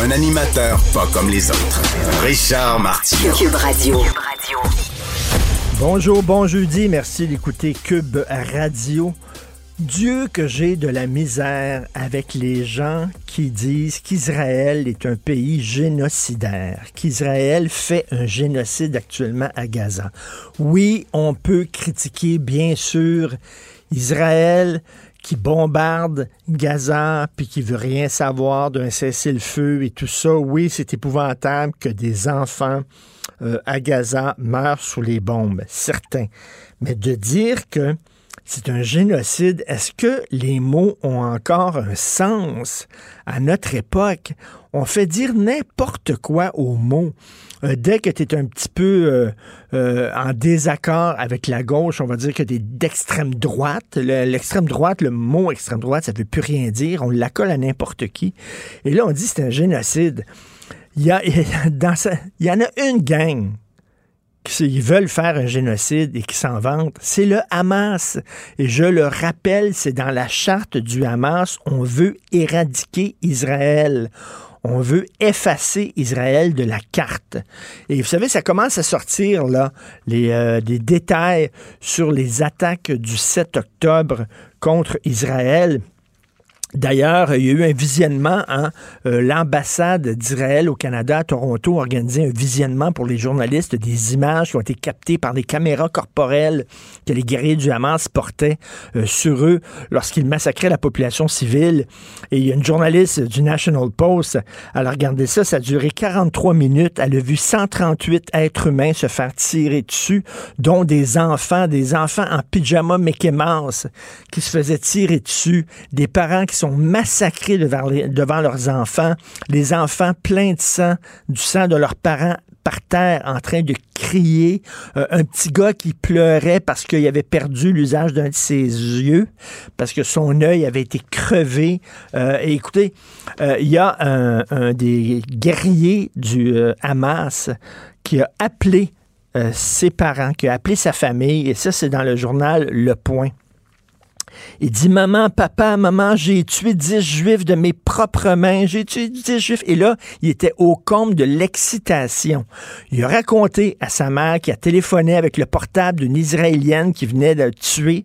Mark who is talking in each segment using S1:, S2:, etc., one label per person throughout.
S1: Un animateur pas comme les autres. Richard Martineau.
S2: Cube Radio.
S3: Bonjour, bon jeudi, merci d'écouter Cube Radio. Dieu que j'ai de la misère avec les gens qui disent qu'Israël est un pays génocidaire, qu'Israël fait un génocide actuellement à Gaza. Oui, on peut critiquer bien sûr Israël qui bombarde Gaza puis qui veut rien savoir d'un cessez-le-feu et tout ça. Oui, c'est épouvantable que des enfants euh, à Gaza meurent sous les bombes, certains. Mais de dire que c'est un génocide. Est-ce que les mots ont encore un sens? À notre époque? On fait dire n'importe quoi aux mots. Euh, dès que tu es un petit peu euh, euh, en désaccord avec la gauche, on va dire que tu es d'extrême droite. L'extrême droite, le mot extrême droite, ça veut plus rien dire. On l'accole à n'importe qui. Et là, on dit c'est un génocide. Il y, a, il y en a une gang qu'ils veulent faire un génocide et qui s'en vantent, c'est le Hamas. Et je le rappelle, c'est dans la charte du Hamas, on veut éradiquer Israël. On veut effacer Israël de la carte. Et vous savez, ça commence à sortir, là, les, euh, détails sur les attaques du 7 octobre contre Israël. D'ailleurs, il y a eu un visionnement. Hein? Euh, L'ambassade d'Israël au Canada, à Toronto, a organisé un visionnement pour les journalistes des images qui ont été captées par des caméras corporelles que les guerriers du Hamas portaient euh, sur eux lorsqu'ils massacraient la population civile. Et il y a une journaliste du National Post, elle a regardé ça, ça a duré 43 minutes. Elle a vu 138 êtres humains se faire tirer dessus, dont des enfants, des enfants en pyjama Mickey Mouse qui se faisaient tirer dessus, des parents qui sont massacrés devant, leurs enfants, les enfants pleins de sang, du sang de leurs parents par terre en train de crier, euh, un petit gars qui pleurait parce qu'il avait perdu l'usage d'un de ses yeux, parce que son œil avait été crevé. Euh, et écoutez, euh, il y a un, un, des guerriers du Hamas qui a appelé ses parents, qui a appelé sa famille, et ça c'est dans le journal Le Point. Il dit Maman, papa, maman, j'ai tué dix juifs de mes propres mains, j'ai tué dix juifs. Et là, il était au comble de l'excitation. Il a raconté à sa mère qui a téléphoné avec le portable d'une Israélienne qui venait de tuer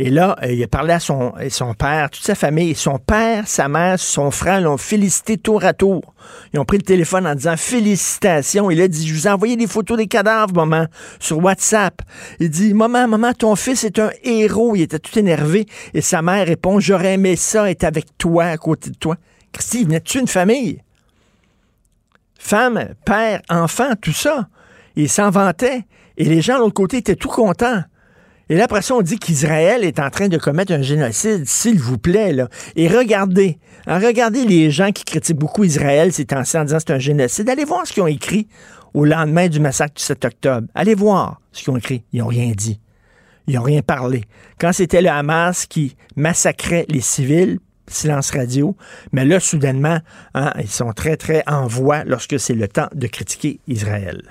S3: et là, euh, il a parlé à son, son père, toute sa famille. Son père, sa mère, son frère l'ont félicité tour à tour. Ils ont pris le téléphone en disant félicitations. Il a dit, je vous ai envoyé des photos des cadavres, maman, sur WhatsApp. Il dit, maman, maman, ton fils est un héros. Il était tout énervé. Et sa mère répond, j'aurais aimé ça être avec toi, à côté de toi. Christy, venait-tu une famille? Femme, père, enfant, tout ça. Il s'en vantait. Et les gens de l'autre côté étaient tout contents. Et là, après ça, on dit qu'Israël est en train de commettre un génocide, s'il vous plaît. Et regardez, hein, regardez les gens qui critiquent beaucoup Israël ces temps en disant c'est un génocide. Allez voir ce qu'ils ont écrit au lendemain du massacre du 7 octobre. Allez voir ce qu'ils ont écrit. Ils n'ont rien dit. Ils n'ont rien parlé. Quand c'était le Hamas qui massacrait les civils, silence radio. Mais là, soudainement, hein, ils sont très, très en voix lorsque c'est le temps de critiquer Israël.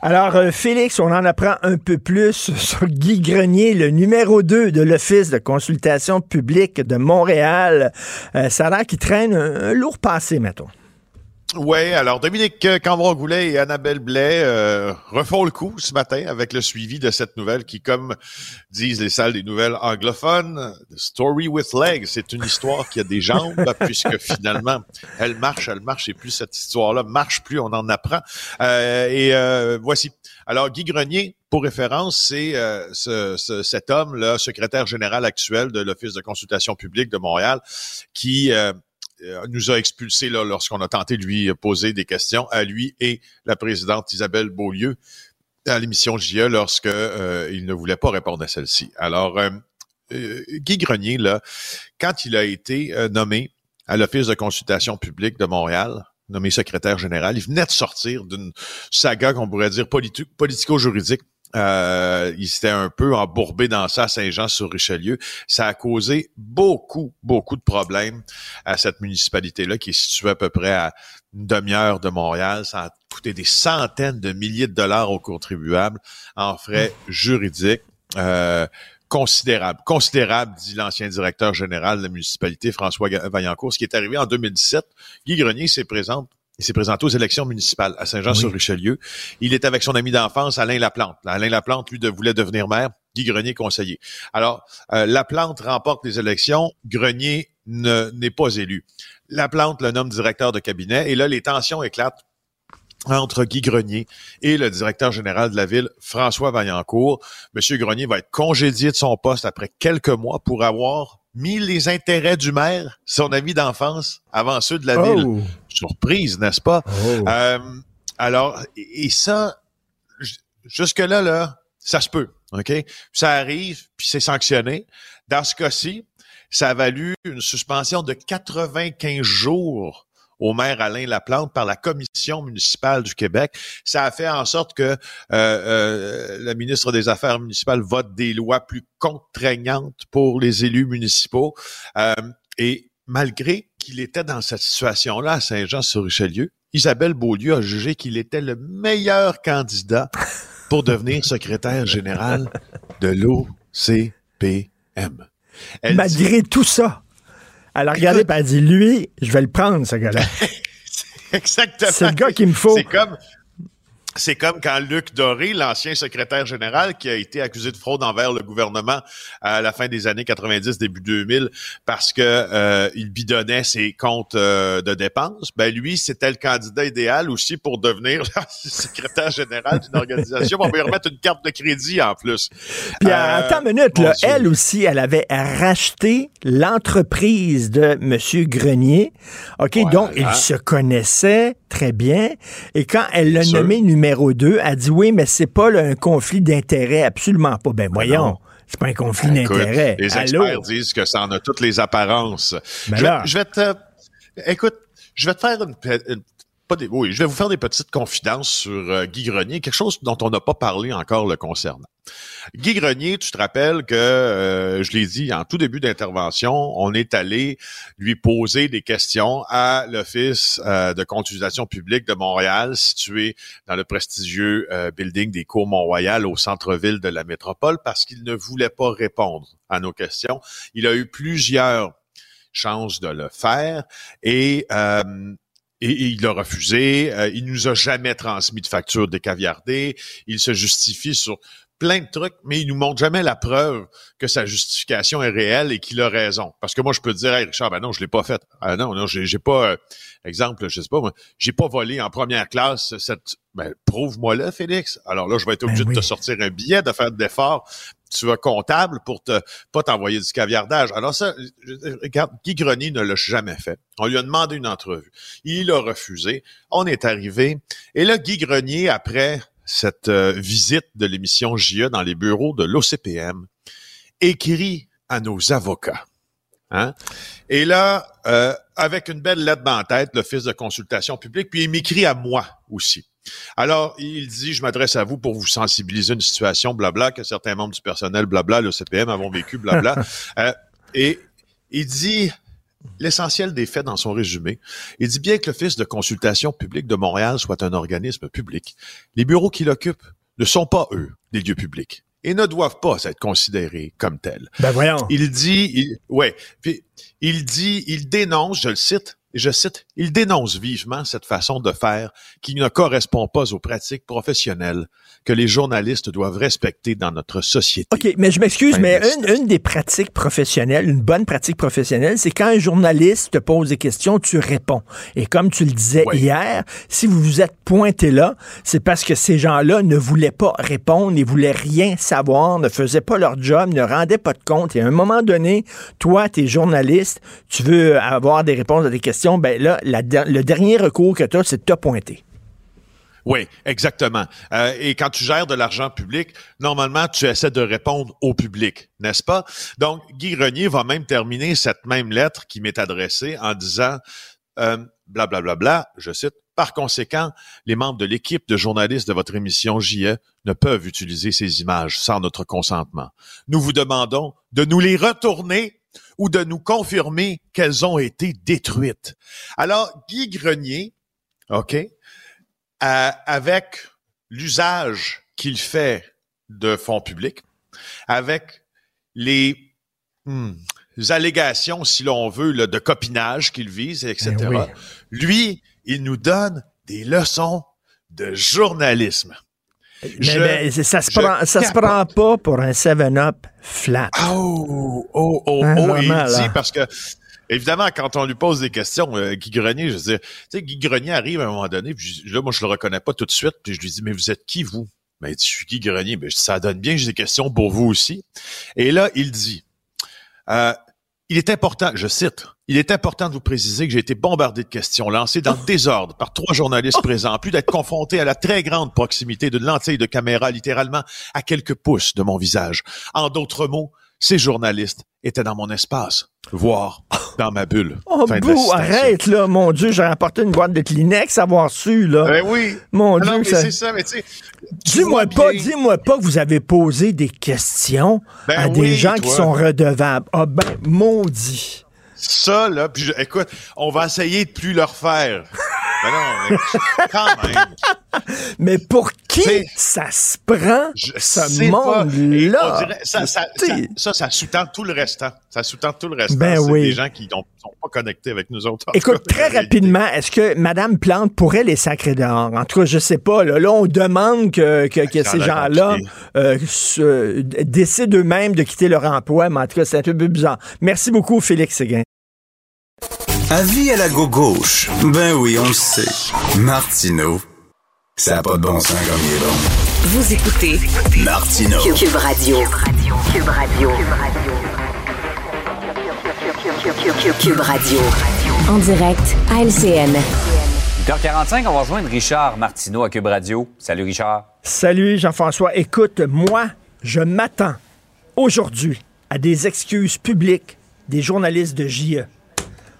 S3: Alors, euh, Félix, on en apprend un peu plus sur Guy Grenier, le numéro 2 de l'Office de consultation publique de Montréal. Euh, l'air qu'il traîne un, lourd passé, mettons.
S4: Oui, alors Dominique Cambron-Goulet et Annabelle Blais euh, refont le coup ce matin avec le suivi de cette nouvelle qui, comme disent les salles des nouvelles anglophones, Story with Legs, c'est une histoire qui a des jambes puisque finalement elle marche, elle marche et plus cette histoire-là marche, plus on en apprend. Euh, et euh, voici. Alors Guy Grenier, pour référence, c'est ce, cet homme-là, secrétaire général actuel de l'Office de consultation publique de Montréal, qui euh, nous a expulsés lorsqu'on a tenté de lui poser des questions à lui et la présidente Isabelle Beaulieu à l'émission JE lorsque euh, il ne voulait pas répondre à celle-ci. Alors, euh, Guy Grenier, quand il a été nommé à l'Office de consultation publique de Montréal, nommé secrétaire général, il venait de sortir d'une saga qu'on pourrait dire politico-juridique euh, il s'était un peu embourbé dans ça à Saint-Jean-sur-Richelieu. Ça a causé beaucoup, beaucoup de problèmes à cette municipalité-là qui est située à peu près à une demi-heure de Montréal. Ça a coûté des centaines de milliers de dollars aux contribuables en frais juridiques. Euh, considérable, considérable, dit l'ancien directeur général de la municipalité, François Vaillancourt, ce qui est arrivé en 2017. Guy Grenier s'est présente il s'est présenté aux élections municipales à Saint-Jean-sur-Richelieu. Il est avec son ami d'enfance, Alain Laplante. Alain Laplante, lui, voulait devenir maire. Guy Grenier, conseiller. Alors, euh, Laplante remporte les élections. Grenier n'est pas élu. Laplante le nomme directeur de cabinet. Et là, les tensions éclatent entre Guy Grenier et le directeur général de la ville, François Vaillancourt. Monsieur Grenier va être congédié de son poste après quelques mois pour avoir mis les intérêts du maire, son ami d'enfance, avant ceux de la ville. Oh. Surprise, n'est-ce pas? Oh. Euh, alors, et ça, jusque-là, là, ça se peut, OK? Ça arrive, puis c'est sanctionné. Dans ce cas-ci, ça a valu une suspension de 95 jours au maire Alain Laplante par la commission municipale du Québec. Ça a fait en sorte que euh, euh, le ministre des Affaires municipales vote des lois plus contraignantes pour les élus municipaux. Euh, et malgré qu'il était dans cette situation-là à Saint-Jean-sur-Richelieu, Isabelle Beaulieu a jugé qu'il était le meilleur candidat pour devenir secrétaire général de l'OCPM.
S3: Malgré tout ça. Elle a regardé et elle a dit, lui, je vais le prendre, ce gars-là.
S4: Exactement.
S3: C'est le gars qu'il me faut.
S4: C'est comme, c'est comme quand Luc Doré, l'ancien secrétaire général, qui a été accusé de fraude envers le gouvernement à la fin des années 90, début 2000, parce que euh, il bidonnait ses comptes euh, de dépenses. Ben lui, c'était le candidat idéal aussi pour devenir secrétaire général d'une organisation. On va lui remettre une carte de crédit en plus.
S3: Puis euh, attends une minute, là, elle aussi, elle avait racheté l'entreprise de Monsieur Grenier. Ok, donc il se connaissait très bien. Et quand elle l'a nommé numéro numéro 2 a dit oui, mais c'est pas un conflit d'intérêt, absolument pas. Ben, ben voyons. C'est pas un conflit d'intérêt.
S4: Les experts disent que ça en a toutes les apparences. Ben je, vais te, écoute, je vais te faire une, oui, je vais vous faire des petites confidences sur euh, Guy Grenier, quelque chose dont on n'a pas parlé encore le concernant. Guy Grenier, tu te rappelles que, euh, je l'ai dit en tout début d'intervention, on est allé lui poser des questions à l'Office euh, de consultation publique de Montréal, situé dans le prestigieux building des cours Mont-Royal au centre-ville de la métropole, parce qu'il ne voulait pas répondre à nos questions. Il a eu plusieurs chances de le faire et et, il a refusé. Euh, il nous a jamais transmis de facture décaviardée. Il se justifie sur plein de trucs, mais il nous montre jamais la preuve que sa justification est réelle et qu'il a raison. Parce que moi, je peux te dire, hey, Richard, ben non, je l'ai pas fait. Ah non, non, j'ai pas, euh, exemple, je sais pas, moi, j'ai pas volé en première classe cette, ben, prouve-moi là, Félix. Alors là, je vais être obligé ben de te sortir un billet, de faire d'efforts tu vas comptable pour te pas t'envoyer du caviardage. Alors ça, regarde, Guy Grenier ne l'a jamais fait. On lui a demandé une entrevue. Il a refusé. On est arrivé. Et là, Guy Grenier, après cette euh, visite de l'émission JE dans les bureaux de l'OCPM, écrit à nos avocats. Hein? Et là, euh, avec une belle lettre dans la tête, l'Office de consultation publique, puis il m'écrit à moi aussi. Alors, il dit, je m'adresse à vous pour vous sensibiliser à une situation, blabla, que certains membres du personnel, blabla, le CPM avons vécu, blabla. euh, et il dit l'essentiel des faits dans son résumé. Il dit bien que l'Office de consultation publique de Montréal soit un organisme public. Les bureaux qu'il occupe ne sont pas, eux, des lieux publics et ne doivent pas être considérés comme tels.
S3: Ben voyons.
S4: Il dit, il, ouais, puis il dit, il dénonce, je le cite, je cite, il dénonce vivement cette façon de faire qui ne correspond pas aux pratiques professionnelles que les journalistes doivent respecter dans notre société.
S3: OK, mais je m'excuse, mais une, une, des pratiques professionnelles, une bonne pratique professionnelle, c'est quand un journaliste te pose des questions, tu réponds. Et comme tu le disais hier, si vous vous êtes pointé là, c'est parce que ces gens-là ne voulaient pas répondre, ne voulaient rien savoir, ne faisaient pas leur job, ne rendaient pas de compte. Et à un moment donné, toi, tu es journaliste, tu veux avoir des réponses à des questions, ben là, le dernier recours que tu as, c'est de te pointer.
S4: Oui, exactement. Euh, et quand tu gères de l'argent public, normalement, tu essaies de répondre au public, n'est-ce pas? Donc, Guy Renier va même terminer cette même lettre qui m'est adressée en disant, euh, blablabla, bla, bla, bla, je cite, par conséquent, les membres de l'équipe de journalistes de votre émission JE ne peuvent utiliser ces images sans notre consentement. Nous vous demandons de nous les retourner ou de nous confirmer qu'elles ont été détruites. Alors, Guy Grenier, OK, avec l'usage qu'il fait de fonds publics, avec les, hmm, allégations, si l'on veut, de copinage qu'il vise, etc. Ben Lui, il nous donne des leçons de journalisme.
S3: Mais, ça se prend, ça se prend pas pour un 7-up flat.
S4: Oh, oh, oh, hein, oh, il dit parce que Évidemment, quand on lui pose des questions, euh, Guy Grenier, je veux dire, tu sais, Guy Grenier arrive à un moment donné, puis là, moi, je le reconnais pas tout de suite, puis je lui dis, mais vous êtes qui, vous? Ben, je suis Guy Grenier, ben, ça donne bien, j'ai des questions pour vous aussi. Et là, il dit, euh, il est important, je cite, il est important de vous préciser que j'ai été bombardé de questions lancées dans le désordre par trois journalistes présents, plus d'être confronté à la très grande proximité d'une lentille de caméra littéralement à quelques pouces de mon visage. En d'autres mots, ces journalistes étaient dans mon espace, voire dans ma bulle.
S3: Oh, bou, arrête, là, mon Dieu, j'ai rapporté une boîte de Kleenex, avoir su, là.
S4: Ben oui.
S3: Mon Dieu, c'est ça, mais tu sais. Dis-moi pas, dis-moi pas que vous avez posé des questions ben à des gens qui sont redevables. Ah ben, maudit.
S4: Ça, là, puis écoute, on va essayer de plus leur faire. Mais non, mais quand même.
S3: Mais pour qui ça se prend, ce monde-là?
S4: Ça, ça, ça, ça, sous-tend tout le restant. Ça sous-tend tout le restant. Ben oui. des gens qui ne sont pas connectés avec nous autres.
S3: Écoute, très rapidement, est-ce que Mme Plante pourrait les sacrer dehors? En tout cas, je sais pas. Là, on demande que, que, que ces gens-là euh, décident eux-mêmes de quitter leur emploi, mais en tout cas, c'est un peu bizarre. Merci beaucoup, Félix Séguin.
S1: Avis à la gauche. Ben oui, on le sait. Martineau, ça n'a pas de bon sens comme il est bon.
S2: Vous écoutez
S1: Martineau.
S2: Cube Radio. Cube Radio. Cube Radio. En direct à LCN.
S5: 8h45, on va rejoindre Richard Martineau à Cube Radio. Salut Richard.
S3: Salut Jean-François. Écoute, moi, je m'attends aujourd'hui à des excuses publiques des journalistes de JE.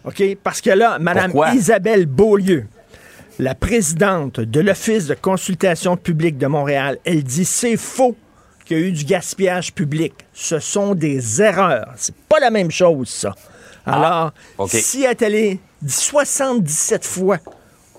S3: OK? Parce que là, Mme Isabelle Beaulieu, la présidente de l'Office de consultation publique de Montréal, elle dit c'est faux qu'il y a eu du gaspillage public. Ce sont des erreurs. C'est pas la même chose, ça. Ah, Alors, si elle est allée 77 fois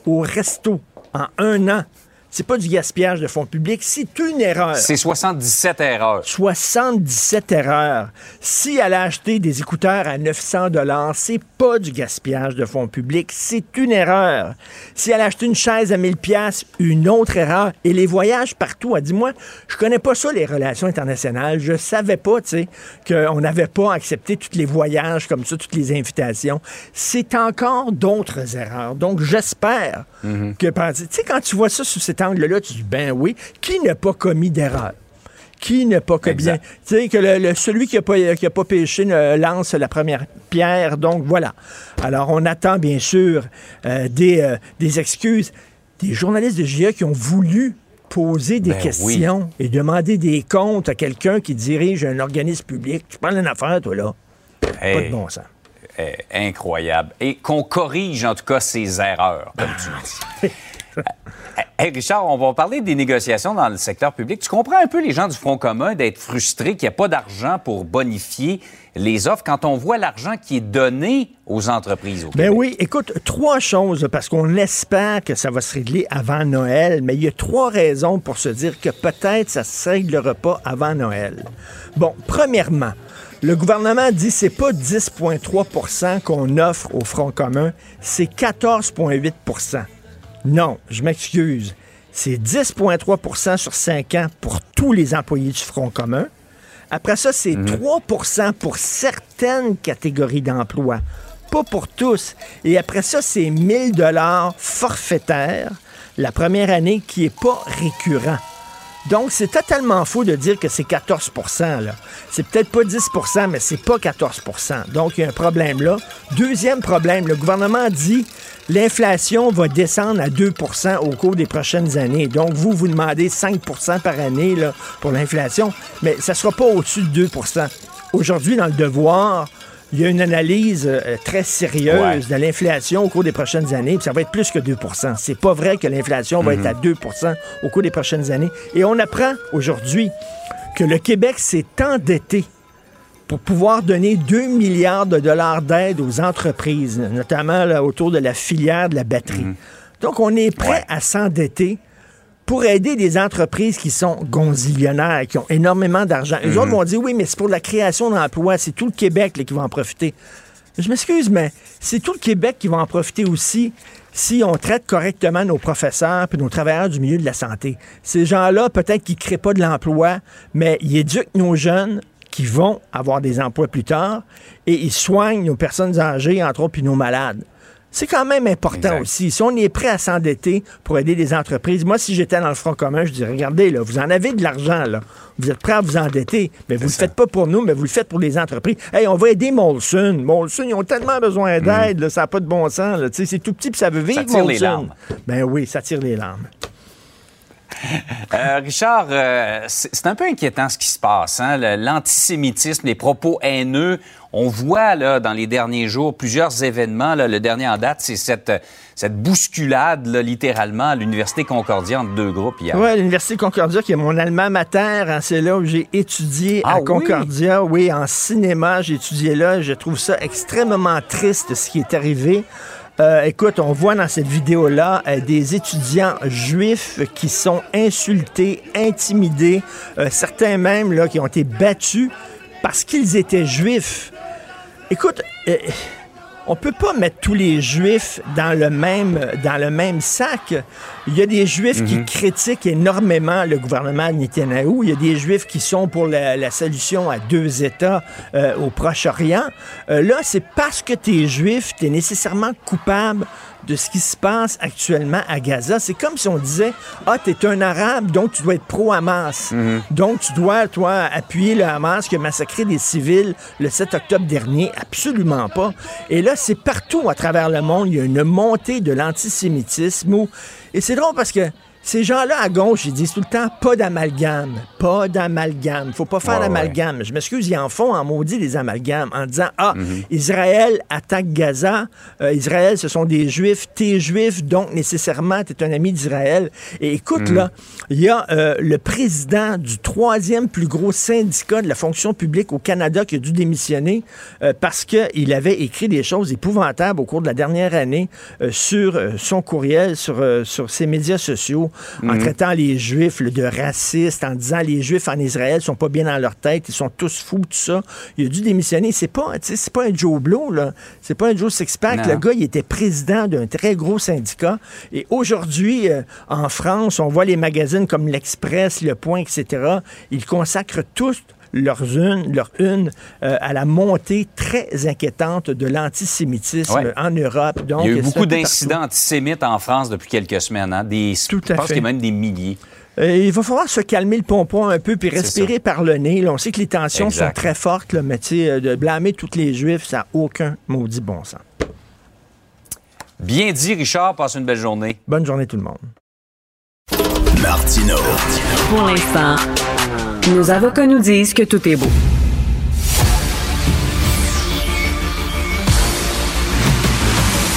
S3: au resto en un an, c'est pas du gaspillage de fonds publics, c'est une erreur.
S5: C'est 77 erreurs.
S3: 77 erreurs. Si elle a acheté des écouteurs à 900 dollars, c'est pas du gaspillage de fonds publics, c'est une erreur. Si elle a acheté une chaise à 1000 pièces, une autre erreur. Et les voyages partout, elle dit moi, je connais pas ça les relations internationales, je savais pas, tu sais, qu'on n'avait pas accepté tous les voyages comme ça, toutes les invitations. C'est encore d'autres erreurs. Donc j'espère mhm. que tu sais quand tu vois ça sous cette angle-là, tu dis, ben oui, qui n'a pas commis d'erreur? Qui n'a pas commis... Tu sais, que le, celui qui n'a pas, pas péché lance la première pierre. Donc, voilà. Alors, on attend, bien sûr, euh, des, euh, des excuses des journalistes de GIA qui ont voulu poser des ben questions et demander des comptes à quelqu'un qui dirige un organisme public. Tu parles d'une affaire, toi, là. pas de bon sens.
S5: Eh, incroyable. Et qu'on corrige, en tout cas, ces erreurs, comme tu dis. Hey Richard, on va parler des négociations dans le secteur public. Tu comprends un peu les gens du Front commun d'être frustrés qu'il n'y a pas d'argent pour bonifier les offres quand on voit l'argent qui est donné aux entreprises au
S3: Ben oui, écoute, trois choses, parce qu'on espère que ça va se régler avant Noël, mais il y a trois raisons pour se dire que peut-être ça ne se réglera pas avant Noël. Bon, premièrement, Le gouvernement dit c'est pas 10,3% qu'on offre au Front commun, c'est 14,8 Non, je m'excuse. C'est 10,3% sur 5 ans pour tous les employés du Front commun. Après ça, c'est 3% pour certaines catégories d'emplois, pas pour tous. Et après ça, c'est 1000 dollars forfaitaires la première année qui n'est pas récurrent. Donc, c'est totalement faux de dire que c'est 14 là. C'est peut-être pas 10% mais c'est pas 14% Donc, il y a un problème là. Deuxième problème, le gouvernement dit l'inflation va descendre à 2% au cours des prochaines années. Donc, vous, vous demandez 5% par année pour l'inflation, mais ça sera pas au-dessus de 2% Aujourd'hui, dans le devoir, il y a une analyse euh, très sérieuse de l'inflation au cours des prochaines années, puis ça va être plus que 2% C'est pas vrai que l'inflation va être à 2% au cours des prochaines années. Et on apprend aujourd'hui que le Québec s'est endetté pour pouvoir donner 2 milliards de dollars d'aide aux entreprises, notamment autour de la filière de la batterie. Mhm. Donc, on est prêt à s'endetter pour aider des entreprises qui sont gonzillionnaires, qui ont énormément d'argent. Les autres mhm. vont dire, oui, mais c'est pour la création d'emplois, c'est tout le Québec qui va en profiter. Je m'excuse, mais c'est tout le Québec qui va en profiter aussi si on traite correctement nos professeurs et nos travailleurs du milieu de la santé. Ces gens-là, peut-être qu'ils ne créent pas de l'emploi, mais ils éduquent nos jeunes qui vont avoir des emplois plus tard et ils soignent nos personnes âgées, entre autres, puis nos malades. C'est quand même important aussi. Si on est prêt à s'endetter pour aider les entreprises, moi, si j'étais dans le Front commun, je dirais, regardez, là, vous en avez de l'argent, là. Vous êtes prêt à vous endetter, mais vous ne le faites pas pour nous, mais vous le faites pour les entreprises. Hey, on va aider Molson. Molson, ils ont tellement besoin d'aide, mm. ça n'a pas de bon sens. C'est tout petit, puis ça veut vivre, ça
S5: tire les larmes.
S3: Ben oui, ça tire les larmes.
S5: Euh, Richard, euh, c'est un peu inquiétant ce qui se passe. Hein? L'antisémitisme, les propos haineux. On voit là, dans les derniers jours plusieurs événements. le dernier en date, c'est cette, cette bousculade, littéralement, à l'Université Concordia entre deux groupes hier.
S3: Oui, l'Université Concordia, qui est mon alma mater. Hein, c'est là où j'ai étudié à ah Concordia. Oui? en cinéma, j'ai étudié là. Je trouve ça extrêmement triste ce qui est arrivé. Euh, écoute, on voit dans cette vidéo-là euh, des étudiants juifs qui sont insultés, intimidés, euh, certains même là, qui ont été battus parce qu'ils étaient juifs. Écoute, on peut pas mettre tous les juifs dans le même, dans le même sac. Il y a des juifs qui mhm. critiquent énormément le gouvernement de Netanyahou. Il y a des juifs qui sont pour la, solution à deux États euh, au Proche-Orient. Euh, là, c'est parce que tu es juif, tu es nécessairement coupable de ce qui se passe actuellement à Gaza. C'est comme si on disait Ah, tu es un arabe, donc tu dois être pro-Hamas. Mhm. Donc tu dois, toi, appuyer le Hamas qui a massacré des civils le 7 octobre dernier. Absolument pas. Et là, c'est partout à travers le monde, il y a une montée de l'antisémitisme. Et c'est drôle parce que ces gens-là à gauche, ils disent tout le temps pas d'amalgame, pas d'amalgame. Faut pas faire d'amalgame. Je m'excuse, ils en font en maudit des amalgames en disant ah mhm. Israël attaque Gaza, euh, Israël ce sont des Juifs, t'es Juif donc nécessairement t'es un ami d'Israël. Et écoute mhm. là, il y a euh, le président du troisième plus gros syndicat de la fonction publique au Canada qui a dû démissionner euh, parce qu'il avait écrit des choses épouvantables au cours de la dernière année sur son courriel, sur sur ses médias sociaux en mhm. traitant les Juifs de racistes, en disant les Juifs en Israël sont pas bien dans leur tête, ils sont tous fous, tout ça. Il a dû démissionner. C'est pas, c'est pas un Joe Blow, là. C'est pas un Joe Sixpack. Le gars, il était président d'un très gros syndicat. Et aujourd'hui, euh, en France, on voit les magazines comme l'Express, Le Point, etc. Ils consacrent tous leur une, leur une euh, à la montée très inquiétante de l'antisémitisme en Europe.
S5: Donc, Il y a eu beaucoup d'incidents antisémites en France depuis quelques semaines. Hein? Des, Tout je pense qu'il y a même des milliers.
S3: Euh, il va falloir se calmer le pompon un peu puis respirer par le nez. on sait que les tensions sont très fortes, là, mais euh, de blâmer tous les Juifs, ça n'a aucun maudit bon sens.
S5: Bien dit, Richard. Passe une belle journée.
S3: Bonne journée, tout le monde.
S2: Martino. Pour l'instant, nos avocats nous disent que tout est beau.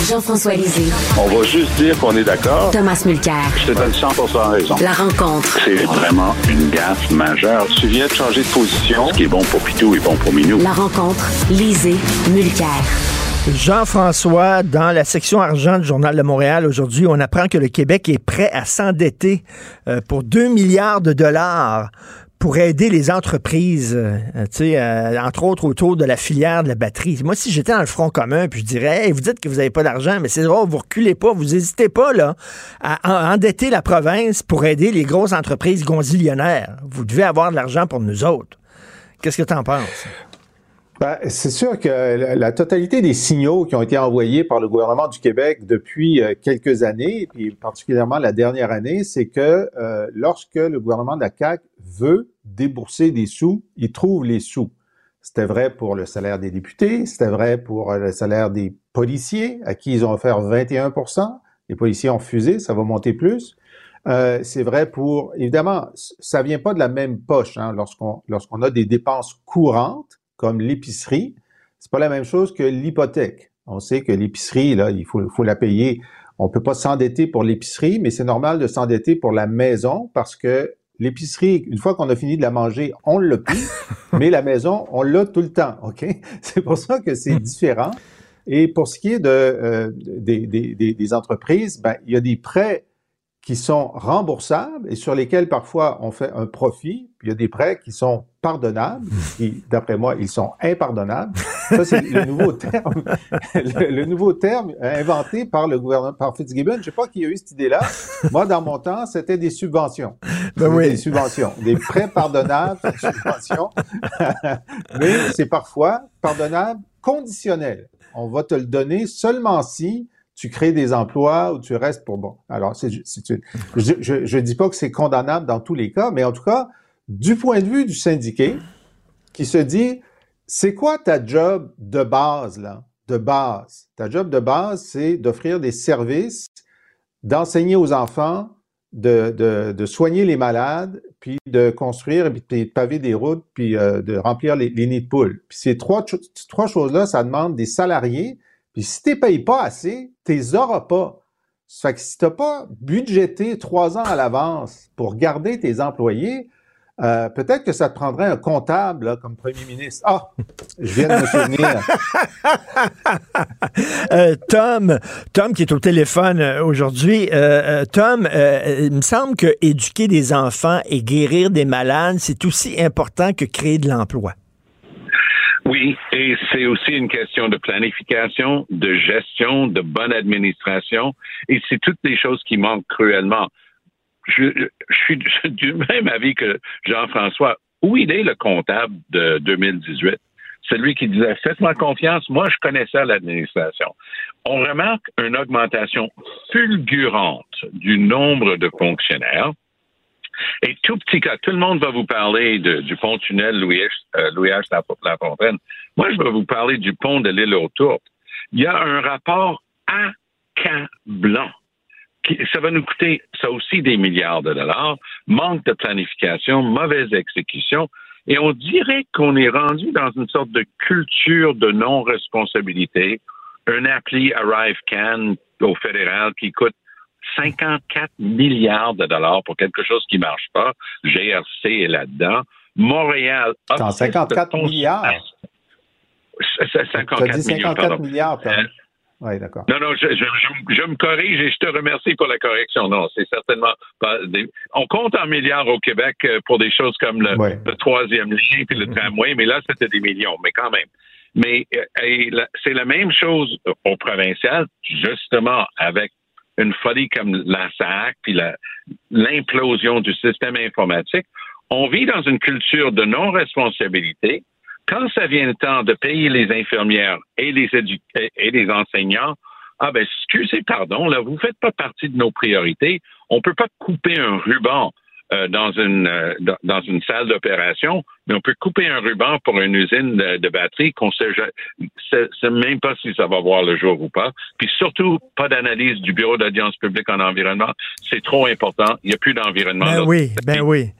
S2: Jean-François Lisée.
S6: On va juste dire qu'on est d'accord.
S2: Thomas Mulcair.
S6: Je te donne 100 raison.
S2: La rencontre.
S6: C'est vraiment une gaffe majeure. Tu viens de changer de position. Ce qui est bon pour Pitou est bon pour Minou.
S2: La rencontre. Lisée. Mulcair.
S3: Jean-François, dans la section argent du Journal de Montréal, aujourd'hui, on apprend que le Québec est prêt à s'endetter euh, pour 2 milliards de dollars pour aider les entreprises, euh, euh, entre autres autour de la filière de la batterie. Moi, si j'étais dans le front commun, puis je dirais, vous dites que vous n'avez pas d'argent, mais c'est drôle, vous reculez pas, vous n'hésitez pas là à endetter la province pour aider les grosses entreprises gonzillionnaires. Vous devez avoir de l'argent pour nous autres. Qu'est-ce que tu en penses?
S7: Ben, c'est sûr que la, totalité des signaux qui ont été envoyés par le gouvernement du Québec depuis euh, quelques années, et particulièrement la dernière année, c'est que euh, lorsque le gouvernement de la CAQ veut débourser des sous, il trouve les sous. C'était vrai pour le salaire des députés, c'était vrai pour euh, le salaire des policiers, à qui ils ont offert 21% Les policiers ont refusé, ça va monter plus. C'est vrai pour, évidemment, ça vient pas de la même poche hein, lorsqu'on lorsqu'on a des dépenses courantes comme l'épicerie, c'est pas la même chose que l'hypothèque. On sait que l'épicerie, là, il faut, faut la payer. On peut pas s'endetter pour l'épicerie, mais c'est normal de s'endetter pour la maison parce que l'épicerie, une fois qu'on a fini de la manger, on l'a plus, mais la maison, on l'a tout le temps, OK? C'est pour ça que c'est différent. Et pour ce qui est de, euh, des, des, des, entreprises, ben, il y a des prêts qui sont remboursables et sur lesquels parfois on fait un profit. Puis il y a des prêts qui sont pardonnables, qui, d'après moi, ils sont impardonnables. Ça, c'est le nouveau terme, le, nouveau terme inventé par le gouvernement, par Fitzgibbon. Je sais pas qui a eu cette idée-là. Moi, dans mon temps, c'était des subventions. Ben oui. Des subventions. Des prêts pardonnables, subventions. Mais c'est parfois pardonnable conditionnel. On va te le donner seulement si tu crées des emplois ou tu restes pour bon. Alors, c'est, je ne dis pas que c'est condamnable dans tous les cas, mais en tout cas, du point de vue du syndiqué, qui se dit, c'est quoi ta job de base, là? De base. Ta job de base, c'est d'offrir des services, d'enseigner aux enfants, de, de, de, soigner les malades, puis de construire, puis de paver des routes, puis euh, de remplir les, les, nids de poules. Puis ces trois, trois choses-là, ça demande des salariés puis si tu payes pas assez, tu les auras pas. Ça fait que si tu n'as pas budgété trois ans à l'avance pour garder tes employés, euh, peut-être que ça te prendrait un comptable comme premier ministre. Ah, je viens de me souvenir.
S3: Euh, Tom, Tom qui est au téléphone euh, aujourd'hui. Tom, il me semble que éduquer des enfants et guérir des malades, c'est aussi important que créer de l'emploi.
S6: Oui, et c'est aussi une question de planification, de gestion, de bonne administration, et c'est toutes les choses qui manquent cruellement. Je, suis du même avis que Jean-François. Où il est le comptable de 2018? Celui qui disait Faites-moi confiance, moi je connais ça l'administration. On remarque une augmentation fulgurante du nombre de fonctionnaires et tout petit cas, tout le monde va vous parler du pont tunnel Louis euh, H. La Fontaine. Moi, je vais vous parler du pont de l'île aux Tourtes. Il y a un rapport accablant. Qui, ça va nous coûter, ça aussi, des milliards de dollars. Manque de planification, mauvaise exécution. Et on dirait qu'on est rendu dans une sorte de culture de non-responsabilité. Un appli Arrive Can au fédéral qui coûte 54 milliards de dollars pour quelque chose qui marche pas. GRC est là-dedans. Montréal.
S7: 54 milliards?
S6: 54,
S7: 54 milliards. Euh, oui, d'accord.
S6: Non, non, je, me corrige et je te remercie pour la correction. Non, c'est certainement pas. On compte en milliards au Québec euh, pour des choses comme le, troisième lien puis le mm-hmm. tramway, mais là, c'était des millions, mais quand même. Mais euh, c'est la même chose au provincial, justement, avec une folie comme la SAC, puis l'implosion du système informatique, on vit dans une culture de non-responsabilité. Quand ça vient le temps de payer les infirmières et les, enseignants, ah ben excusez, pardon, là, vous faites pas partie de nos priorités. On peut pas couper un ruban euh, euh, dans une salle d'opération, mais on peut couper un ruban pour une usine de, de batterie qu'on sait, sait même pas si ça va voir le jour ou pas. Puis surtout, pas d'analyse du bureau d'audience publique en environnement. C'est trop important. Il n'y a plus d'environnement.
S3: Ben oui, ben oui.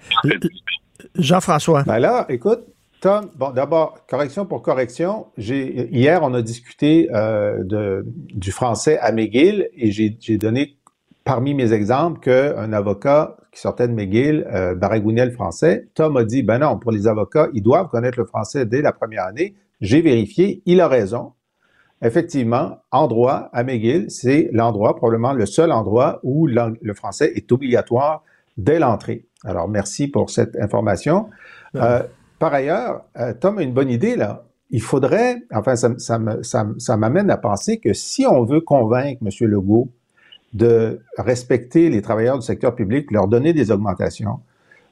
S3: Jean-François.
S7: Ben là, écoute, Tom, bon, d'abord, correction pour correction. J'ai hier, on a discuté euh, de, du français à McGill et j'ai donné parmi mes exemples qu'un avocat qui sortait de McGill euh, baragounait le français. Tom a dit, ben non, pour les avocats, ils doivent connaître le français dès la première année. J'ai vérifié, il a raison. Effectivement, en droit, à McGill, c'est l'endroit, probablement le seul endroit où le français est obligatoire dès l'entrée. Alors, merci pour cette information. Euh, par ailleurs, euh, Tom a une bonne idée là. Il faudrait, enfin, ça, ça, ça, ça m'amène à penser que si on veut convaincre M. Legault de respecter les travailleurs du secteur public, leur donner des augmentations,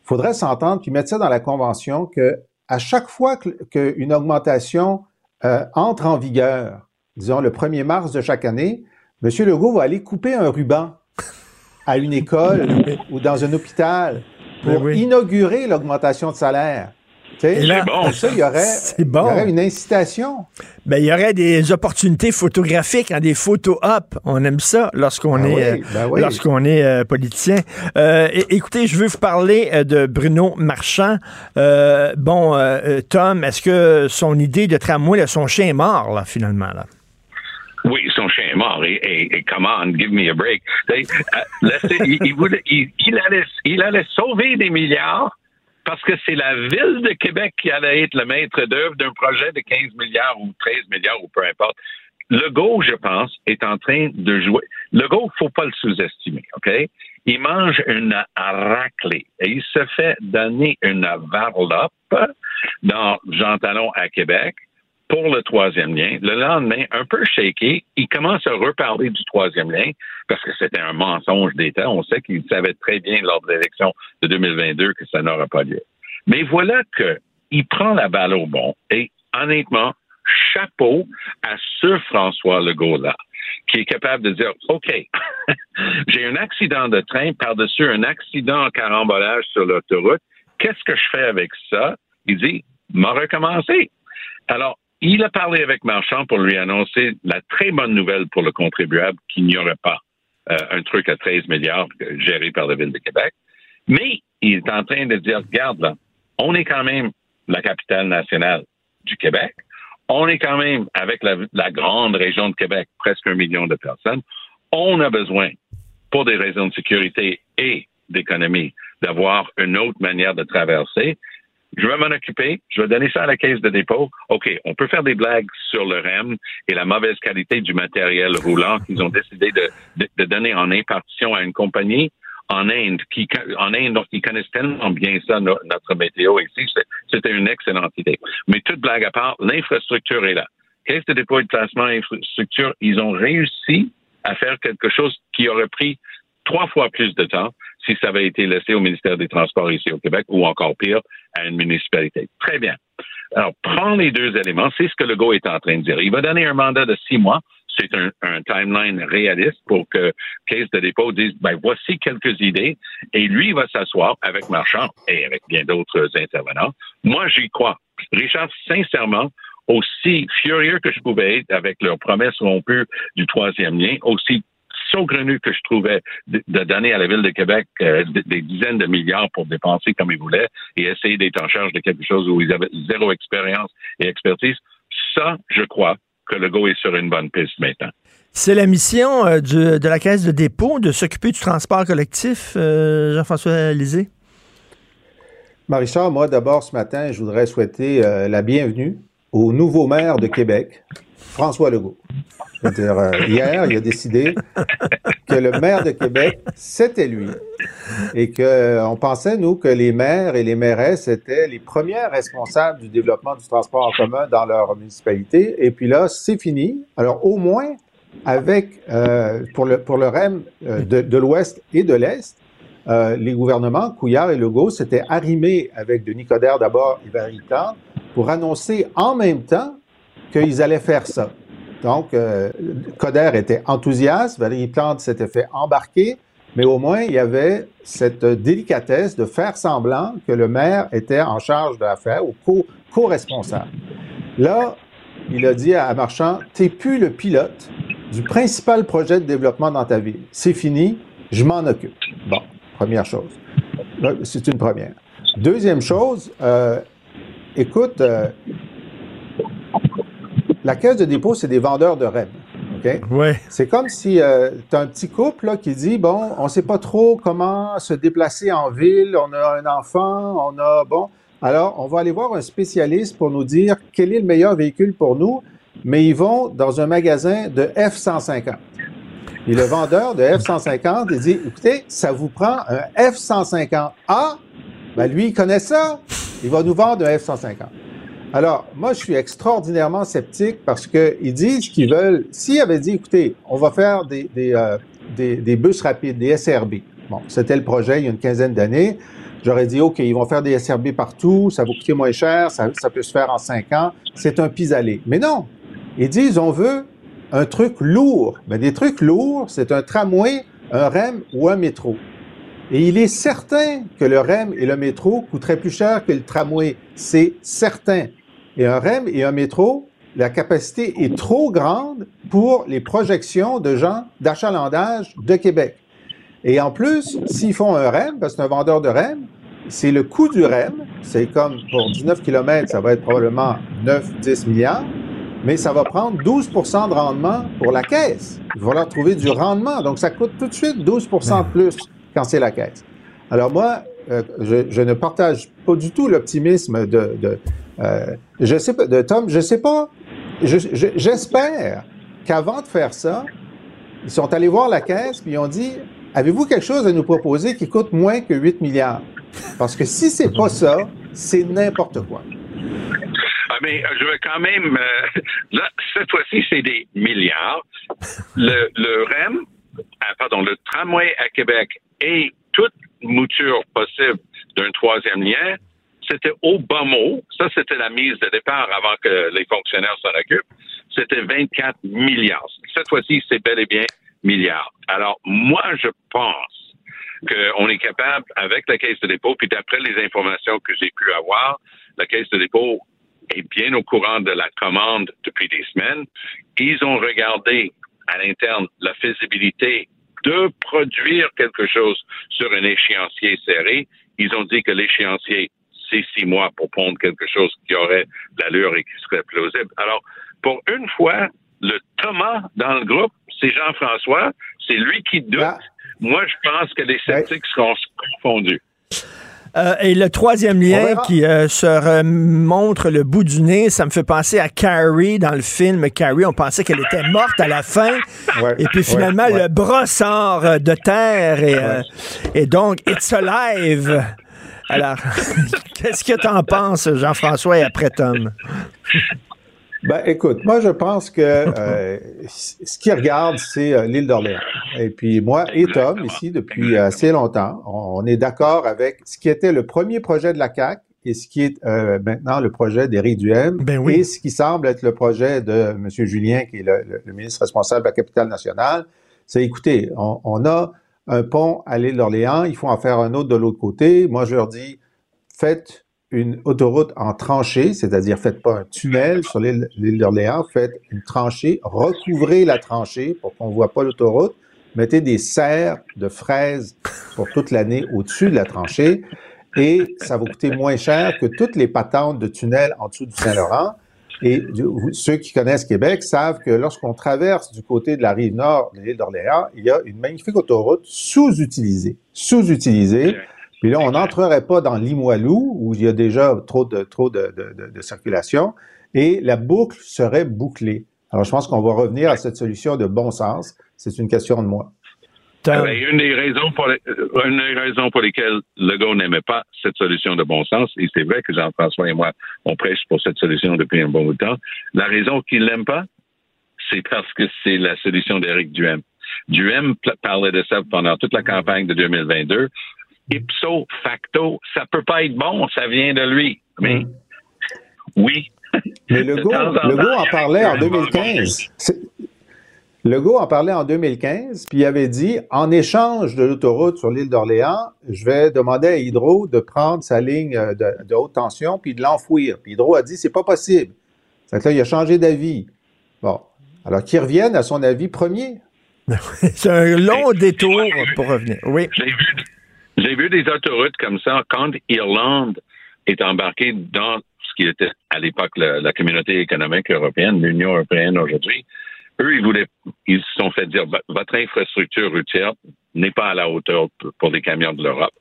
S7: il faudrait s'entendre puis mettre ça dans la convention que à chaque fois qu'une augmentation euh, entre en vigueur, disons le 1er mars de chaque année, M. Legault va aller couper un ruban à une école ou dans un hôpital pour inaugurer l'augmentation de salaire. Et là, bon, ça, il y, aurait, il y aurait une incitation.
S3: Ben, il y aurait des opportunités photographiques, hein, des photos up. On aime ça lorsqu'on ben est, euh, ben lorsqu'on est euh, politicien. Euh, écoutez, je veux vous parler de Bruno Marchand. bon, Tom, est-ce que son idée de tramway, son chien est mort, là, finalement? Là?
S6: Oui, son chien est mort. Et, et, come on, give me a break. il, il, il, allait, il allait sauver des milliards parce que c'est la ville de Québec qui allait être le maître d'œuvre d'un projet de 15 milliards ou 13 milliards ou peu importe. Le go, je pense, est en train de jouer. Le go, faut pas le sous-estimer, OK? Il mange une raclée et il se fait donner une varlope dans Jean Talon à Québec pour le troisième lien. Le lendemain, un peu shaky, il commence à reparler du troisième lien parce que c'était un mensonge d'État. On sait qu'il savait très bien lors de l'élection de 2022 que ça n'aura pas lieu. Mais voilà qu'il prend la balle au bon et honnêtement, chapeau à ce François Legault-là qui est capable de dire, OK, j'ai un accident de train par-dessus un accident en carambolage sur l'autoroute. Qu'est-ce que je fais avec ça? Il dit, m'a recommencé. Alors, il a parlé avec Marchand pour lui annoncer la très bonne nouvelle pour le contribuable qu'il n'y aurait pas euh, un truc à 13 milliards géré par la Ville de Québec. Mais il est en train de dire, regarde là, on est quand même la capitale nationale du Québec. On est quand même avec la, la grande région de Québec, presque un million de personnes. On a besoin, pour des raisons de sécurité et d'économie, d'avoir une autre manière de traverser je vais m'en occuper, je vais donner ça à la caisse de dépôt. OK, on peut faire des blagues sur le REM et la mauvaise qualité du matériel roulant qu'ils ont décidé de, de, donner en impartition à une compagnie en Inde, qui, en Inde, ils connaissent tellement bien ça, notre météo ici, c'était une excellente idée. Mais toute blague à part, l'infrastructure est là. Caisse de dépôt et de placement, infrastructure, ils ont réussi à faire quelque chose qui aurait pris trois fois plus de temps si ça avait été laissé au ministère des Transports ici au Québec ou encore pire, à une municipalité. Très bien. Alors, prends les deux éléments. C'est ce que le GO est en train de dire. Il va donner un mandat de six mois. C'est un, timeline réaliste pour que Caisse de dépôt dise, ben, voici quelques idées. Et lui, va s'asseoir avec Marchand et avec bien d'autres intervenants. Moi, j'y crois. Richard, sincèrement, aussi furieux que je pouvais être avec leurs promesses rompues du troisième lien, aussi saugrenu que je trouvais de, donner à la Ville de Québec euh, des, dizaines de milliards pour dépenser comme ils voulaient et essayer d'être en charge de quelque chose où ils avaient zéro expérience et expertise. Ça, je crois que le go est sur une bonne piste maintenant.
S3: C'est la mission euh, de la Caisse de dépôt de s'occuper du transport collectif, euh, Jean-François Lisée?
S7: Marie-Charles, moi d'abord ce matin, je voudrais souhaiter la bienvenue au nouveau maire de Québec, François Legault. Euh, hier, il a décidé que le maire de Québec, c'était lui. Et qu'on euh, pensait, nous, que les maires et les mairesses étaient les premières responsables du développement du transport en commun dans leur municipalité. Et puis là, c'est fini. Alors, au moins, avec, euh, pour, le, pour le REM de, de l'Ouest et de l'Est, les gouvernements, Couillard et Legault, s'étaient arrimés avec Denis Coderre d'abord et Valérie pour annoncer en même temps qu'ils allaient faire ça. Donc, euh, Coder était enthousiaste, Valérie Plante s'était fait embarquer, mais au moins, il y avait cette délicatesse de faire semblant que le maire était en charge de l'affaire ou co-responsable. Là, il a dit à Marchand, t'es plus le pilote du principal projet de développement dans ta ville. C'est fini, je m'en occupe. Bon, première chose. C'est une première. Deuxième chose, euh, écoute, euh, la caisse de dépôt, c'est des vendeurs de rêves. OK?
S3: Ouais.
S7: C'est comme si euh, tu as un petit couple là, qui dit bon, on sait pas trop comment se déplacer en ville, on a un enfant, on a bon. Alors, on va aller voir un spécialiste pour nous dire quel est le meilleur véhicule pour nous, mais ils vont dans un magasin de F-150. Et le vendeur de F-150, il dit, écoutez, ça vous prend un F-150A. Ben lui, il connaît ça. Il va nous vendre un F-150. Alors, moi, je suis extraordinairement sceptique parce qu'ils disent qu'ils veulent. S'ils avaient dit, écoutez, on va faire des, des, euh, des, des bus rapides, des SRB. Bon, c'était le projet il y a une quinzaine d'années. J'aurais dit, OK, ils vont faire des SRB partout, ça va coûter moins cher, ça, ça peut se faire en cinq ans. C'est un pis-aller. Mais non. Ils disent, on veut un truc lourd. Mais des trucs lourds, c'est un tramway, un REM ou un métro. Et il est certain que le REM et le métro coûteraient plus cher que le tramway. C'est certain. Et un REM et un métro, la capacité est trop grande pour les projections de gens d'achalandage de Québec. Et en plus, s'ils font un REM, parce que c'est un vendeur de REM, c'est le coût du REM. C'est comme pour 19 km, ça va être probablement 9-10 milliards, mais ça va prendre 12% de rendement pour la caisse. Il va falloir trouver du rendement. Donc, ça coûte tout de suite 12% de plus quand c'est la caisse. Alors moi, euh, je, je, ne partage pas du tout l'optimisme de, de euh, je sais pas, Tom, je sais pas. J'espère qu'avant de faire ça, ils sont allés voir la caisse puis ils ont dit Avez-vous quelque chose à nous proposer qui coûte moins que 8 milliards? Parce que si c'est pas ça, c'est n'importe quoi.
S6: Ah, mais je veux quand même. Euh, là, cette fois-ci, c'est des milliards. Le, le REM, ah, pardon, le tramway à Québec et toute mouture possible d'un troisième lien, c'était au bas mot. Ça, c'était la mise de départ avant que les fonctionnaires s'en occupent. C'était 24 milliards. Cette fois-ci, c'est bel et bien milliards. Alors, moi, je pense qu'on est capable, avec la Caisse de dépôt, puis d'après les informations que j'ai pu avoir, la Caisse de dépôt est bien au courant de la commande depuis des semaines. Ils ont regardé à l'interne la faisabilité de produire quelque chose sur un échéancier serré. Ils ont dit que l'échéancier, c'est six mois pour pondre quelque chose qui aurait de l'allure et qui serait plausible. Alors, pour une fois, le Thomas dans le groupe, c'est Jean-François, c'est lui qui doute. Ah. Moi, je pense que les sceptiques seront confondus.
S3: Euh, et le troisième lien qui euh, se remontre le bout du nez, ça me fait penser à Carrie dans le film Carrie. On pensait qu'elle était morte à la fin. et puis finalement, le bras sort euh, de terre et, et donc, it's alive. Alors, qu'est-ce que tu en penses, Jean-François, et après Tom?
S7: Ben, écoute, moi, je pense que euh, ce qui regarde, c'est euh, l'île d'Orléans. Et puis, moi et Tom, ici, depuis assez longtemps, on, est d'accord avec ce qui était le premier projet de la CAC et ce qui est euh, maintenant le projet d'Éric Duhem
S3: ben oui.
S7: et ce qui semble être le projet de M. Julien, qui est le, le, ministre responsable de la capitale nationale. C'est, écoutez, on, on a un pont à l'île d'Orléans, il faut en faire un autre de l'autre côté. Moi, je leur dis, faites une autoroute en tranchée, c'est-à-dire faites pas un tunnel sur l'île d'Orléans, faites une tranchée, recouvrez la tranchée pour qu'on voit pas l'autoroute, mettez des serres de fraises pour toute l'année au-dessus de la tranchée et ça va coûter moins cher que toutes les patentes de tunnels en dessous du Saint-Laurent. Et ceux qui connaissent Québec savent que lorsqu'on traverse du côté de la rive nord de l'île d'Orléans, il y a une magnifique autoroute sous-utilisée, sous-utilisée, puis là, on n'entrerait pas dans Limoilou, où il y a déjà trop de, trop de, de, de, circulation, et la boucle serait bouclée. Alors, je pense qu'on va revenir à cette solution de bon sens. C'est une question de moi.
S6: Euh, une, des raisons pour les, une des raisons pour lesquelles Legault n'aimait pas cette solution de bon sens, et c'est vrai que Jean-François et moi, on prêche pour cette solution depuis un bon bout de temps, la raison qu'il l'aime pas, c'est parce que c'est la solution d'Éric Duhem. Duhem parlait de ça pendant toute la campagne de 2022 ipso facto, ça peut pas être bon, ça vient de lui. Mais mm. oui.
S7: Mais Legault, Legault en parlait en 2015. Legault en parlait en 2015, puis il avait dit, en échange de l'autoroute sur l'île d'Orléans, je vais demander à Hydro de prendre sa ligne de, haute tension puis de l'enfouir. Puis Hydro a dit, c'est pas possible. C'est là, il a changé d'avis. Bon. Alors qu'il revienne à son avis premier.
S3: c'est un long détour pour revenir. Oui.
S6: J'ai vu des autoroutes comme ça quand Irlande est embarquée dans ce qui était à l'époque la, communauté économique européenne, l'Union européenne aujourd'hui. Eux, ils voulaient, ils se sont fait dire votre infrastructure routière n'est pas à la hauteur pour les camions de l'Europe.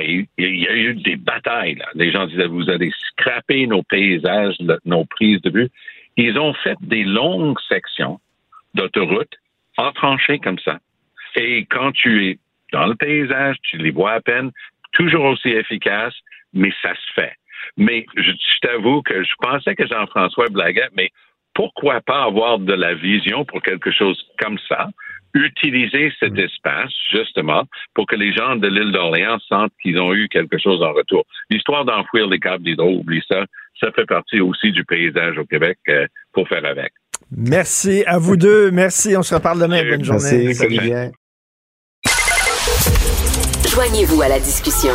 S6: Il y a eu des batailles. Là. Les gens disaient vous allez scraper nos paysages, nos prises de vue. Ils ont fait des longues sections d'autoroutes entranchés comme ça. Et quand tu es dans le paysage, tu les vois à peine, toujours aussi efficaces, mais ça se fait. Mais je, t'avoue que je pensais que Jean-François blaguait, mais pourquoi pas avoir de la vision pour quelque chose comme ça? Utiliser cet mm. espace, justement, pour que les gens de l'île d'Orléans sentent qu'ils ont eu quelque chose en retour. L'histoire d'enfouir les câbles d'hydro, oublie ça, ça fait partie aussi du paysage au Québec euh, pour faire avec.
S3: Merci à vous deux. Merci. On se reparle demain. Bonne journée.
S7: Merci.
S2: Joignez-vous à la discussion.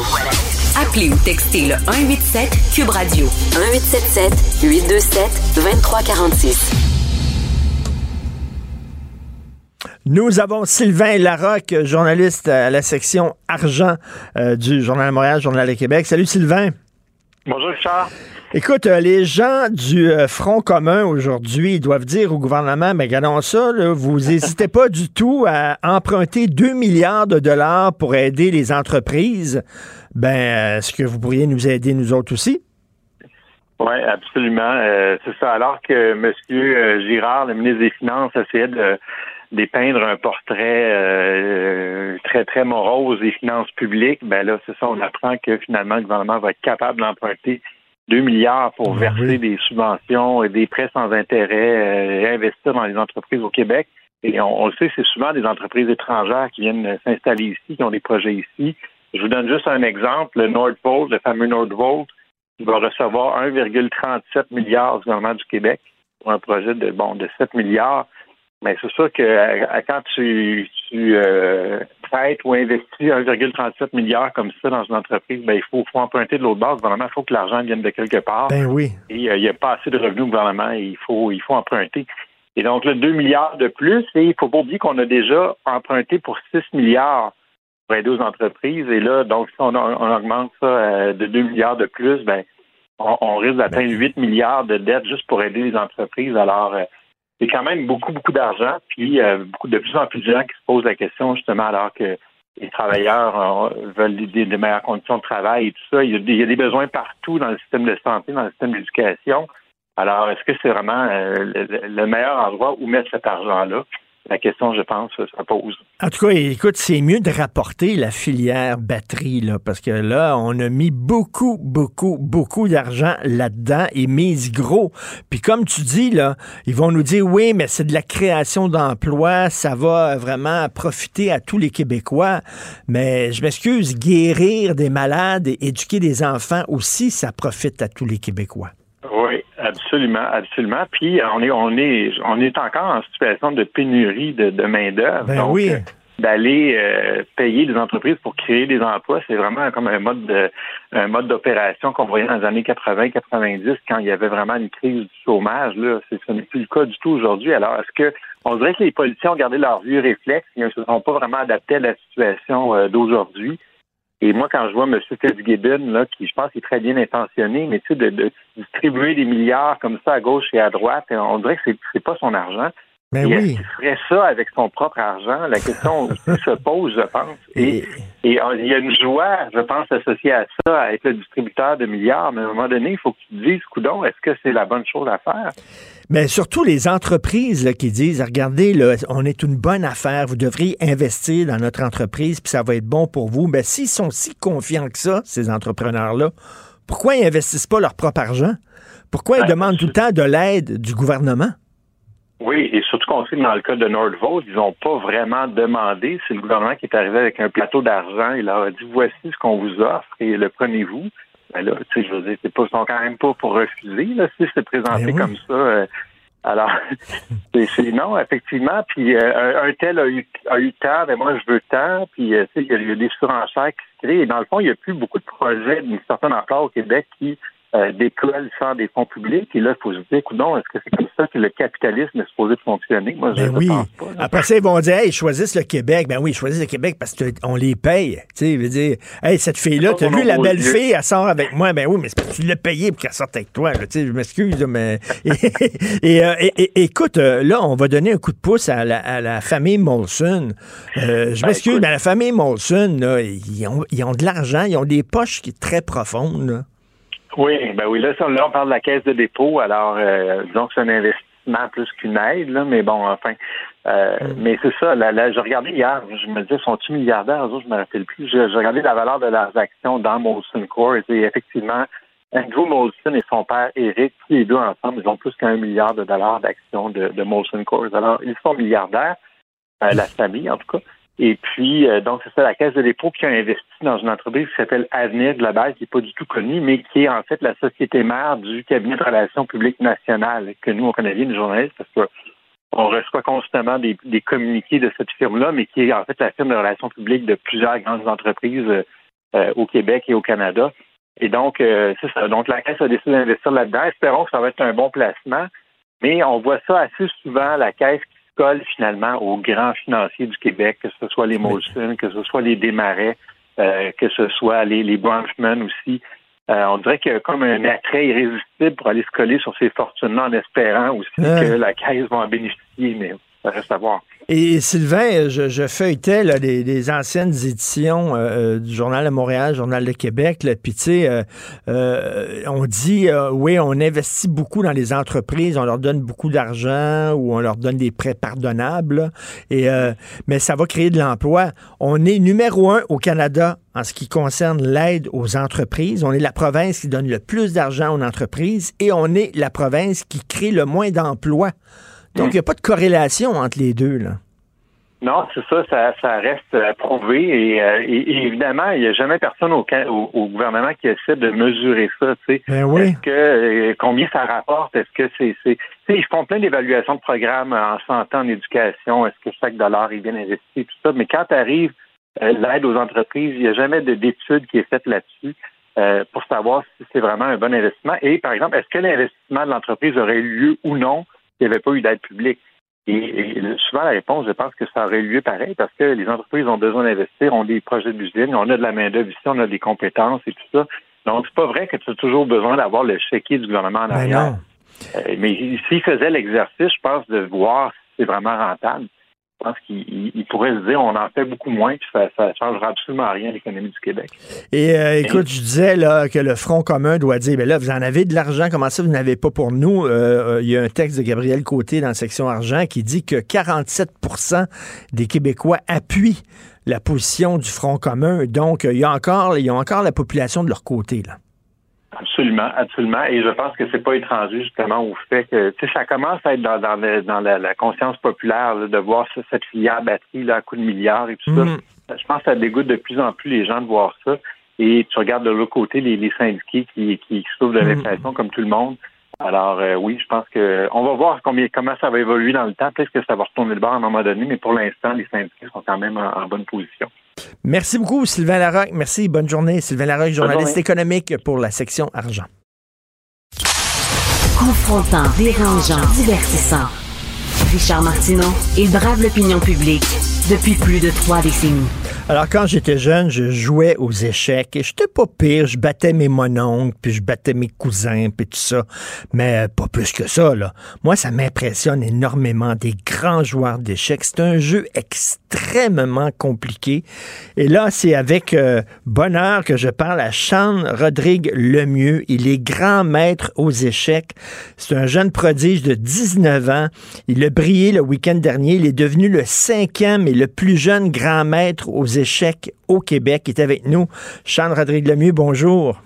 S2: Appelez ou textez le 187 Cube Radio 1877 827 2346.
S3: Nous avons Sylvain Larocque, journaliste à la section argent euh, du Journal de Montréal, Journal de Québec. Salut Sylvain.
S8: Bonjour Richard.
S3: Écoute, euh, les gens du euh, Front commun aujourd'hui doivent dire au gouvernement, mais regardons ça, vous n'hésitez pas du tout à emprunter 2 milliards de dollars pour aider les entreprises. Ben, euh, est-ce que vous pourriez nous aider, nous autres aussi?
S8: Oui, absolument. c'est ça. Alors que M. Girard, le ministre des Finances, essayait de dépeindre un portrait très, très morose des finances publiques, ben là, c'est ça, on apprend que finalement, le gouvernement va être capable d'emprunter 2 milliards pour ben verser des subventions et des prêts sans intérêt et euh, investir dans les entreprises au Québec. Et on, le sait, c'est souvent des entreprises étrangères qui viennent s'installer ici, qui ont des projets ici. Je vous donne juste un exemple. Le Nordvolt, le fameux Nordvolt, il va recevoir 1,37 milliard du gouvernement du Québec pour un projet de bon de 7 milliards. Mais c'est sûr que euh, quand tu, tu euh, ou investis 1,37 milliard comme ça dans une entreprise, ben, il faut, faut emprunter de l'autre base. Gouvernement, il faut que l'argent vienne de quelque part.
S3: Ben oui.
S8: Et euh, il n'y a pas assez de revenus au gouvernement et il faut, il faut emprunter. Et donc, le 2 milliards de plus, et il faut pas oublier qu'on a déjà emprunté pour 6 milliards pour aider aux entreprises. Et là, donc, si on, augmente ça de 2 milliards de plus, ben, on, risque d'atteindre 8 ben. milliards de dettes juste pour aider les entreprises. Alors, c'est quand même beaucoup, beaucoup d'argent. Puis euh, beaucoup de plus en plus de gens qui se posent la question, justement, alors que les travailleurs euh, veulent des, meilleures conditions de travail et tout ça. Il y, a des, besoins partout dans le système de santé, dans le système d'éducation. Alors, est-ce que c'est vraiment euh, le, meilleur endroit où mettre cet argent-là? La question, je pense, se pose.
S3: En tout cas, écoute, c'est mieux de rapporter la filière batterie, là, parce que là, on a mis beaucoup, beaucoup, beaucoup d'argent là-dedans et mise gros. Puis comme tu dis, là, ils vont nous dire, oui, mais c'est de la création d'emplois, ça va vraiment profiter à tous les Québécois. Mais je m'excuse, guérir des malades et éduquer des enfants aussi, ça profite à tous les Québécois.
S8: Absolument, absolument. Puis on est, on est, on est encore en situation de pénurie de, de main d'œuvre.
S3: Ben oui. Euh,
S8: d'aller euh, payer des entreprises pour créer des emplois, c'est vraiment comme un mode de, un mode d'opération qu'on voyait dans les années 80-90 quand il y avait vraiment une crise du chômage. Là, ce n'est plus le cas du tout aujourd'hui. Alors, est-ce que on dirait que les politiciens ont gardé leur vieux réflexe, ils ne se sont pas vraiment adaptés à la situation euh, d'aujourd'hui. Et moi, quand je vois M. Fitzgibbon, là, qui je pense est très bien intentionné, mais tu sais, de, distribuer des milliards comme ça à gauche et à droite, on dirait que c'est pas son argent.
S3: Mais oui.
S8: ferait ça avec son propre argent? La question se pose, je pense. Et, et, il y a une joie, je pense, associée à ça, à être le distributeur de milliards. Mais à un moment donné, il faut que tu te dises, coudon, est-ce que c'est la bonne chose à faire?
S3: Mais surtout les entreprises qui disent, regardez, là, on est une bonne affaire, vous devriez investir dans notre entreprise, puis ça va être bon pour vous. Mais s'ils sont si confiants que ça, ces entrepreneurs-là, pourquoi ils investissent pas leur propre argent? Pourquoi ils ben, demandent tout le temps de l'aide du gouvernement?
S8: Oui, et surtout qu'on sait que dans le cas de Nordvolt, ils n'ont pas vraiment demandé. C'est le gouvernement qui est arrivé avec un plateau d'argent. Il leur a dit voici ce qu'on vous offre et le prenez-vous. Ben là, tu sais, je veux dire, c'est pas, sont quand même pas pour refuser, là, si c'est présenté ben comme ça. Euh, alors, c'est non, effectivement. Puis euh, un, tel a eu, a eu tant, mais moi je veux tant. Puis euh, tu sais, il y, a des surenchères qui se créent. Et dans le fond, il n'y a plus beaucoup de projets d'une certaine ampleur au Québec qui euh, d'écoles sans des fonds publics. Et là, il faut se dire, non, est-ce que c'est comme ça que le capitalisme est supposé fonctionner? Moi, je
S3: ben oui. pense pas. Après ça, ils vont dire, hey, choisissent le Québec. Ben oui, choisissent le Québec parce qu'on les paye. Tu sais, veut dire, hey, cette fille-là, tu as vu la belle fille, elle sort avec moi. Ben oui, mais c'est parce que tu l'as payée pour qu'elle sorte avec toi. Tu sais, je m'excuse, mais. Euh, et, écoute, euh, là, on va donner un coup de pouce à la, famille Molson. je ben, m'excuse, mais la famille Molson, là, ils, ont, ils ont de l'argent, ils ont des poches qui sont très profondes. Là.
S8: Oui, ben oui, là, on parle de la caisse de dépôt. Alors, euh, disons que c'est un investissement plus qu'une aide, là, mais bon, enfin, Mm. Mais c'est ça, là, je regardais hier, je me disais, sont-ils milliardaires? je ne me rappelle plus. Je, regardais la valeur de leurs actions dans Molson Coors et effectivement, Andrew Molson et son père Eric, tous les deux ensemble, ils ont plus qu'un milliard de dollars d'actions de, de Molson Coors. Alors, ils sont milliardaires, la famille en tout cas. Et puis, euh, donc, c'est ça, la Caisse de dépôt qui a investi dans une entreprise qui s'appelle Avenir Global, qui n'est pas du tout connue, mais qui est en fait la société mère du cabinet de relations publiques nationales, que nous, on connaît bien, les journalistes, parce qu'on reçoit constamment des, communiqués de cette firme-là, mais qui est en fait la firme de relations publiques de plusieurs grandes entreprises euh, au Québec et au Canada. Et donc, euh, c'est ça. Donc, la Caisse a décidé d'investir là-dedans. Espérons que ça va être un bon placement. Mais on voit ça assez souvent, la Caisse qui finalement aux grands financiers du Québec, que ce soit les Molson, que ce soit les Desmarais, euh, que ce soit les, les aussi. Euh, on dirait qu'il y a comme un attrait irrésistible pour aller se coller sur ces fortunes-là en espérant aussi que la caisse va en bénéficier, mais ça reste à voir.
S3: Et Sylvain, je, je feuilletais là, des, anciennes éditions euh, euh, du Journal de Montréal, Journal de Québec. Puis, tu sais, euh, on dit, oui, on investit beaucoup dans les entreprises, on leur donne beaucoup d'argent ou on leur donne des prêts pardonnables. et, mais ça va créer de l'emploi. On est numéro un au Canada en ce qui concerne l'aide aux entreprises. On est la province qui donne le plus d'argent aux entreprises et on est la province qui crée le moins d'emplois. Donc, il n'y a pas de corrélation entre les deux, là.
S8: Non, c'est ça, ça, reste à prouver. Euh, et, évidemment, il n'y a jamais personne au, au, gouvernement qui essaie de mesurer ça. Tu sais.
S3: Ben oui.
S8: Est-ce que euh, combien ça rapporte? Est-ce que c'est. c'est ils font plein d'évaluations de programmes en santé, en éducation. Est-ce que chaque dollar est bien investi, tout ça. Mais quand arrive euh, l'aide aux entreprises, il n'y a jamais d'étude qui est faite là-dessus. pour savoir si c'est vraiment un bon investissement. Et par exemple, est-ce que l'investissement de l'entreprise aurait eu lieu ou non? S'il n'y avait pas eu d'aide publique? Et, souvent, la réponse, je pense que ça aurait lieu pareil parce que les entreprises ont besoin d'investir, ont des projets d'usine, on a de la main-d'œuvre ici, on a des compétences et tout ça. Donc, c'est pas vrai que tu as toujours besoin d'avoir le chéquier du gouvernement en ben arrière. Euh, mais s'ils faisaient l'exercice, je pense, de voir si c'est vraiment rentable, je pense qu'il pourrait se dire on en fait beaucoup moins, puis ça ne changera absolument rien à l'économie du Québec.
S3: Et euh, écoute, je disais là, que le Front commun doit dire, ben là, vous en avez de l'argent, comment ça, vous n'avez pas pour nous? Euh, euh, il y a un texte de Gabriel Côté dans la section argent qui dit que 47% des Québécois appuient la position du Front commun. Donc, il y a encore, ils ont encore la population de leur côté. Là.
S8: Absolument, absolument. Et je pense que c'est pas étranger justement au fait que tu sais, ça commence à être dans, dans, dans la, conscience populaire de voir cette filière batterie là, à coups de milliards et tout ça. Mm-hmm. Je pense que ça dégoûte de plus en plus les gens de voir ça. Et tu regardes de l'autre côté les, les syndiqués qui, qui souffrent de mm-hmm. l'inflation comme tout le monde. Alors euh, oui, je pense que on va voir combien comment ça va évoluer dans le temps. Peut-être que ça va retourner le bord à un moment donné, mais pour l'instant, les syndiqués sont quand même en bonne position.
S3: Merci beaucoup, Sylvain Larocque. Merci. Bonne journée. Sylvain Larocque, journaliste économique pour la section argent.
S2: Confrontant, dérangeant, divertissant. Richard Martineau, il brave l'opinion publique depuis plus de trois décennies.
S3: Alors, quand j'étais jeune, je jouais aux échecs et j'étais pas pire. Je battais mes mononcles, puis je battais mes cousins, puis tout ça. Mais pas plus que ça, là. Moi, ça m'impressionne énormément des grands joueurs d'échecs. C'est un jeu extrêmement compliqué. Et là, c'est avec euh, bonheur que je parle à Sean Rodrigue Lemieux. Il est grand maître aux échecs. C'est un jeune prodige de 19 ans. Il a brillé le week-end dernier. Il est devenu le cinquième et le plus jeune grand maître aux échecs au Québec. Il est avec nous. Sean Rodrigue Lemieux, bonjour.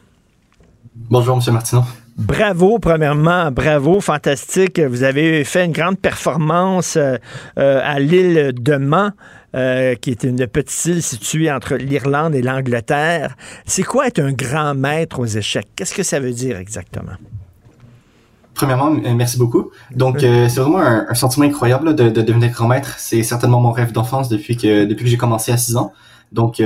S9: Bonjour, M. Martineau.
S3: Bravo, premièrement, bravo, fantastique. Vous avez fait une grande performance euh, euh, à l'île de Man, euh, qui est une petite île située entre l'Irlande et l'Angleterre. C'est quoi être un grand maître aux échecs? Qu'est-ce que ça veut dire exactement?
S9: Premièrement, merci beaucoup. Donc, c'est vraiment un, sentiment incroyable de, de, devenir grand maître. C'est certainement mon rêve d'enfance depuis que depuis que j'ai commencé à 6 ans. Donc,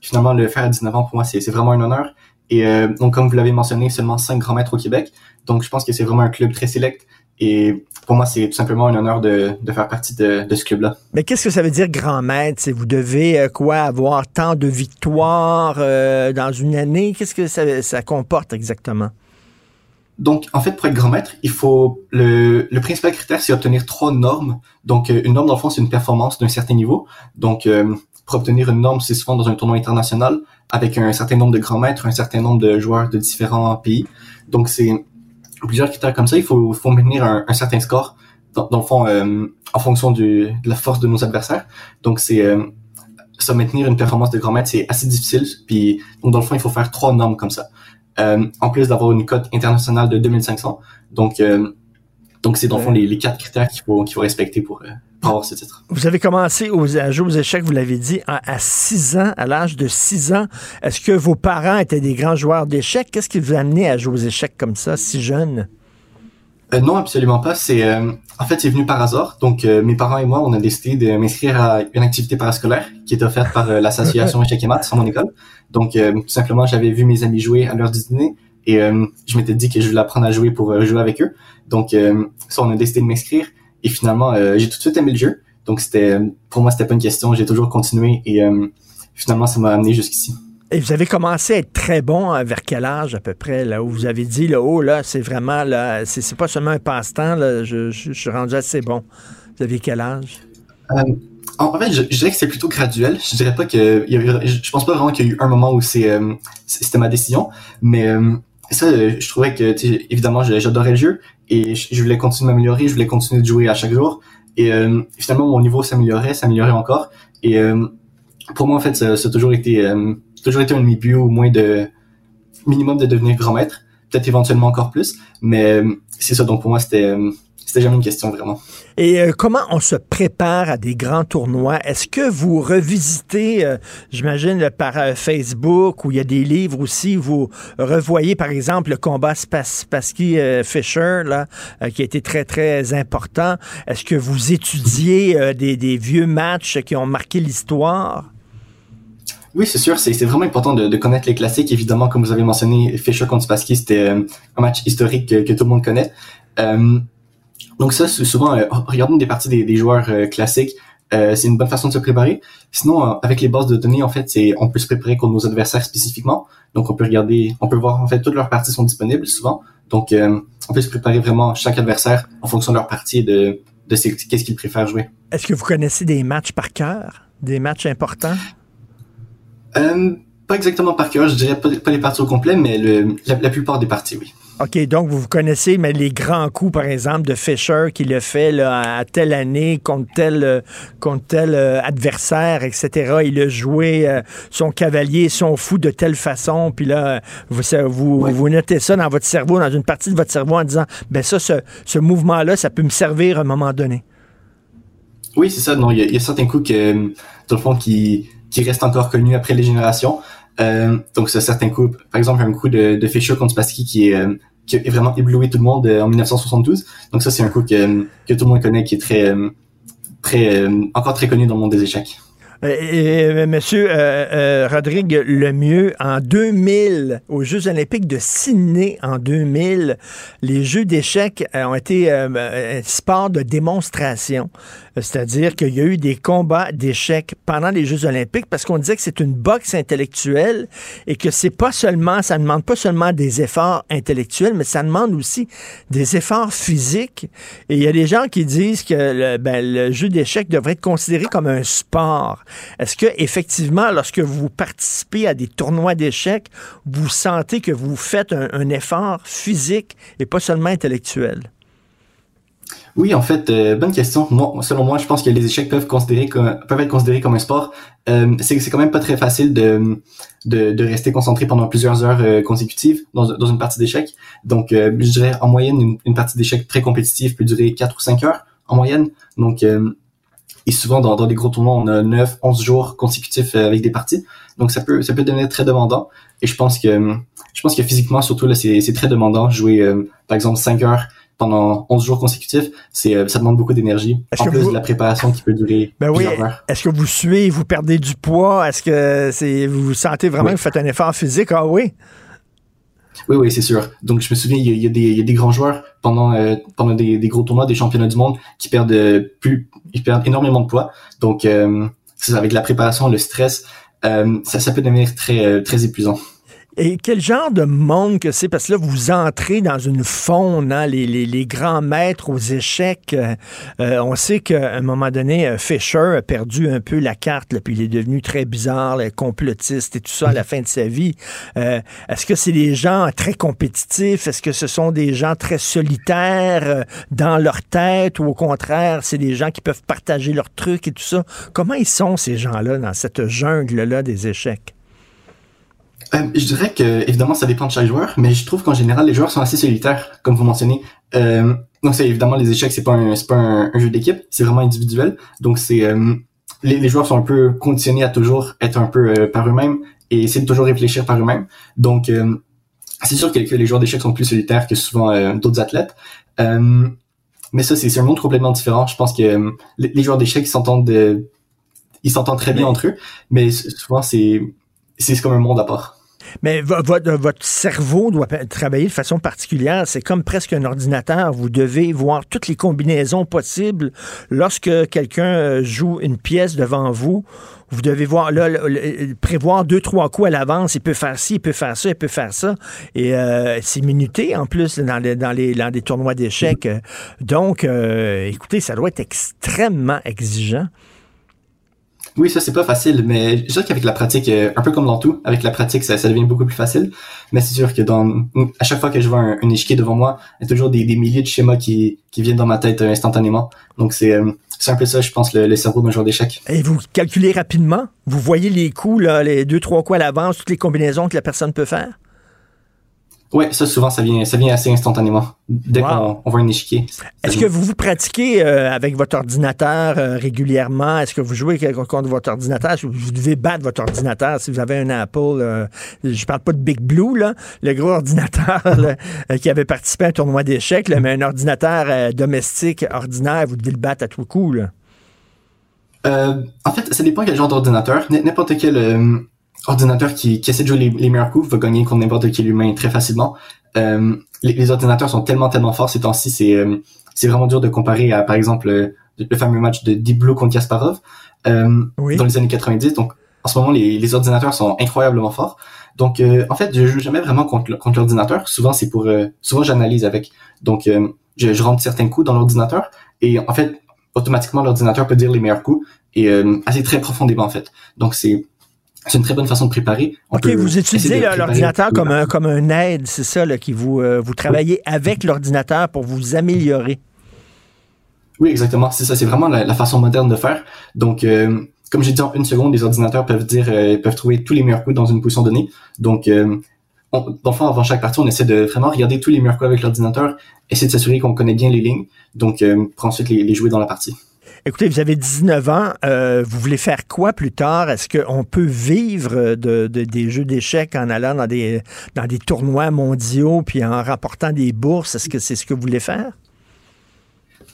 S9: finalement, le faire à 19 ans, pour moi, c'est vraiment un honneur. Et euh, donc, comme vous l'avez mentionné, seulement cinq grands maîtres au Québec. Donc, je pense que c'est vraiment un club très sélect. Et pour moi, c'est tout simplement un honneur de, de faire partie de, de ce club-là.
S3: Mais qu'est-ce que ça veut dire grand maître? C'est vous devez euh, quoi? Avoir tant de victoires euh, dans une année? Qu'est-ce que ça, ça, comporte exactement?
S9: Donc, en fait, pour être grand maître, il faut le, le principal critère, c'est obtenir trois normes. Donc, une norme d'enfant, c'est une performance d'un certain niveau. Donc, pour obtenir une norme, c'est souvent dans un tournoi international avec un certain nombre de grands maîtres, un certain nombre de joueurs de différents pays. Donc, c'est plusieurs critères comme ça. Il faut, faut maintenir un, certain score dans, dans, le fond, en fonction du, de la force de nos adversaires. Donc, c'est se maintenir une performance de grand maître, c'est assez difficile. Puis, donc, dans le fond, il faut faire trois normes comme ça. En plus d'avoir une cote internationale de 2500. Donc, donc, c'est dans le fond les, les quatre critères qu'il faut, qu'il faut respecter pour, pour avoir ce titre.
S3: Vous avez commencé aux, à jouer aux échecs, vous l'avez dit, à, 6 ans, à l'âge de 6 ans. Est-ce que vos parents étaient des grands joueurs d'échecs? Qu'est-ce qui vous a amené à jouer aux échecs comme ça, si jeune?
S9: Euh, non, absolument pas. C'est euh, en fait c'est venu par hasard. Donc euh, mes parents et moi, on a décidé de m'inscrire à une activité parascolaire qui est offerte par l'association Échecs et Maths dans mon école. Donc tout simplement, j'avais vu mes amis jouer à l'heure du dîner et je m'étais dit que je voulais apprendre à jouer pour jouer avec eux. Donc ça, on a décidé de m'inscrire et finalement j'ai tout de suite aimé le jeu. Donc c'était pour moi c'était pas une question. J'ai toujours continué et finalement ça m'a amené jusqu'ici.
S3: Et vous avez commencé à être très bon euh, vers quel âge à peu près, là, où vous avez dit, là, oh, là, c'est vraiment, là, c'est pas seulement un passe-temps, là, je, suis rendu assez bon. Vous avez quel âge?
S9: Euh, en fait, je, dirais que c'est plutôt graduel. Je dirais pas que, je pense pas vraiment qu'il y a eu un moment où c'est, euh, c'était ma décision, mais ça, je trouvais que, évidemment, j'adorais le jeu et je, voulais continuer de m'améliorer, je voulais continuer de jouer à chaque jour. Et finalement, mon niveau s'améliorait, s'améliorait encore. Et pour moi, en fait, ça, ça a toujours été toujours été un de mes buts, au moins de minimum de devenir grand maître, peut-être éventuellement encore plus, mais euh, c'est ça. Donc pour moi, c'était euh, c'était jamais une question vraiment.
S3: Et euh, comment on se prépare à des grands tournois? Est-ce que vous revisitez, j'imagine, par Facebook, où il y a des livres aussi, vous revoyez par exemple le combat Spassky-Fisher, là, qui a été très, très important. Est-ce que vous étudiez des, des vieux matchs qui ont marqué l'histoire?
S9: Oui, c'est sûr, c'est vraiment important de, de, connaître les classiques. Évidemment, comme vous avez mentionné, Fischer contre Spassky, c'était euh, un match historique que, tout le monde connaît. Euh, donc ça, souvent, euh, regardons des parties des, des joueurs euh, classiques. c'est une bonne façon de se préparer. Sinon, avec les bases de données, en fait, c'est on peut se préparer contre nos adversaires spécifiquement. Donc, on peut regarder, on peut voir en fait toutes leurs parties sont disponibles souvent. Donc, on peut se préparer vraiment chaque adversaire en fonction de leur partie et de de qu'est-ce qu'ils préfèrent jouer.
S3: Est-ce que vous connaissez des matchs par cœur, des matchs importants?
S9: Euh, pas exactement par cœur, je dirais pas, les parties au complet, mais le, la, plupart des parties, oui.
S3: OK, donc vous vous connaissez, mais les grands coups, par exemple, de Fischer qui le fait là, à telle année contre tel, euh, contre tel euh, adversaire, etc. Il a joué son cavalier, son fou de telle façon, puis là, vous, vous, vous, notez ça dans votre cerveau, dans une partie de votre cerveau en disant, ben ça, ce, ce mouvement-là, ça peut me servir à un moment donné.
S9: Oui, c'est ça. Non, il y, a certains coups que, dans le fond, qui qui reste encore connu après les générations. Euh, donc, c'est certains coups, par exemple, un coup de, de Fischer contre Spassky qui est, euh, qui est vraiment ébloui tout le monde euh, en 1972. Donc, ça, c'est un coup que, que tout le monde connaît, qui est très, euh, très, encore très connu dans le monde des échecs.
S3: Monsieur euh, Rodrigue Lemieux, en 2000, aux Jeux olympiques de Sydney en 2000, les Jeux d'échecs ont été un sport de démonstration. C'est-à-dire qu'il y a eu des combats d'échecs pendant les Jeux olympiques parce qu'on disait que c'est une boxe intellectuelle et que c'est pas seulement, ça demande pas seulement des efforts intellectuels, mais ça demande aussi des efforts physiques. Et il y a des gens qui disent que le, ben, jeu d'échecs devrait être considéré comme un sport. Est-ce que effectivement, lorsque vous participez à des tournois d'échecs, vous sentez que vous faites un, un effort physique et pas seulement intellectuel?
S9: Oui, en fait, euh, bonne question. Moi, selon moi, je pense que les échecs peuvent considérer comme, peuvent être considérés comme un sport. Euh, c'est c'est quand même pas très facile de, rester concentré pendant plusieurs heures euh, consécutives dans, une partie d'échecs. Donc, euh, je dirais en moyenne une, partie d'échecs très compétitive peut durer 4 ou 5 heures en moyenne. Donc, et souvent dans, dans des gros tournois, on a 9, 11 jours consécutifs avec des parties. Donc, ça peut ça peut devenir très demandant. Et je pense que je pense que physiquement surtout là, c'est c'est très demandant jouer par exemple 5 heures pendant 11 jours consécutifs, c'est euh, ça demande beaucoup d'énergie. En plus de la préparation qui peut durer ben oui.
S3: Est-ce que vous suez, vous perdez du poids? Est-ce que c'est vous sentez vraiment que vous faites un effort physique? Ah oui?
S9: Oui, oui, c'est sûr. Donc, je me souviens, il y a, des, il y a des, grands joueurs pendant euh, pendant des, des, gros tournois, des championnats du monde, qui perdent euh, plus, ils perdent énormément de poids. Donc, euh, avec la préparation, le stress, ça, ça peut devenir très très épuisant.
S3: Et quel genre de monde que c'est? Parce que là, vous entrez dans une faune, hein, les, les, les, grands maîtres aux échecs. Euh, euh, on sait qu'à un moment donné, euh, Fisher a perdu un peu la carte, là, puis il est devenu très bizarre, complotiste et tout ça à la fin de sa vie. Est-ce que c'est des gens très compétitifs? Est-ce que ce sont des gens très solitaires dans leur tête? Ou au contraire, c'est des gens qui peuvent partager leurs trucs et tout ça? Comment ils sont, ces gens-là, dans cette jungle-là des échecs?
S9: Euh, je dirais que évidemment ça dépend de chaque joueur, mais je trouve qu'en général les joueurs sont assez solitaires, comme vous mentionnez. Euh, donc c'est évidemment les échecs, c'est pas un c'est pas un, jeu d'équipe, c'est vraiment individuel. Donc c'est euh, les, les, joueurs sont un peu conditionnés à toujours être un peu par eux-mêmes et essayer de toujours réfléchir par eux-mêmes. Donc c'est sûr que, les joueurs d'échecs sont plus solitaires que souvent d'autres athlètes. mais ça c'est un monde complètement différent. Je pense que les, joueurs d'échecs s'entendent ils s'entendent très bien entre eux, mais souvent c'est c'est comme un monde à part.
S3: Mais votre, cerveau doit travailler de façon particulière. C'est comme presque un ordinateur. Vous devez voir toutes les combinaisons possibles. Lorsque quelqu'un euh, joue une pièce devant vous, vous devez voir là, prévoir deux, trois coups à l'avance. Il peut faire ci, il peut faire ça, il peut faire ça. Et euh, c'est minuté en plus dans, les, dans, les, dans des tournois d'échecs. Donc, euh, écoutez, ça doit être extrêmement exigeant.
S9: Oui, ça c'est pas facile, mais je dirais qu'avec la pratique, euh, un peu comme dans tout, avec la pratique, ça, devient beaucoup plus facile. Mais c'est sûr que dans à chaque fois que je vois un, échiquier devant moi, il y a toujours des, milliers de schémas qui, qui viennent dans ma tête euh, instantanément. Donc c'est euh, c'est un peu ça, je pense, le, le cerveau d'un joueur d'échecs.
S3: Et vous calculez rapidement? Vous voyez les coups, là, les deux trois coups à l'avance, toutes les combinaisons que la personne peut faire?
S9: Ouais, ça souvent ça vient ça vient assez instantanément dès qu'on voit un échiquier.
S3: Est-ce que vous vous pratiquez euh, avec votre ordinateur euh, régulièrement? Est-ce que vous jouez contre votre ordinateur? Vous devez battre votre ordinateur? Si vous avez un Apple. Euh, je parle pas de Big Blue là, le gros ordinateur qui avait participé à un tournoi d'échecs, mais un ordinateur domestique ordinaire, vous devez le battre à tout coup là.
S9: en fait, ça dépend quel genre d'ordinateur. N'importe quel ordinateur qui, qui essaie de jouer les, meilleurs coups va gagner contre n'importe quel humain très facilement. Euh, les, ordinateurs sont tellement tellement forts ces temps-ci, c'est euh, c'est vraiment dur de comparer à par exemple le, fameux match de Deep Blue contre Kasparov euh, dans les années 90. Donc en ce moment les, les ordinateurs sont incroyablement forts. Donc euh, en fait je joue jamais vraiment contre contre l'ordinateur. Souvent c'est pour euh, souvent j'analyse avec. Donc je, je rentre certains coups dans l'ordinateur et en fait automatiquement l'ordinateur peut dire les meilleurs coups et assez très profondément en fait. Donc c'est c'est une très bonne façon de préparer.
S3: OK, vous utilisez l'ordinateur comme un, comme un aide, c'est ça, là, qui vous, euh, vous travaillez avec l'ordinateur pour vous améliorer.
S9: Oui, exactement. C'est ça, c'est vraiment la, façon moderne de faire. Donc, euh, comme j'ai dit en une seconde, les ordinateurs peuvent dire, euh, peuvent trouver tous les meilleurs coups dans une position donnée. Donc, on, avant chaque partie, on essaie de vraiment regarder tous les meilleurs coups avec l'ordinateur, essayer de s'assurer qu'on connaît bien les lignes, donc pour ensuite les jouer dans la partie.
S3: Écoutez, vous avez 19 ans. Euh, vous voulez faire quoi plus tard? Est-ce qu'on peut vivre de, des jeux d'échecs en allant dans des, tournois mondiaux puis en rapportant des bourses? Est-ce que c'est ce que vous voulez faire?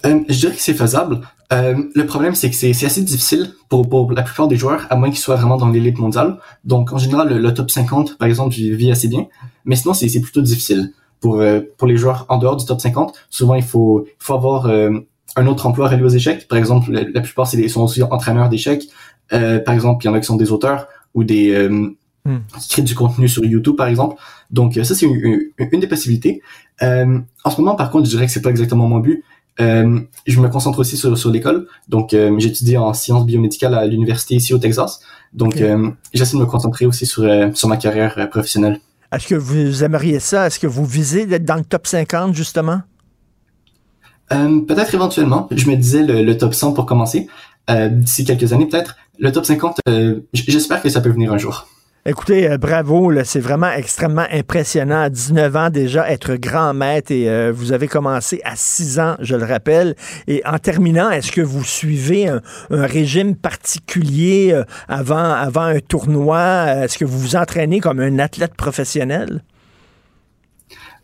S9: Euh, je dirais que c'est faisable. Euh, le problème, c'est que c'est assez difficile pour, la plupart des joueurs, à moins qu'ils soient vraiment dans l'élite mondiale. Donc, en général, le, top 50, par exemple, vis assez bien. Mais sinon, c'est plutôt difficile. Pour, les joueurs en dehors du top 50, souvent, il faut avoir un autre emploi relié aux échecs. Par exemple, la, plupart c'est des, sont aussi entraîneurs d'échecs. Euh, par exemple, il y en a qui sont des auteurs ou des euh, hmm. qui créent du contenu sur YouTube, par exemple. Donc euh, ça, c'est une, une, des possibilités. Euh, en ce moment, par contre, je dirais que c'est pas exactement mon but. Euh, je me concentre aussi sur, sur l'école. Donc, j'étudie en sciences biomédicales à l'université ici au Texas. Donc, j'essaie de me concentrer aussi sur, sur ma carrière professionnelle.
S3: Est-ce que vous aimeriez ça? Est-ce que vous visez d'être dans le top 50, justement?
S9: Euh, peut-être éventuellement. Je me disais le, top 100 pour commencer. Euh, d'ici quelques années, peut-être. Le top 50, euh, j'espère que ça peut venir un jour.
S3: Écoutez, bravo, c'est vraiment extrêmement impressionnant. À 19 ans déjà, être grand maître et vous avez commencé à 6 ans, je le rappelle. Et en terminant, est-ce que vous suivez un, régime particulier avant, avant un tournoi? Est-ce que vous vous entraînez comme un athlète professionnel?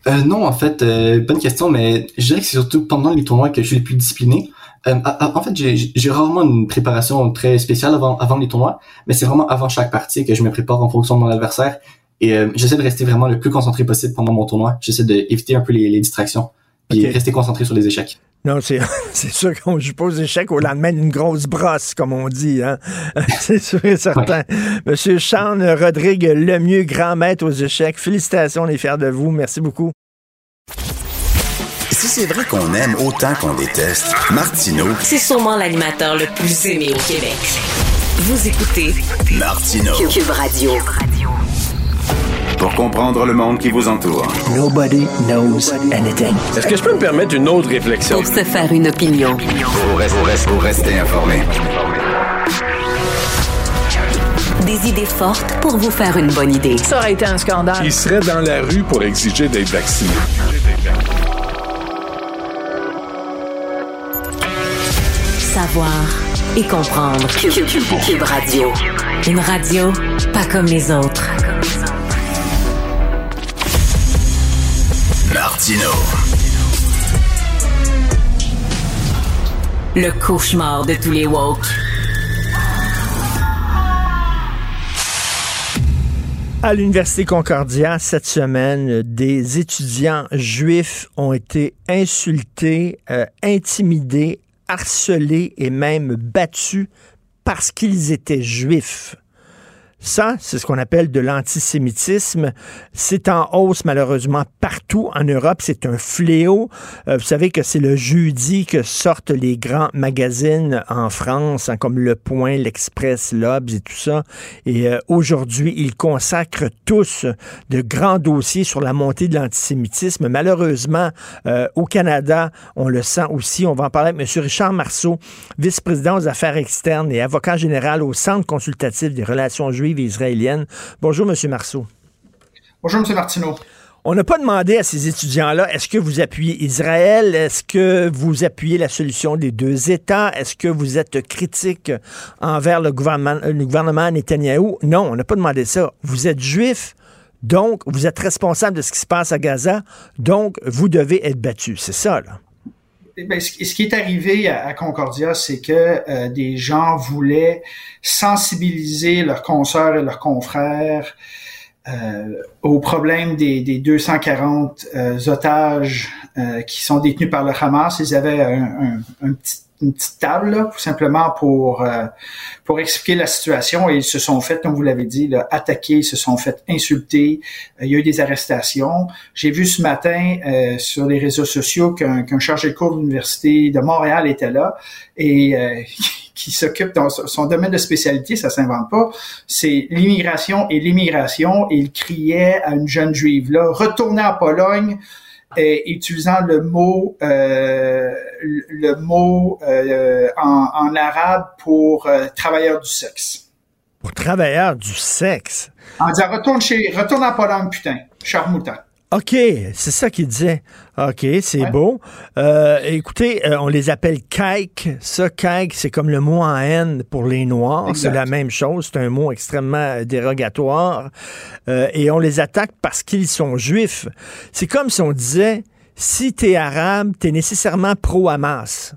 S9: Euh, non, en fait, euh, bonne question, mais je dirais que c'est surtout pendant les tournois que je suis le plus discipliné. Euh, en fait, j'ai rarement une préparation très spéciale avant, avant les tournois, mais c'est vraiment avant chaque partie que je me prépare en fonction de mon adversaire. Et euh, j'essaie de rester vraiment le plus concentré possible pendant mon tournoi. J'essaie d'éviter un peu les, les distractions, et rester concentré sur les échecs.
S3: Non, c'est, c'est sûr qu'on joue pas aux échecs au lendemain d'une grosse brosse, comme on dit. Hein? c'est sûr et certain. Monsieur Sean Rodrigue Lemieux, grand maître aux échecs, félicitations, on est fiers de vous. Merci beaucoup.
S1: Si c'est vrai qu'on aime autant qu'on déteste, Martineau,
S2: C'est sûrement l'animateur le plus aimé au Québec. Vous écoutez
S1: Martineau.
S2: Cube Radio.
S1: Pour comprendre le monde qui vous entoure.
S3: Nobody knows anything.
S10: Est-ce que je peux me permettre une autre réflexion?
S2: Pour se faire une opinion.
S1: Pour rester, rester, rester informé.
S2: Des idées fortes pour vous faire une bonne idée.
S11: Ça aurait été un scandale.
S10: Il serait dans la rue pour exiger d'être vacciné.
S2: Savoir et comprendre. Cube, Cube- Cube Radio. Une radio pas comme les autres.
S1: Martineau.
S2: Le cauchemar de tous les woke.
S3: À l'Université Concordia, cette semaine, des étudiants juifs ont été insultés, euh, intimidés, harcelés et même battus parce qu'ils étaient juifs. Ça, c'est ce qu'on appelle de l'antisémitisme. C'est en hausse malheureusement partout en Europe. C'est un fléau. Euh, vous savez que c'est le jeudi que sortent les grands magazines en France, hein, comme Le Point, l'Express, l'Obs et tout ça. Et euh, aujourd'hui, ils consacrent tous de grands dossiers sur la montée de l'antisémitisme. Malheureusement, euh, au Canada, on le sent aussi. On va en parler avec M. Richard Marceau, vice-président aux affaires externes et avocat général au Centre consultatif des relations juives et israéliennes. Bonjour, M. Marceau.
S12: Bonjour, M. Martineau.
S3: On n'a pas demandé à ces étudiants-là, est-ce que vous appuyez Israël? Est-ce que vous appuyez la solution des deux États? Est-ce que vous êtes critique envers le gouvernement, le gouvernement Netanyahou? Non, on n'a pas demandé ça. Vous êtes juif, donc vous êtes responsable de ce qui se passe à Gaza, donc vous devez être battu. C'est ça, là.
S12: Eh ben, ce qui est arrivé à, à Concordia, c'est que euh, des gens voulaient sensibiliser leurs consoeurs et leurs confrères euh, au problème des, des 240 euh, otages euh, qui sont détenus par le Hamas. Ils avaient un, un- un petit- une petite table, là, simplement pour euh, pour expliquer la situation et ils se sont fait, comme vous l'avez dit, attaquer, ils se sont fait insulter. Euh, il y a eu des arrestations. J'ai vu ce matin euh, sur les réseaux sociaux qu'un qu'un chargé de cours de l'université de Montréal était là et euh, qui s'occupe dans son domaine de spécialité, ça s'invente pas, c'est l'immigration et l'immigration. Il criait à une jeune juive là, retournez en Pologne, et utilisant le mot euh, le mot euh, en, en arabe pour euh, travailleur du sexe.
S3: Pour travailleurs du sexe.
S12: En disant retourne chez retourne en Pologne, putain, charmoutant.
S3: OK, c'est ça qu'il disait. OK, c'est
S12: Ouais.
S3: beau. Euh, écoutez, euh, on les appelle kaik. Ça, kaik, c'est comme le mot en haine pour les Noirs. C'est la même chose. C'est un mot extrêmement dérogatoire. Euh, et on les attaque parce qu'ils sont juifs. C'est comme si on disait, si t'es arabe, t'es nécessairement pro-Hamas.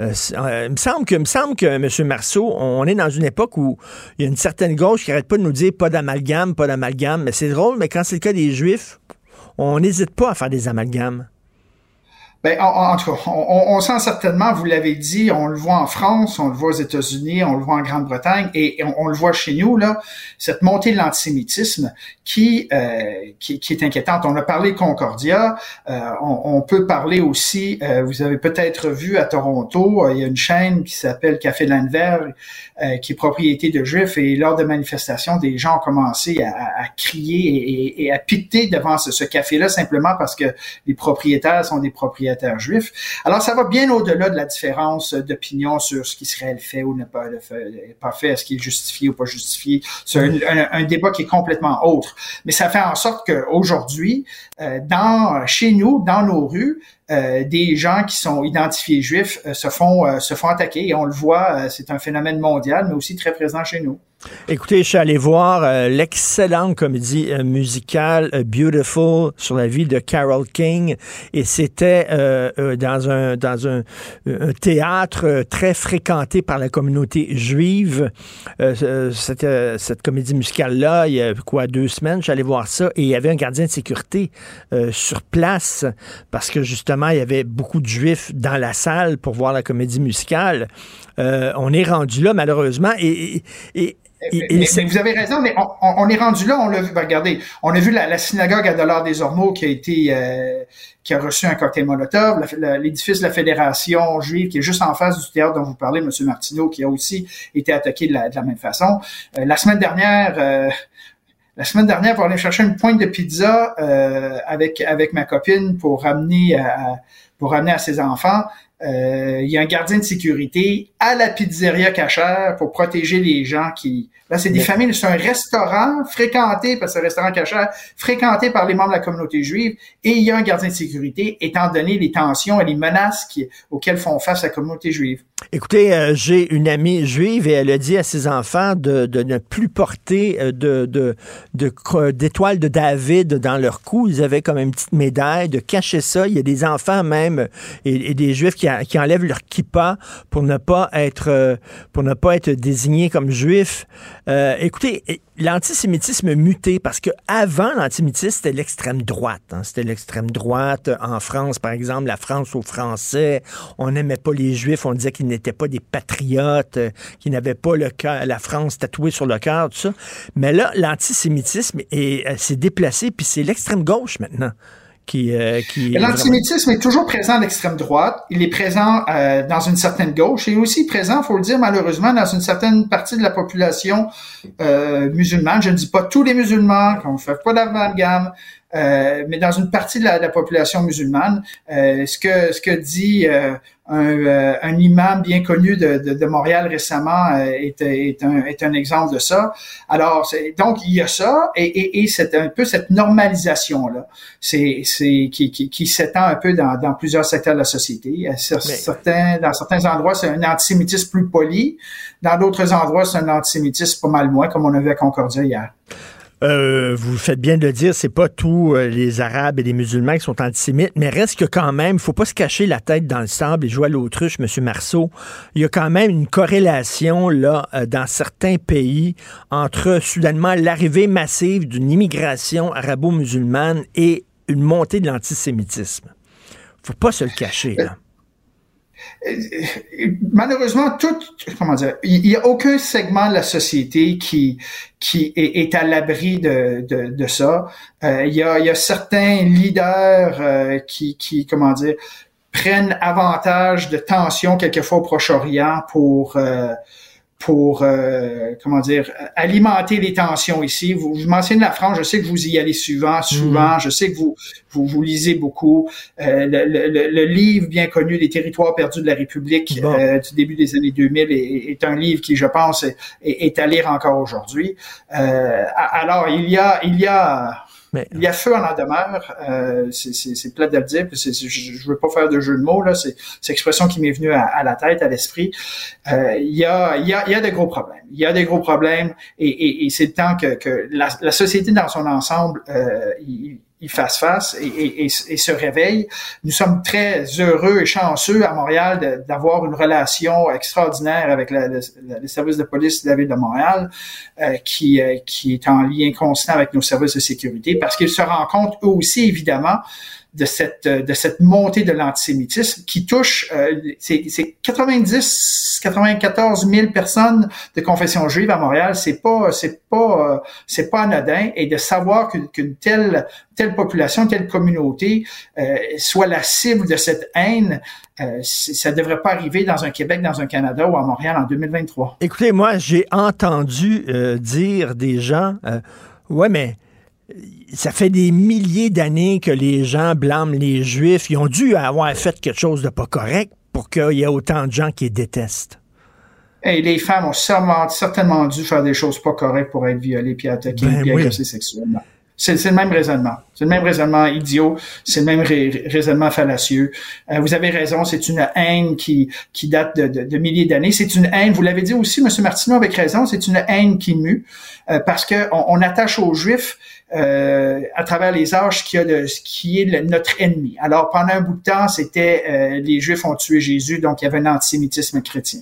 S3: Euh, euh, il me semble que, il me semble que M. Marceau, on est dans une époque où il y a une certaine gauche qui arrête pas de nous dire pas d'amalgame, pas d'amalgame. Mais c'est drôle, mais quand c'est le cas des Juifs, on n'hésite pas à faire des amalgames.
S12: Ben, en, en on, on- sent certainement, vous l'avez dit, on le voit en France, on le voit aux États-Unis, on le voit en Grande-Bretagne, et, on, le voit chez nous, là, cette montée de l'antisémitisme qui, euh, qui, qui est inquiétante. On a parlé Concordia, euh, on, on peut parler aussi, euh, vous avez peut-être vu à Toronto, euh, il y a une chaîne qui s'appelle Café Lanvers, euh, qui est propriété de Juifs, et lors de manifestations, des gens ont commencé à, à- à crier et, et- à piquer devant ce café-là, simplement parce que les propriétaires sont des propriétaires Alors, ça va bien au-delà de la différence d'opinion sur ce qu'Israël fait ou n'a pas, pas fait, est-ce qu'il est justifié ou pas justifié. C'est un, débat qui est complètement autre. Mais ça fait en sorte qu'aujourd'hui, euh, dans, chez nous, dans nos rues, euh, des gens qui sont identifiés juifs euh, se font se font attaquer et on le voit, c'est un phénomène mondial, mais aussi très présent chez nous.
S3: Écoutez, je suis allé voir euh, l'excellente comédie euh, musicale euh, Beautiful sur la vie de Carol King et c'était dans un dans un, théâtre très fréquenté par la communauté juive. cette comédie musicale là, il y a quoi deux semaines, j'allais voir ça et il y avait un gardien de sécurité sur place parce que justement il y avait beaucoup de juifs dans la salle pour voir la comédie musicale. on est rendu là malheureusement et
S12: mais, vous avez raison, mais on, est rendu là, on l'a vu. Ben, regardez, on a vu la, synagogue à Dollar des Ormeaux qui a été euh, qui a reçu un cocktail Molotov, l'édifice de la Fédération juive qui est juste en face du théâtre dont vous parlez, M. Martineau, qui a aussi été attaqué de la, même façon. Euh, la semaine dernière, euh, la semaine dernière, pour aller chercher une pointe de pizza avec avec ma copine pour ramener à, pour ramener à ses enfants. Euh, il y a un gardien de sécurité à la pizzeria cachère pour protéger les gens qui... Là, c'est des familles, c'est un restaurant fréquenté, parce que c'est un restaurant cachère, fréquenté par les membres de la communauté juive, et il y a un gardien de sécurité, étant donné les tensions et les menaces qui, auxquelles font face la communauté juive.
S3: Écoutez, euh, j'ai une amie juive et elle a dit à ses enfants de, de ne plus porter euh, de, de, d'étoiles de, David dans leur cou. Ils avaient comme une petite médaille, de cacher ça. Il y a des enfants même et, et des juifs qui, qui, enlèvent leur kippa pour ne pas être, euh, pour ne pas être désignés comme juifs. Euh, écoutez, l'antisémitisme muté parce que avant l'antisémitisme c'était l'extrême droite. Hein. C'était l'extrême droite en France, par exemple, la France aux Français. On n'aimait pas les Juifs, on disait qu'ils n'étaient pas des patriotes, euh, qu'ils n'avaient pas le cœur, la France tatouée sur le cœur, tout ça. Mais là, l'antisémitisme s'est déplacé, puis c'est l'extrême gauche maintenant.
S12: Euh, L'antisémitisme est toujours présent à l'extrême droite. Il est présent euh, dans une certaine gauche et aussi présent, faut le dire malheureusement, dans une certaine partie de la population euh, musulmane. Je ne dis pas tous les musulmans, qu'on ne fait pas d'amalgame, euh, mais dans une partie de la, population musulmane, euh, ce que ce que dit euh, un, un, imam bien connu de, de, Montréal récemment est, est, un, est un exemple de ça. Alors donc il y a ça et, et, et c'est un peu cette normalisation là, c'est c'est qui, qui, qui s'étend un peu dans, dans plusieurs secteurs de la société. Certains dans certains endroits c'est un antisémitisme plus poli, dans d'autres endroits c'est un antisémitisme pas mal moins comme on a vu à Concordia hier.
S3: Euh, vous faites bien de le dire, c'est pas tous euh, les Arabes et les musulmans qui sont antisémites, mais reste que quand même, faut pas se cacher la tête dans le sable et jouer à l'autruche, M. Marceau. Il y a quand même une corrélation là euh, dans certains pays entre soudainement l'arrivée massive d'une immigration arabo-musulmane et une montée de l'antisémitisme. Faut pas se le cacher là
S12: malheureusement, tout, comment dire, il n'y a aucun segment de la société qui qui est, à l'abri de, de, ça. Euh, il, y a, il y a certains leaders euh, qui, qui, comment dire, prennent avantage de tensions quelquefois au Proche-Orient pour euh, pour, euh, comment dire, alimenter les tensions ici. Vous, vous, mentionnez la France, je sais que vous y allez souvent, souvent, mm. je sais que vous, vous, vous lisez beaucoup. Euh, le, le, le, livre bien connu des territoires perdus de la République euh, du début des années 2000 est, est, un livre qui, je pense, est, est à lire encore aujourd'hui. alors, il y a, il y a il y a feu en la demeure. Euh, c'est plat de le dire. je, je veux pas faire de jeu de mots là. C'est l'expression qui m'est venue à, la tête, à l'esprit. Euh, il y a, il y a, il y a des gros problèmes. Il y a des gros problèmes et, et, et c'est le temps que, que la, la, société dans son ensemble, euh, il, il fasse face et, et, et, se réveille. Nous sommes très heureux et chanceux à Montréal d'avoir une relation extraordinaire avec la, le, service de police de la ville de Montréal, euh, qui, euh, qui est en lien constant avec nos services de sécurité, parce qu'ils se rendent compte eux aussi, évidemment, de cette euh, de cette montée de l'antisémitisme qui touche euh, c'est 90 94 000 personnes de confession juive à Montréal. C'est pas c'est pas euh, c'est pas anodin. Et de savoir qu'une telle telle population telle communauté euh, soit la cible de cette haine euh, ça devrait pas arriver dans un Québec dans un Canada ou à Montréal en 2023
S3: écoutez moi j'ai entendu dire des gens ouais mais ça fait des milliers d'années que les gens blâment les Juifs. Ils ont dû avoir fait quelque chose de pas correct pour qu'il y ait autant de gens qui les détestent.
S12: Et les femmes ont certainement, certainement dû faire des choses pas correctes pour être violées puis attaquées ben sexuellement. C'est le même raisonnement. C'est le même raisonnement idiot, c'est le même raisonnement fallacieux. Euh, vous avez raison, c'est une haine qui, qui date de, de, de milliers d'années. C'est une haine, vous l'avez dit aussi, M. Martineau, avec raison, c'est une haine qui mue, euh, parce qu'on on attache aux Juifs euh, à travers les âges qui a de, qui est notre ennemi. Alors pendant un bout de temps, c'était euh, les Juifs ont tué Jésus, donc il y avait un antisémitisme chrétien.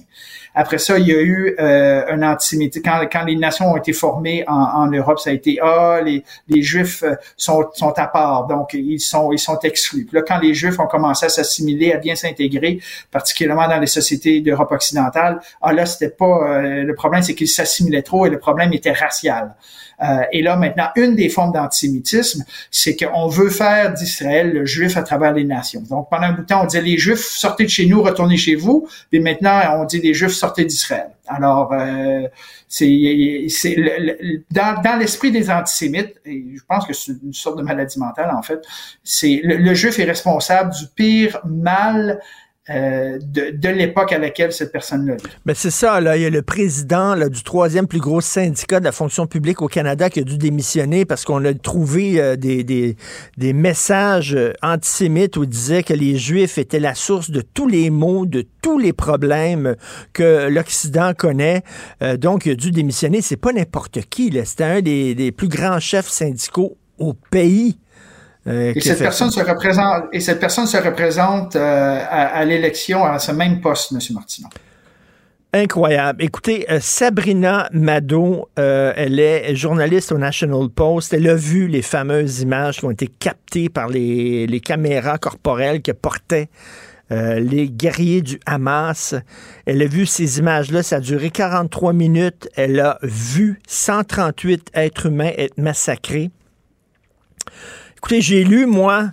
S12: Après ça, il y a eu euh, un antisémitisme. Quand, quand les nations ont été formées en, en Europe, ça a été ah les, les Juifs euh, sont, sont à part, donc ils sont ils sont exclus. Puis là, quand les Juifs ont commencé à s'assimiler, à bien s'intégrer, particulièrement dans les sociétés d'Europe occidentale, ah là c'était pas euh, le problème, c'est qu'ils s'assimilaient trop et le problème était racial. Euh, et là, maintenant, une des formes d'antisémitisme, c'est qu'on veut faire d'Israël le juif à travers les nations. Donc, pendant un bout de temps, on disait les juifs, sortez de chez nous, retournez chez vous. Puis maintenant, on dit les juifs, Alors, euh, c'est, dans, l'esprit des antisémites, et je pense que c'est une sorte de maladie mentale en fait, c'est le juif est responsable du pire mal euh, de, de l'époque à laquelle cette personne-là vit.
S3: Mais c'est ça, là, il y a le président là, du troisième plus gros syndicat de la fonction publique au Canada qui a dû démissionner parce qu'on a trouvé euh, des, des, des, messages euh, antisémites où il disait que les Juifs étaient la source de tous les maux, de tous les problèmes que l'Occident connaît. donc, il a dû démissionner. C'est pas n'importe qui. C'était un des plus grands chefs syndicaux au pays.
S12: Euh, et, cette personne se représente, et cette personne se représente euh, à, l'élection à ce même poste, M. Martineau.
S3: Incroyable. Écoutez, euh, Sabrina Mado, elle est journaliste au National Post. Elle a vu les fameuses images qui ont été captées par les, les caméras corporelles que portaient les guerriers du Hamas. Elle a vu ces images-là. Ça a duré 43 minutes. Elle a vu 138 êtres humains être massacrés. Écoutez, j'ai lu, moi,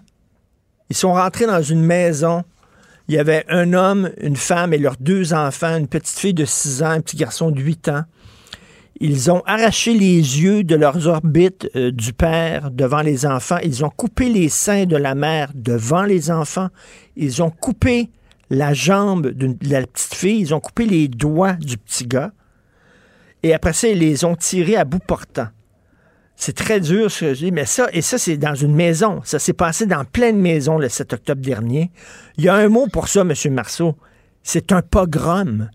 S3: ils sont rentrés dans une maison. Il y avait un homme, une femme et leurs deux enfants, une petite fille de 6 ans, un petit garçon de 8 ans. Ils ont arraché les yeux de leurs orbites euh, du père devant les enfants. Ils ont coupé les seins de la mère devant les enfants. Ils ont coupé la jambe de la petite fille. Ils ont coupé les doigts du petit gars. Et après ça, ils les ont tirés à bout portant. C'est très dur ce que je dis, mais ça, et ça, c'est dans une maison. Ça s'est passé dans pleine maison le 7 octobre dernier. Il y a un mot pour ça, M. Marceau. C'est un pogrom.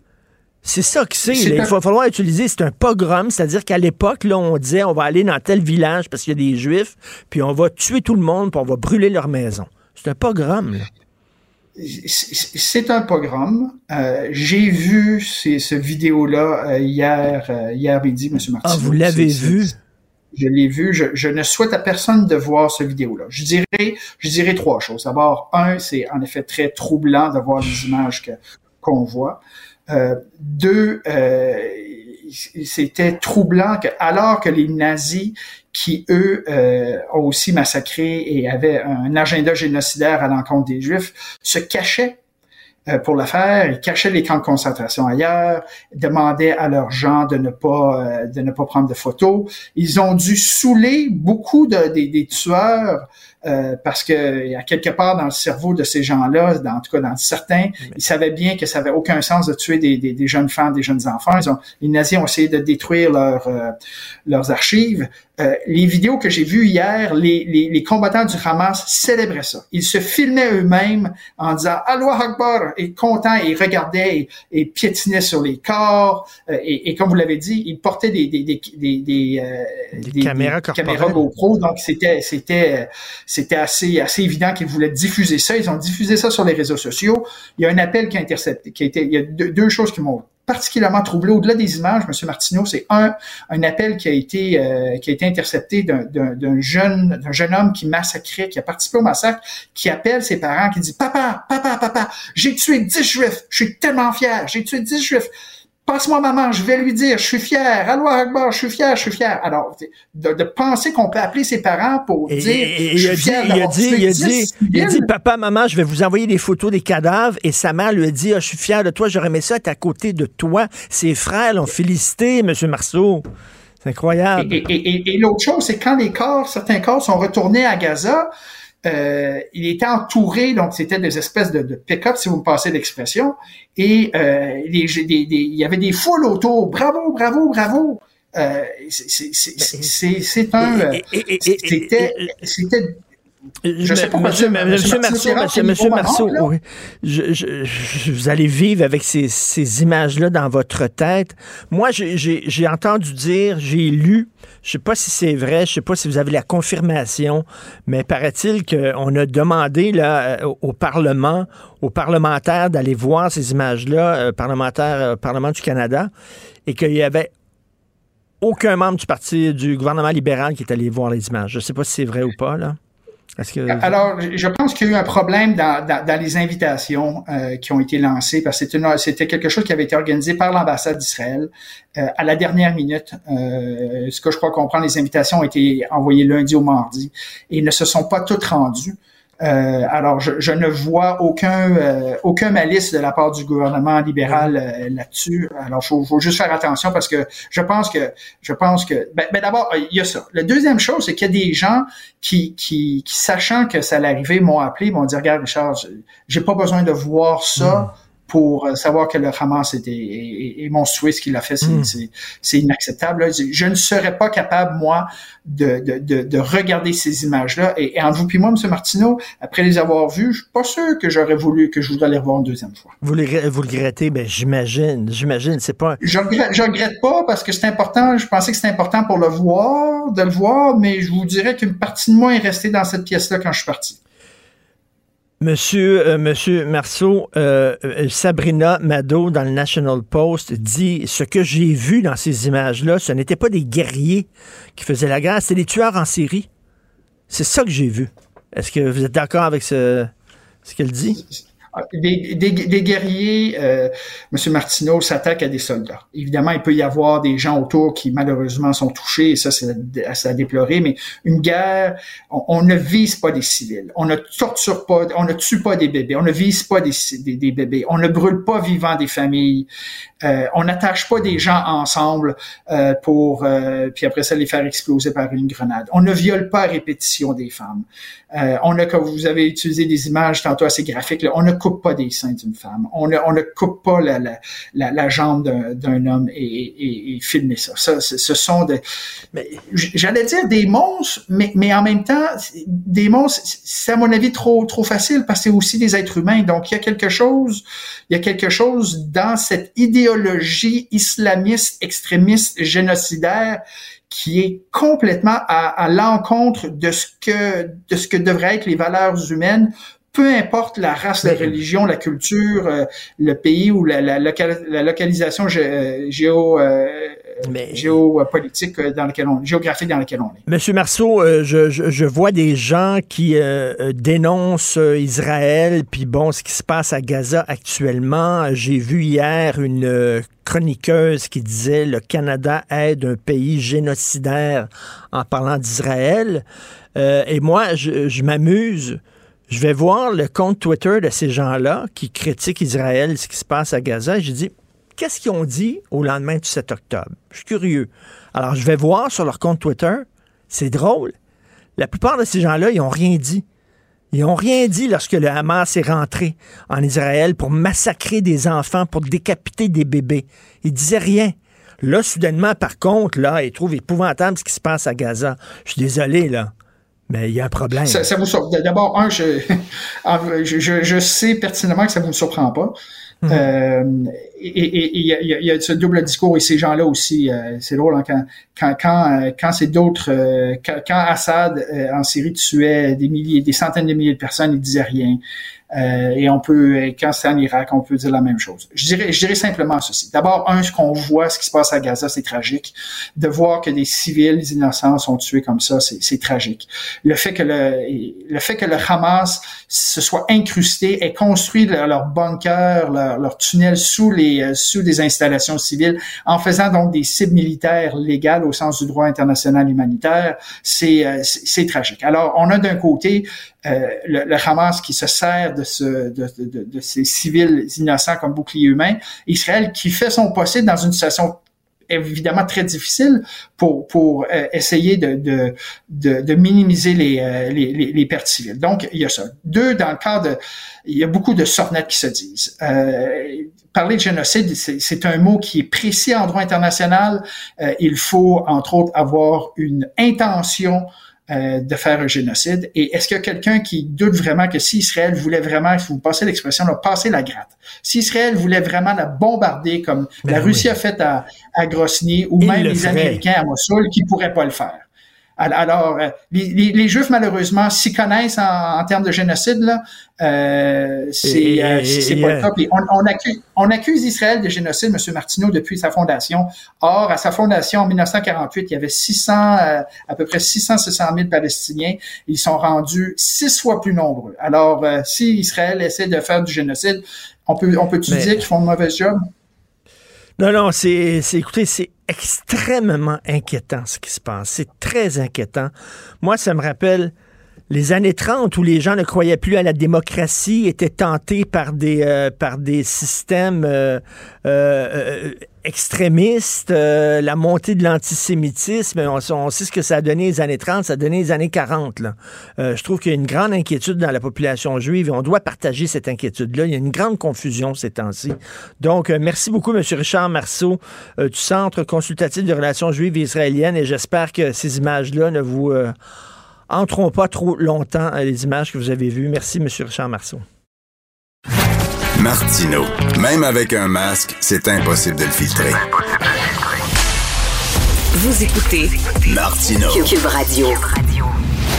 S3: C'est ça que c'est. Il va falloir utiliser, c'est un pogrom, c'est-à-dire qu'à l'époque, là, on disait on va aller dans tel village parce qu'il y a des juifs, puis on va tuer tout le monde, puis on va brûler leur maison. C'est un pogrom.
S12: C'est un pogrom. Euh, j'ai vu ce vidéo-là euh, hier, euh, hier midi, M. Martin.
S3: Ah, vous l'avez vu?
S12: Je l'ai vu. Je, ne souhaite à personne de voir ce vidéo-là. Je dirais, je dirais trois choses. D'abord, un, c'est en effet très troublant de voir les images qu'on voit. Euh, deux, euh, c'était troublant que, alors que les nazis, qui eux euh, ont aussi massacré et avaient un agenda génocidaire à l'encontre des Juifs, se cachaient pour le faire. Ils cachaient les camps de concentration ailleurs, demandaient à leurs gens de ne pas euh, de ne pas prendre de photos. Ils ont dû saouler beaucoup de, des tueurs euh, parce que il y a quelque part dans le cerveau de ces gens-là, dans, en tout cas dans certains, ils savaient bien que ça avait aucun sens de tuer des, des, des jeunes femmes, des jeunes enfants. Ils ont, les nazis ont essayé de détruire leur, euh, leurs archives. Euh, les vidéos que j'ai vues hier, les, les, les, combattants du Hamas célébraient ça. Ils se filmaient eux-mêmes en disant Allah Akbar et contents et regardaient et, piétinaient sur les corps. et, et, comme vous l'avez dit, ils portaient des, des, des, des,
S3: des caméras,
S12: caméras GoPro. Donc c'était c'était c'était assez, assez évident qu'ils voulaient diffuser ça. Ils ont diffusé ça sur les réseaux sociaux. Il y a un appel qui a intercepté, qui a été, il y a deux, choses qui m'ont particulièrement troublé au-delà des images, M. Martineau, c'est un, un appel qui a été, euh, qui a été intercepté d'un jeune, d'un jeune homme qui massacrait, qui a participé au massacre, qui appelle ses parents, qui dit, papa, papa, papa, j'ai tué 10 juifs, je suis tellement fier, j'ai tué 10 juifs passe-moi maman, je vais lui dire, je suis fier, allô Akbar, je suis fier, je suis fier. Alors, de, penser qu'on peut appeler ses parents pour dire, je suis fier
S3: il a dit, il a dit, il a dit, papa, maman, je vais vous envoyer des photos des cadavres, et sa mère lui a dit, ah, je suis fier de toi, j'aurais aimé ça être à côté de toi. Ses frères l'ont félicité, M. Marceau. C'est incroyable.
S12: Et, et l'autre chose, c'est quand les corps, certains corps sont retournés à Gaza, euh, il était entouré, donc c'était des espèces de, de pick-up, si vous me passez l'expression, et euh, il y avait des foules autour. Bravo, bravo, bravo. c'est un... C'était... C'était
S3: je sais pas, monsieur, monsieur, Marceau, monsieur, monsieur Marceau, oui. je, je, vous allez vivre avec ces, ces images-là dans votre tête. Moi, j'ai entendu dire, j'ai lu, je sais pas si c'est vrai, je sais pas si vous avez la confirmation, mais paraît-il qu'on a demandé là, au Parlement, aux parlementaires d'aller voir ces images-là, euh, parlementaires, euh, Parlement du Canada, et qu'il y avait aucun membre du parti du gouvernement libéral qui est allé voir les images. Je sais pas si c'est vrai ou pas, là.
S12: Alors, je pense qu'il y a eu un problème dans, dans, les invitations euh, qui ont été lancées parce que c'était quelque chose qui avait été organisé par l'ambassade d'Israël euh, à la dernière minute. Euh, ce que je crois comprendre, les invitations ont été envoyées lundi au mardi et ne se sont pas toutes rendues. Euh, alors, je, je, ne vois aucun euh, aucun malice de la part du gouvernement libéral euh, là-dessus. Alors, faut, faut juste faire attention parce que je pense que je pense que ben, ben d'abord il y a ça. La deuxième chose, c'est qu'il y a des gens qui, qui, qui sachant que ça allait arriver, m'ont appelé, m'ont dit regarde Richard, j'ai pas besoin de voir ça. Mm pour savoir que le Hamas était est, monstrueux ce qu'il a fait, hmm. c'est inacceptable. Je ne serais pas capable, moi, de, de, de, regarder ces images-là. Et, et, entre vous et moi, M. Martineau, après les avoir vues, je suis pas sûr que j'aurais voulu, que je voudrais les revoir une deuxième fois.
S3: Vous, les, vous le regrettez? Ben, j'imagine, j'imagine, c'est pas...
S12: Je regrette, je regrette pas parce que c'est important, je pensais que c'était important pour le voir, de le voir, mais je vous dirais qu'une partie de moi est restée dans cette pièce-là quand je suis parti.
S3: Monsieur, euh, Monsieur Marceau, euh, euh, Sabrina Mado dans le National Post dit ce que j'ai vu dans ces images-là, ce n'étaient pas des guerriers qui faisaient la guerre, c'était des tueurs en série. C'est ça que j'ai vu. Est-ce que vous êtes d'accord avec ce qu'elle dit?
S12: Des, des, guerriers, euh, M. Martineau s'attaque à des soldats. Évidemment, il peut y avoir des gens autour qui malheureusement sont touchés, et ça, c'est à, déplorer, mais une guerre, on, ne vise pas des civils, on ne torture pas, on ne tue pas des bébés, on ne vise pas des, des, bébés, on ne brûle pas vivant des familles, euh, on n'attache pas des gens ensemble euh, pour, euh, puis après ça, les faire exploser par une grenade. On ne viole pas à répétition des femmes. Euh, on a, comme vous avez utilisé des images tantôt assez graphiques, là, on ne coupe pas des seins d'une femme. On ne, on ne coupe pas la, la, la, jambe d'un homme et, et, et, filmer ça. ça ce sont des, j'allais dire des monstres, mais, mais en même temps, des monstres, c'est à mon avis trop, trop facile parce que c'est aussi des êtres humains. Donc il y a quelque chose, il y a quelque chose dans cette idéologie islamiste, extrémiste, génocidaire qui est complètement à, à l'encontre de ce que de ce que devraient être les valeurs humaines peu importe la race, la religion, la culture, euh, le pays ou la, la, la localisation euh, géo, euh, géopolitique dans lequel on, géographique dans laquelle on est.
S3: Monsieur Marceau, je, je, je, vois des gens qui dénoncent Israël, puis bon, ce qui se passe à Gaza actuellement. J'ai vu hier une chroniqueuse qui disait le Canada aide un pays génocidaire en parlant d'Israël. et moi, je, je m'amuse je vais voir le compte Twitter de ces gens-là qui critiquent Israël, ce qui se passe à Gaza. Et je dis, qu'est-ce qu'ils ont dit au lendemain du 7 octobre? Je suis curieux. Alors, je vais voir sur leur compte Twitter. C'est drôle. La plupart de ces gens-là, ils n'ont rien dit. Ils n'ont rien dit lorsque le Hamas est rentré en Israël pour massacrer des enfants, pour décapiter des bébés. Ils disaient rien. Là, soudainement, par contre, là, ils trouvent épouvantable ce qui se passe à Gaza. Je suis désolé, là. Mais il y a un problème.
S12: Ça, ça vous D'abord, un, je, je, je, sais pertinemment que ça ne vous surprend pas. Mhm. euh, et il y, y, a, ce double discours et ces gens-là aussi, euh, c'est drôle hein, quand quand quand, euh, quand c'est d'autres, euh, quand, quand, Assad en Syrie tuait des milliers, des centaines de milliers de personnes, il disait rien. Euh, et on peut, quand c'est en Irak, on peut dire la même chose. Je dirais, je dirais simplement ceci. D'abord, un, ce qu'on voit, ce qui se passe à Gaza, c'est tragique. De voir que des civils innocents sont tués comme ça, c'est tragique. Le fait que le, le fait que le Hamas se soit incrusté et construit leur, bunker, leur tunnel sous les, euh, sous des installations civiles, en faisant donc des cibles militaires légales au sens du droit international humanitaire, c'est, euh, c'est tragique. Alors, on a d'un côté euh, le, le, Hamas qui se sert de, ce, de, de, de, ces civils innocents comme bouclier humain, Israël qui fait son possible dans une situation évidemment très difficile pour, pour euh, essayer de, de, de, de minimiser les, les, les, les, pertes civiles. Donc, il y a ça. Deux, dans le cadre de... Il y a beaucoup de sornettes qui se disent. parler de génocide, c'est un mot qui est précis en droit international. il faut, entre autres, avoir une intention euh, de faire un génocide. Et est-ce qu'il y a quelqu'un qui doute vraiment que si Israël voulait vraiment, si vous passez l'expression, passer la gratte, si Israël voulait vraiment la bombarder comme la ben Russie a fait à, à Grosny ou même les Américains à Mossoul, qui pourraient pas le faire? Alors, euh, les, les, les, Juifs, malheureusement, s'y connaissent en, en, termes de génocide, là, euh, c'est euh, pas le cas. on, on, accuse, on, accuse, Israël de génocide, M. Martineau, depuis sa fondation. Or, à sa fondation, en 1948, il y avait 600, euh, à peu près 600, 600 000 Palestiniens. Ils sont rendus six fois plus nombreux. Alors, si Israël essaie de faire du génocide, on peut, on peut-tu dire qu'ils font un mauvais job?
S3: Non, non, c'est, écoutez, c'est extrêmement inquiétant ce qui se passe. C'est très inquiétant. Moi, ça me rappelle les années 30 où les gens ne croyaient plus à la démocratie, étaient tentés par des, euh, par des systèmes euh, euh, extrémistes, la montée de l'antisémitisme, on, sait ce que ça a donné les années 30, ça a donné les années 40. Là. je trouve qu'il y a une grande inquiétude dans la population juive et on doit partager cette inquiétude-là. Il y a une grande confusion ces temps-ci. Donc, merci beaucoup, M. Richard Marceau, du Centre consultatif de relations juives israéliennes et j'espère que ces images-là ne vous entrons pas trop longtemps à les images que vous avez vues. Merci, M. Richard Marceau.
S1: Martino. Même avec un masque, c'est impossible de le filtrer.
S2: Vous écoutez
S1: Martino.
S2: Cube Radio.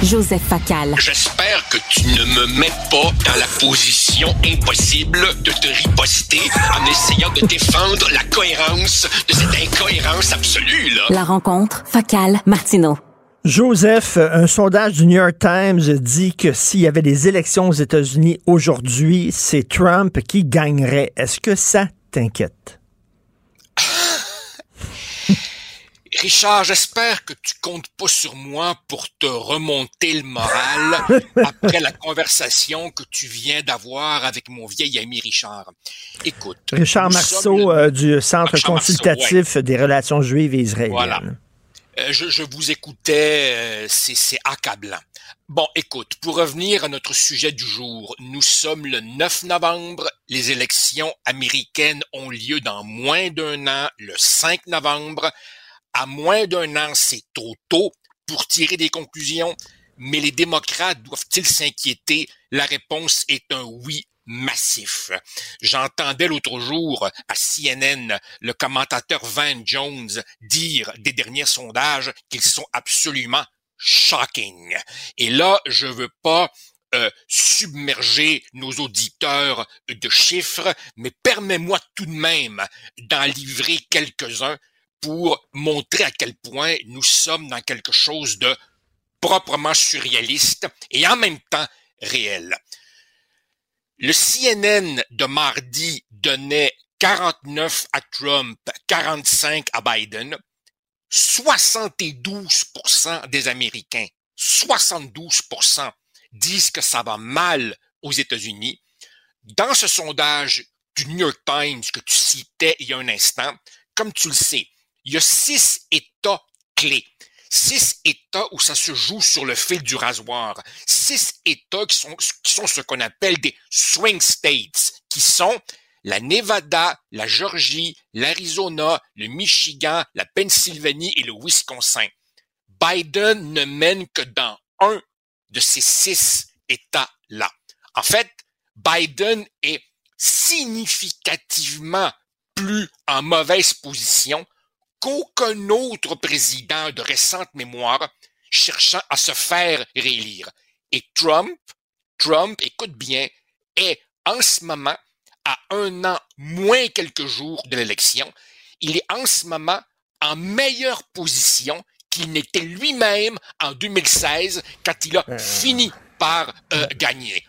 S2: Joseph Facal.
S11: J'espère que tu ne me mets pas dans la position impossible de te riposter en essayant de défendre la cohérence de cette incohérence absolue, là.
S2: La rencontre, Facal, Martino.
S3: Joseph, un sondage du New York Times dit que s'il y avait des élections aux États-Unis aujourd'hui, c'est Trump qui gagnerait. Est-ce que ça t'inquiète?
S11: Richard, j'espère que tu comptes pas sur moi pour te remonter le moral après la conversation que tu viens d'avoir avec mon vieil ami Richard. Écoute.
S3: Richard Marceau euh, du Centre consultatif des relations juives et israéliennes. Voilà.
S11: Euh, je, vous écoutais, euh, c'est accablant. Bon, écoute, pour revenir à notre sujet du jour, nous sommes le 9 novembre, les élections américaines ont lieu dans moins d'un an, le 5 novembre. À moins d'un an, c'est trop tôt pour tirer des conclusions, mais les démocrates doivent-ils s'inquiéter? La réponse est un oui massif. J'entendais l'autre jour à CNN le commentateur Van Jones dire des derniers sondages qu'ils sont absolument shocking. Et là, je veux pas euh, submerger nos auditeurs de chiffres, mais permets-moi tout de même d'en livrer quelques-uns pour montrer à quel point nous sommes dans quelque chose de proprement surréaliste et en même temps réel. Le CNN de mardi donnait 49 à Trump, 45 à Biden. 72% des Américains, 72% disent que ça va mal aux États-Unis. Dans ce sondage du New York Times que tu citais il y a un instant, comme tu le sais, il y a six États clés six États où ça se joue sur le fil du rasoir. Six États qui sont, qui sont ce qu'on appelle des swing states, qui sont la Nevada, la Georgie, l'Arizona, le Michigan, la Pennsylvanie et le Wisconsin. Biden ne mène que dans un de ces six États-là. En fait, Biden est significativement plus en mauvaise position qu'aucun autre président de récente mémoire cherchant à se faire réélire. Et Trump, Trump, écoute bien, est en ce moment à un an moins quelques jours de l'élection. Il est en ce moment en meilleure position qu'il n'était lui-même en 2016 quand il a euh. fini par euh, gagner.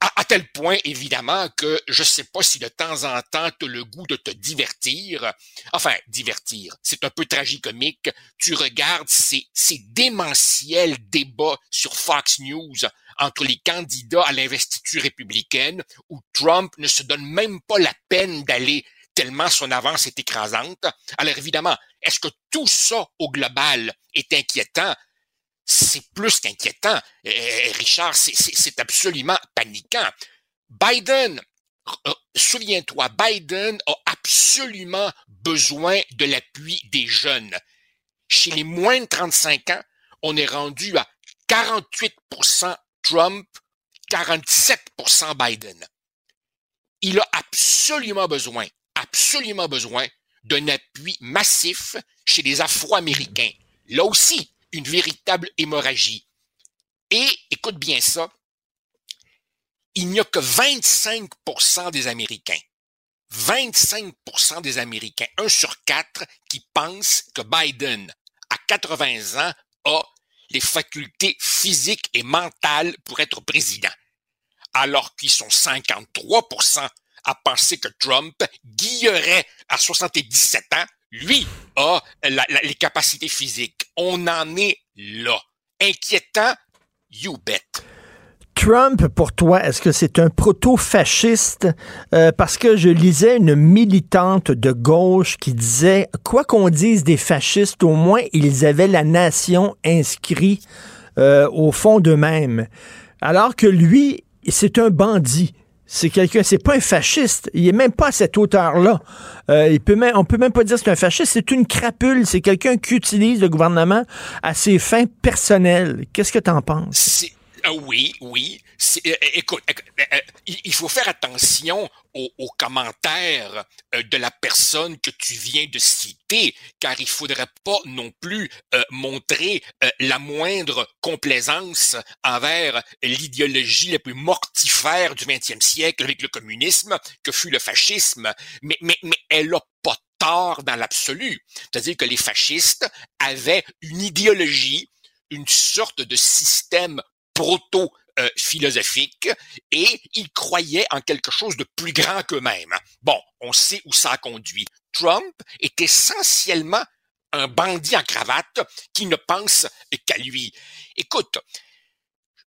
S11: À, tel point, évidemment, que je sais pas si de temps en temps tu as le goût de te divertir. Enfin, divertir, c'est un peu tragicomique. Tu regardes ces, ces démentiels débats sur Fox News entre les candidats à l'investiture républicaine où Trump ne se donne même pas la peine d'aller tellement son avance est écrasante. Alors évidemment, est-ce que tout ça au global est inquiétant? C'est plus qu'inquiétant. Euh, Richard, c'est absolument paniquant. Biden, euh, souviens-toi, Biden a absolument besoin de l'appui des jeunes. Chez les moins de 35 ans, on est rendu à 48% Trump, 47% Biden. Il a absolument besoin, absolument besoin d'un appui massif chez les Afro-Américains. Là aussi, une véritable hémorragie. Et, écoute bien ça, il n'y a que 25% des Américains, 25% des Américains, un sur quatre, qui pensent que Biden, à 80 ans, a les facultés physiques et mentales pour être président, alors qu'ils sont 53% à penser que Trump, guillerait à 77 ans, lui a les capacités physiques. On en est là. Inquiétant, you bet.
S3: Trump, pour toi, est-ce que c'est un proto-fasciste? Euh, parce que je lisais une militante de gauche qui disait, quoi qu'on dise des fascistes, au moins ils avaient la nation inscrite euh, au fond d'eux-mêmes. Alors que lui, c'est un bandit. C'est quelqu'un, c'est pas un fasciste. Il est même pas à cette hauteur-là. Euh, peut même, on peut même pas dire que c'est un fasciste. C'est une crapule. C'est quelqu'un qui utilise le gouvernement à ses fins personnelles. Qu'est-ce que tu en penses?
S11: Ah oui, oui. Euh, écoute, il faut faire attention aux, commentaires de la personne que tu viens de citer, car il faudrait pas non plus montrer la moindre complaisance envers l'idéologie la plus mortifère du XXe siècle avec le communisme, que fut le fascisme. Mais, mais, mais elle a pas tort dans l'absolu. C'est-à-dire que les fascistes avaient une idéologie, une sorte de système proto-philosophique et ils croyaient en quelque chose de plus grand qu'eux-mêmes. Bon, on sait où ça a conduit. Trump est essentiellement un bandit en cravate qui ne pense qu'à lui. Écoute,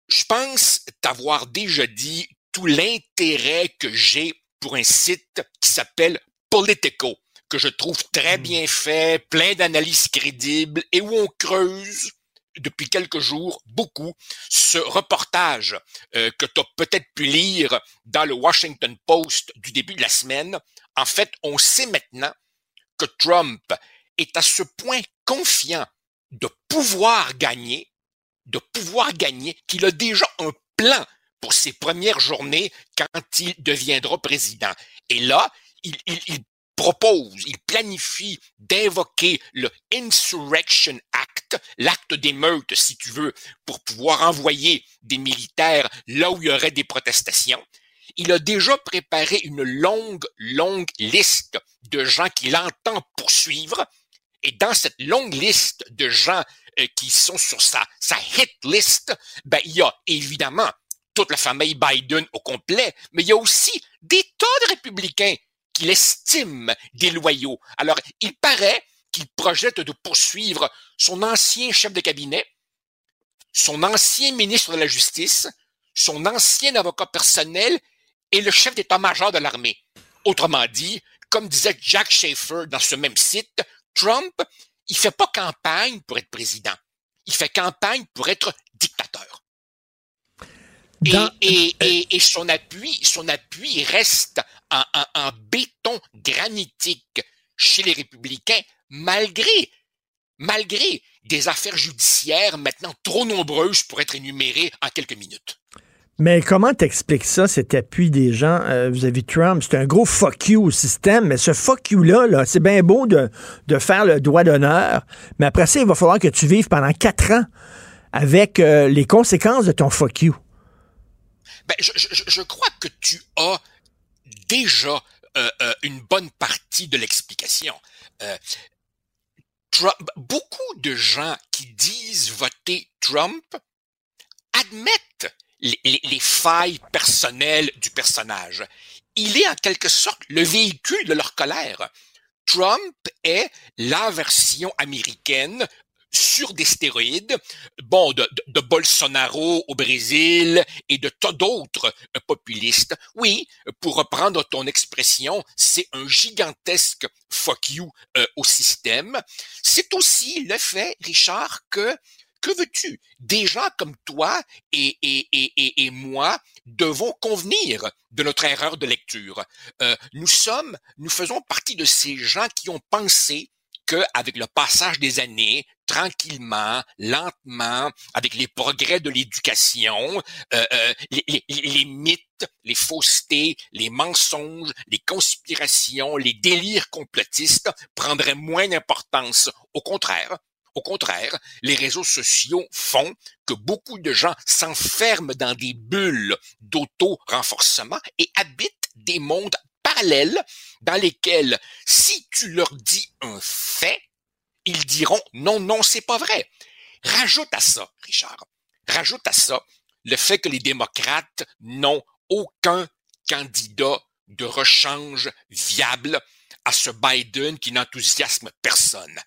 S11: je pense t'avoir déjà dit tout l'intérêt que j'ai pour un site qui s'appelle Politico, que je trouve très hmm. bien fait, plein d'analyses crédibles et où on creuse depuis quelques jours beaucoup ce reportage euh, que tu as peut-être pu lire dans le Washington Post du début de la semaine. En fait, on sait maintenant que Trump est à ce point confiant de pouvoir gagner, de pouvoir gagner, qu'il a déjà un plan pour ses premières journées quand il deviendra président. Et là, il, il, il propose, il planifie d'invoquer le Insurrection Act, l'acte d'émeute, si tu veux, pour pouvoir envoyer des militaires là où il y aurait des protestations. Il a déjà préparé une longue, longue liste de gens qu'il entend poursuivre. Et dans cette longue liste de gens euh, qui sont sur sa, sa hit list, ben, il y a évidemment toute la famille Biden au complet, mais il y a aussi des tas de républicains qu'il estime déloyaux. Alors, il paraît qu'il projette de poursuivre son ancien chef de cabinet, son ancien ministre de la Justice, son ancien avocat personnel et le chef d'état-major de l'armée. Autrement dit, comme disait Jack Schaefer dans ce même site, Trump, il fait pas campagne pour être président. Il fait campagne pour être dictateur. Et, et, et, son appui, son appui reste en, en, béton granitique chez les républicains, malgré, malgré des affaires judiciaires maintenant trop nombreuses pour être énumérées en quelques minutes.
S3: Mais comment t'expliques ça, cet appui des gens euh, vis-à-vis de Trump? C'est un gros fuck you au système, mais ce fuck you-là, -là, c'est bien beau de, de, faire le droit d'honneur, mais après ça, il va falloir que tu vives pendant quatre ans avec euh, les conséquences de ton fuck you.
S11: Ben, je, je, je, crois que tu as déjà euh, euh, une bonne partie de l'explication. Euh, beaucoup de gens qui disent voter Trump admettent les, les, les, failles personnelles du personnage. Il est en quelque sorte le véhicule de leur colère. Trump est la version américaine sur des stéroïdes, bon, de, de, Bolsonaro au Brésil et de tas d'autres euh, populistes. Oui, pour reprendre ton expression, c'est un gigantesque fuck you euh, au système. C'est aussi le fait, Richard, que que veux-tu? Des gens comme toi et, et, et, et, moi devons convenir de notre erreur de lecture. Euh, nous sommes, nous faisons partie de ces gens qui ont pensé que, avec le passage des années, tranquillement, lentement, avec les progrès de l'éducation, euh, euh, les, les, les, mythes, les faussetés, les mensonges, les conspirations, les délires complotistes prendraient moins d'importance. Au contraire, au contraire, les réseaux sociaux font que beaucoup de gens s'enferment dans des bulles d'auto-renforcement et habitent des mondes parallèles dans lesquels, si tu leur dis un fait, ils diront non, non, c'est pas vrai. Rajoute à ça, Richard, rajoute à ça le fait que les démocrates n'ont aucun candidat de rechange viable à ce Biden qui n'enthousiasme personne.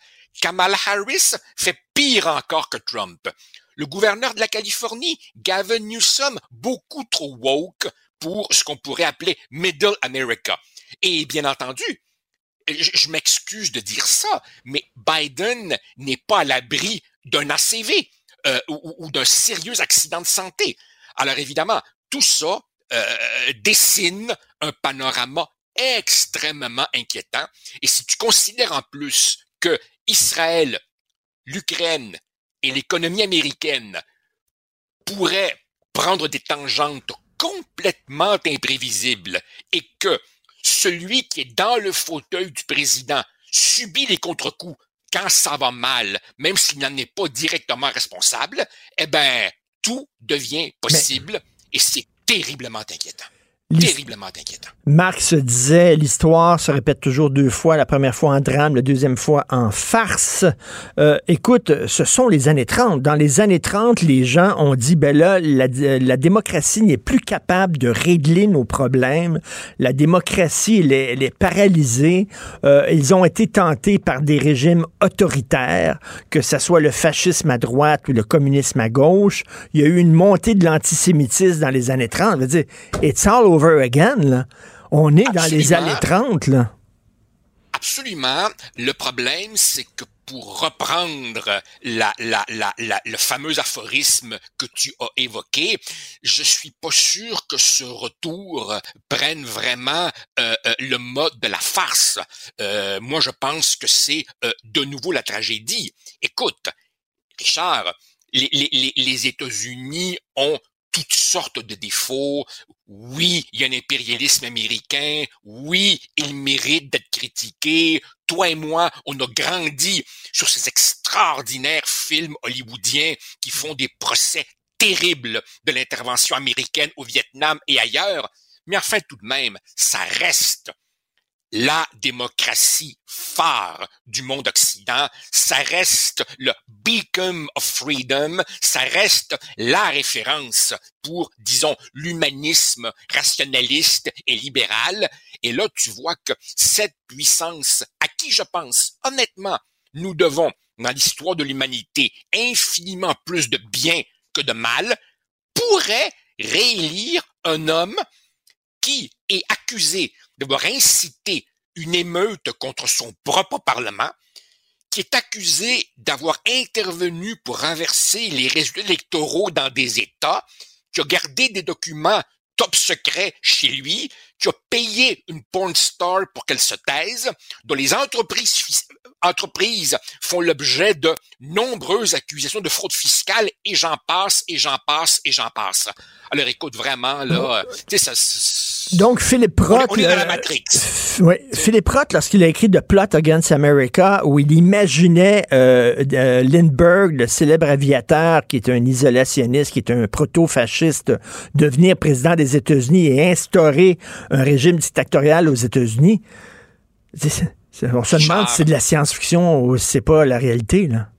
S11: Kamala Harris fait pire encore que Trump. Le gouverneur de la Californie, Gavin Newsom, beaucoup trop woke pour ce qu'on pourrait appeler Middle America. Et bien entendu, je, m'excuse de dire ça, mais Biden n'est pas à l'abri d'un ACV euh, ou, d'un sérieux accident de santé. Alors évidemment, tout ça euh, dessine un panorama extrêmement inquiétant. Et si tu considères en plus que Israël, l'Ukraine et l'économie américaine pourraient prendre des tangentes complètement imprévisibles et que celui qui est dans le fauteuil du président subit les contre-coups quand ça va mal, même s'il n'en est pas directement responsable, eh ben, tout devient possible et c'est terriblement inquiétant terriblement inquiétant.
S3: Marx disait l'histoire se répète toujours deux fois, la première fois en drame, la deuxième fois en farce. Euh, écoute, ce sont les années 30. Dans les années 30, les gens ont dit ben là, la, la démocratie n'est plus capable de régler nos problèmes. La démocratie, elle est, elle est paralysée. Euh, ils ont été tentés par des régimes autoritaires, que ce soit le fascisme à droite ou le communisme à gauche. Il y a eu une montée de l'antisémitisme dans les années 30. Je veux dire, it's all over again. Là. On est dans les années 30. Là.
S11: Absolument. Le problème, c'est que pour reprendre la, la, la, le fameux aphorisme que tu as évoqué, je suis pas sûr que ce retour prenne vraiment euh, euh, le mode de la farce. Euh, moi, je pense que c'est de nouveau la tragédie. Écoute, Richard, les, les, les États-Unis ont toutes sortes de défauts. Oui, il y a un impérialisme américain. Oui, il mérite d'être critiqué. Toi et moi, on a grandi sur ces extraordinaires films hollywoodiens qui font des procès terribles de l'intervention américaine au Vietnam et ailleurs. Mais enfin, tout de même, ça reste la démocratie phare du monde occident, ça reste le beacon of freedom, ça reste la référence pour, disons, l'humanisme rationaliste et libéral. Et là, tu vois que cette puissance, à qui je pense, honnêtement, nous devons, dans l'histoire de l'humanité, infiniment plus de bien que de mal, pourrait réélire un homme qui est accusé d'avoir incité une émeute contre son propre Parlement, qui est accusé d'avoir intervenu pour renverser les résultats électoraux dans des États, qui a gardé des documents top secrets chez lui, qui a payé une porn star pour qu'elle se taise, dont les entreprises, entreprises font l'objet de nombreuses accusations de fraude fiscale, et j'en passe, et j'en passe, et j'en passe. Alors écoute, vraiment, là, tu sais, ça
S3: donc, Philippe Roth. Oui, Philippe Roth, lorsqu'il a écrit The Plot Against America, où il imaginait euh, euh, Lindbergh, le célèbre aviateur, qui est un isolationniste, qui est un proto-fasciste, devenir président des États-Unis et instaurer un régime dictatorial aux États-Unis. On se demande si c'est de la science-fiction ou si c'est pas la réalité, là.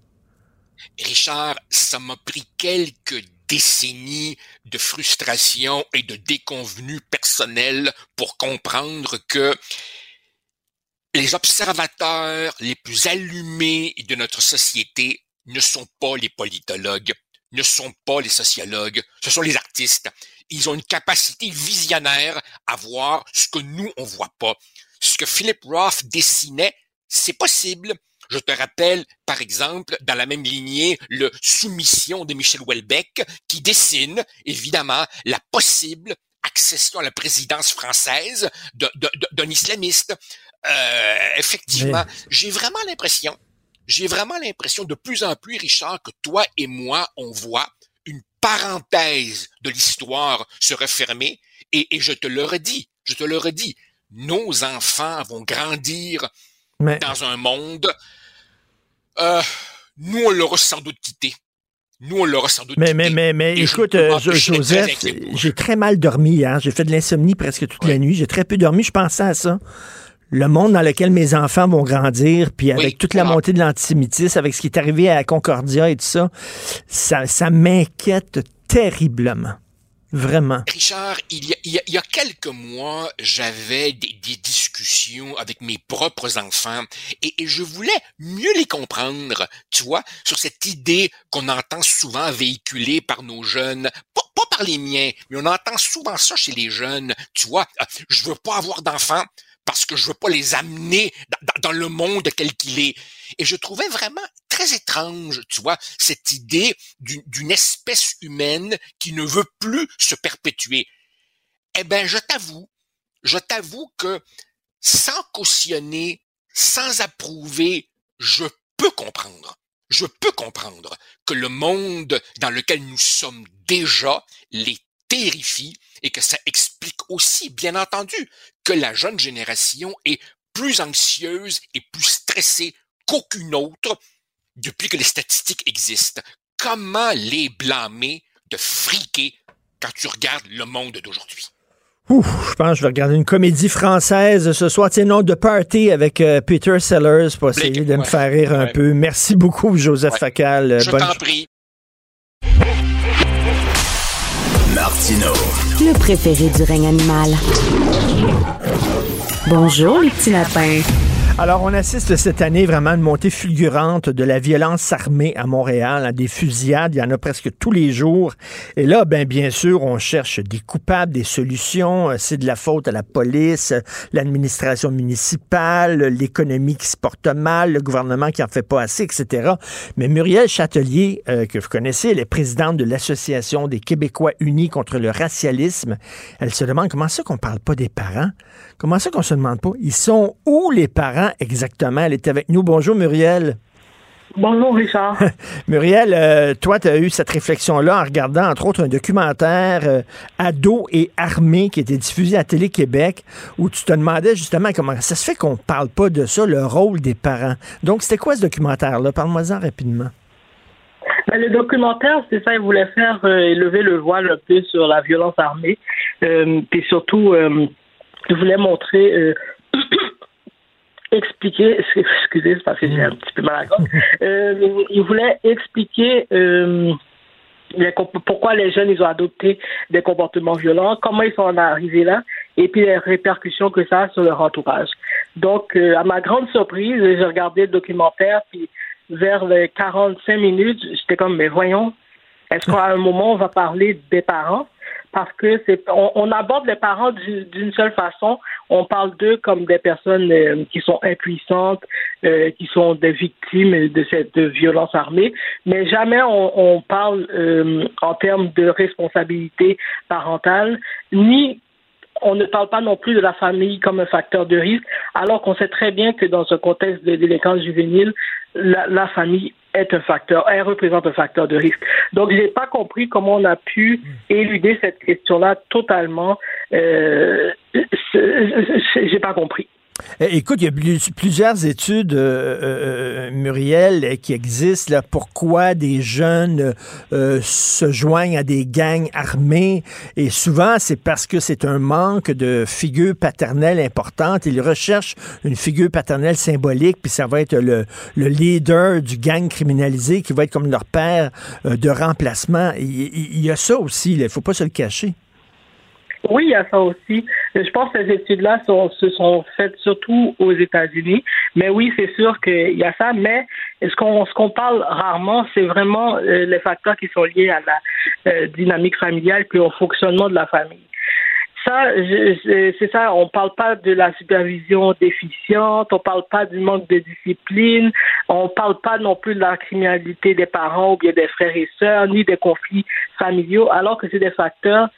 S11: Richard, ça m'a pris quelques décennies de frustration et de déconvenus personnels pour comprendre que les observateurs les plus allumés de notre société ne sont pas les politologues, ne sont pas les sociologues, ce sont les artistes. Ils ont une capacité visionnaire à voir ce que nous, on voit pas. Ce que Philip Roth dessinait, c'est possible. Je te rappelle, par exemple, dans la même lignée, le Soumission de Michel Houellebecq, qui dessine, évidemment, la possible accession à la présidence française d'un islamiste. Euh, effectivement, j'ai vraiment l'impression, j'ai vraiment l'impression de plus en plus, Richard, que toi et moi, on voit une parenthèse de l'histoire se refermer. Et, et je te le redis, je te le redis, nos enfants vont grandir dans un monde. Euh, nous, on l'aura sans doute quitté. Nous, on l'aura sans doute
S3: mais,
S11: quitté.
S3: Mais, mais, mais, écoute, euh, Joseph, j'ai très mal dormi. Hein? J'ai fait de l'insomnie presque toute la nuit. J'ai très peu dormi. Je pensais à ça. Le monde dans lequel mes enfants vont grandir, puis avec toute la montée de l'antisémitisme, avec ce qui est arrivé à Concordia et tout ça, ça, ça m'inquiète terriblement. Vraiment.
S11: Richard, il y a, quelques mois, j'avais des, discussions avec mes propres enfants et, je voulais mieux les comprendre, tu vois, sur cette idée qu'on entend souvent véhiculée par nos jeunes, pas, par les miens, mais on entend souvent ça chez les jeunes, tu vois, je veux pas avoir d'enfants parce que je veux pas les amener dans, dans le monde tel qu'il est. Et je trouvais vraiment très étrange, tu vois, cette idée d'une espèce humaine qui ne veut plus se perpétuer. Eh ben, je t'avoue, je t'avoue que sans cautionner, sans approuver, je peux comprendre. Je peux comprendre que le monde dans lequel nous sommes déjà les terrifie et que ça explique aussi, bien entendu, que la jeune génération est plus anxieuse et plus stressée qu'aucune autre depuis que les statistiques existent. Comment les blâmer de friquer quand tu regardes le monde d'aujourd'hui?
S3: Ouf, je pense que je vais regarder une comédie française ce soir. Tiens, nom de Party avec euh, Peter Sellers pour essayer de me faire rire un peu. Merci beaucoup, Joseph ouais. Facal.
S11: Je t'en prie.
S2: Martino. Le préféré du règne animal. Bonjour, les petits lapins.
S3: Alors, on assiste cette année vraiment à une montée fulgurante de la violence armée à Montréal, à des fusillades, il y en a presque tous les jours. Et là, ben, bien sûr, on cherche des coupables, des solutions. C'est de la faute à la police, l'administration municipale, l'économie qui se porte mal, le gouvernement qui en fait pas assez, etc. Mais Muriel Châtelier, euh, que vous connaissez, elle est présidente de l'Association des Québécois unis contre le racialisme. Elle se demande comment ça qu'on parle pas des parents? Comment ça qu'on se demande pas? Ils sont où les parents? Exactement? Elle est avec nous. Bonjour Muriel.
S13: Bonjour Richard.
S3: Muriel, euh, toi, tu as eu cette réflexion-là en regardant entre autres un documentaire euh, Ado et armée qui était diffusé à Télé-Québec où tu te demandais justement comment ça se fait qu'on parle pas de ça, le rôle des parents. Donc, c'était quoi ce documentaire-là? Parle-moi-en rapidement.
S13: Ben, le documentaire, c'est ça, il voulait faire euh, élever le voile un peu sur la violence armée, puis surtout je voulais montrer, euh, expliquer, excusez, c'est parce que j'ai un petit peu mal à la gorge, euh, il voulait expliquer euh, pourquoi les jeunes ils ont adopté des comportements violents, comment ils sont en arrivés là, et puis les répercussions que ça a sur leur entourage. Donc, à ma grande surprise, j'ai regardé le documentaire, puis vers les 45 minutes, j'étais comme, mais voyons, est-ce qu'à un moment, on va parler des parents? Parce que c'est on, on, aborde les parents d'une seule façon. On parle d'eux comme des personnes euh, qui sont impuissantes, euh, qui sont des victimes de cette violence armée, mais jamais on, on parle euh, en termes de responsabilité parentale, ni on ne parle pas non plus de la famille comme un facteur de risque, alors qu'on sait très bien que dans un contexte de délinquance juvénile, la, la famille est un facteur, elle représente un facteur de risque. Donc, j'ai pas compris comment on a pu éluder cette question-là totalement. Euh, j'ai pas compris.
S3: Eh, écoute, il y a plusieurs études, euh, euh, Muriel, qui existent. Là, pourquoi des jeunes euh, se joignent à des gangs armés. Et souvent, c'est parce que c'est un manque de figure paternelle importante. Ils recherchent une figure paternelle symbolique, puis ça va être le, le leader du gang criminalisé qui va être comme leur père de remplacement. Il, il, y a ça aussi, il ne faut pas se le cacher.
S13: Oui, il y a ça aussi. Je pense que ces études-là se sont faites surtout aux États-Unis. Mais oui, c'est sûr qu'il y a ça. Mais ce qu'on parle rarement, c'est vraiment euh, les facteurs qui sont liés à la euh, dynamique familiale puis au fonctionnement de la famille. Ça, c'est ça. On parle pas de la supervision déficiente. On parle pas du manque de discipline. On parle pas non plus de la criminalité des parents ou bien des frères et sœurs, ni des conflits familiaux, alors que c'est des facteurs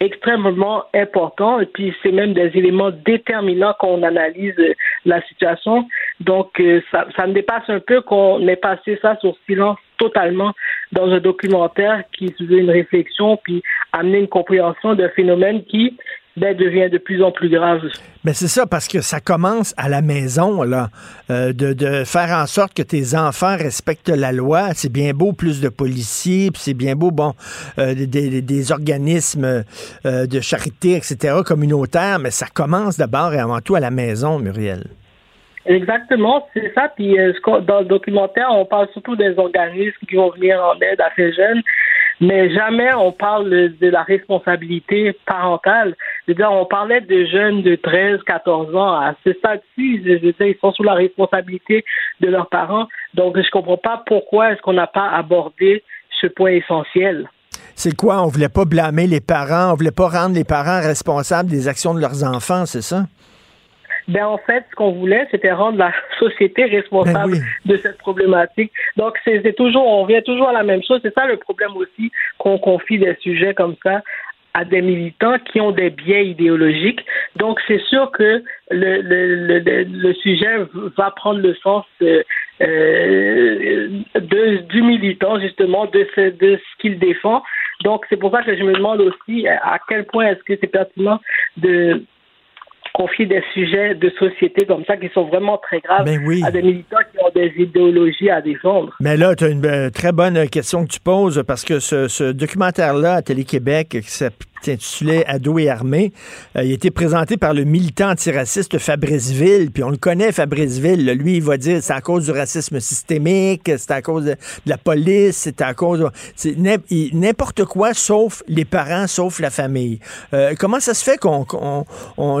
S13: extrêmement important et puis c'est même des éléments déterminants quand on analyse euh, la situation. Donc euh, ça, ça me dépasse un peu qu'on ait passé ça sur silence totalement dans un documentaire qui faisait une réflexion puis amener une compréhension d'un phénomène qui ben, devient de plus en plus grave.
S3: Ben c'est ça, parce que ça commence à la maison, là, euh, de, de, faire en sorte que tes enfants respectent la loi. C'est bien beau, plus de policiers, puis c'est bien beau, bon, euh, des, des, organismes euh, de charité, etc., communautaires, mais ça commence d'abord et avant tout à la maison, Muriel.
S13: Exactement, c'est ça. Puis dans le documentaire, on parle surtout des organismes qui vont venir en aide à ces jeunes mais jamais on parle de la responsabilité parentale. Je veux dire, on parlait de jeunes de 13, 14 ans. À ce stade-ci, je veux ils sont sous la responsabilité de leurs parents. Donc, je comprends pas pourquoi est-ce qu'on n'a pas abordé ce point essentiel.
S3: C'est quoi? On voulait pas blâmer les parents, on voulait pas rendre les parents responsables des actions de leurs enfants, c'est ça?
S13: Ben en fait, ce qu'on voulait, c'était rendre la société responsable ben de cette problématique. Donc c'est toujours, on vient toujours à la même chose. C'est ça le problème aussi qu'on confie des sujets comme ça à des militants qui ont des biais idéologiques. Donc, c'est sûr que le, le, le, le, sujet va prendre le sens euh, euh de, du militant, justement, de ce, de ce qu'il défend. Donc, c'est pour ça que je me demande aussi à quel point est-ce que c'est pertinent de confier des sujets de société comme ça qui sont vraiment très graves
S3: ben
S13: à des militants qui ont des idéologies à défendre.
S3: Mais là, tu as une euh, très bonne question que tu poses parce que ce, ce documentaire-là à Télé-Québec qui intitulé Ado et armé. Euh, il a été présenté par le militant antiraciste Fabrice Ville, puis on le connaît, Fabrice Ville. Lui, il va dire c'est à cause du racisme systémique, c'est à cause de, la police, c'est à cause... C'est n'importe quoi, sauf les parents, sauf la famille. Euh, comment ça se fait qu'on,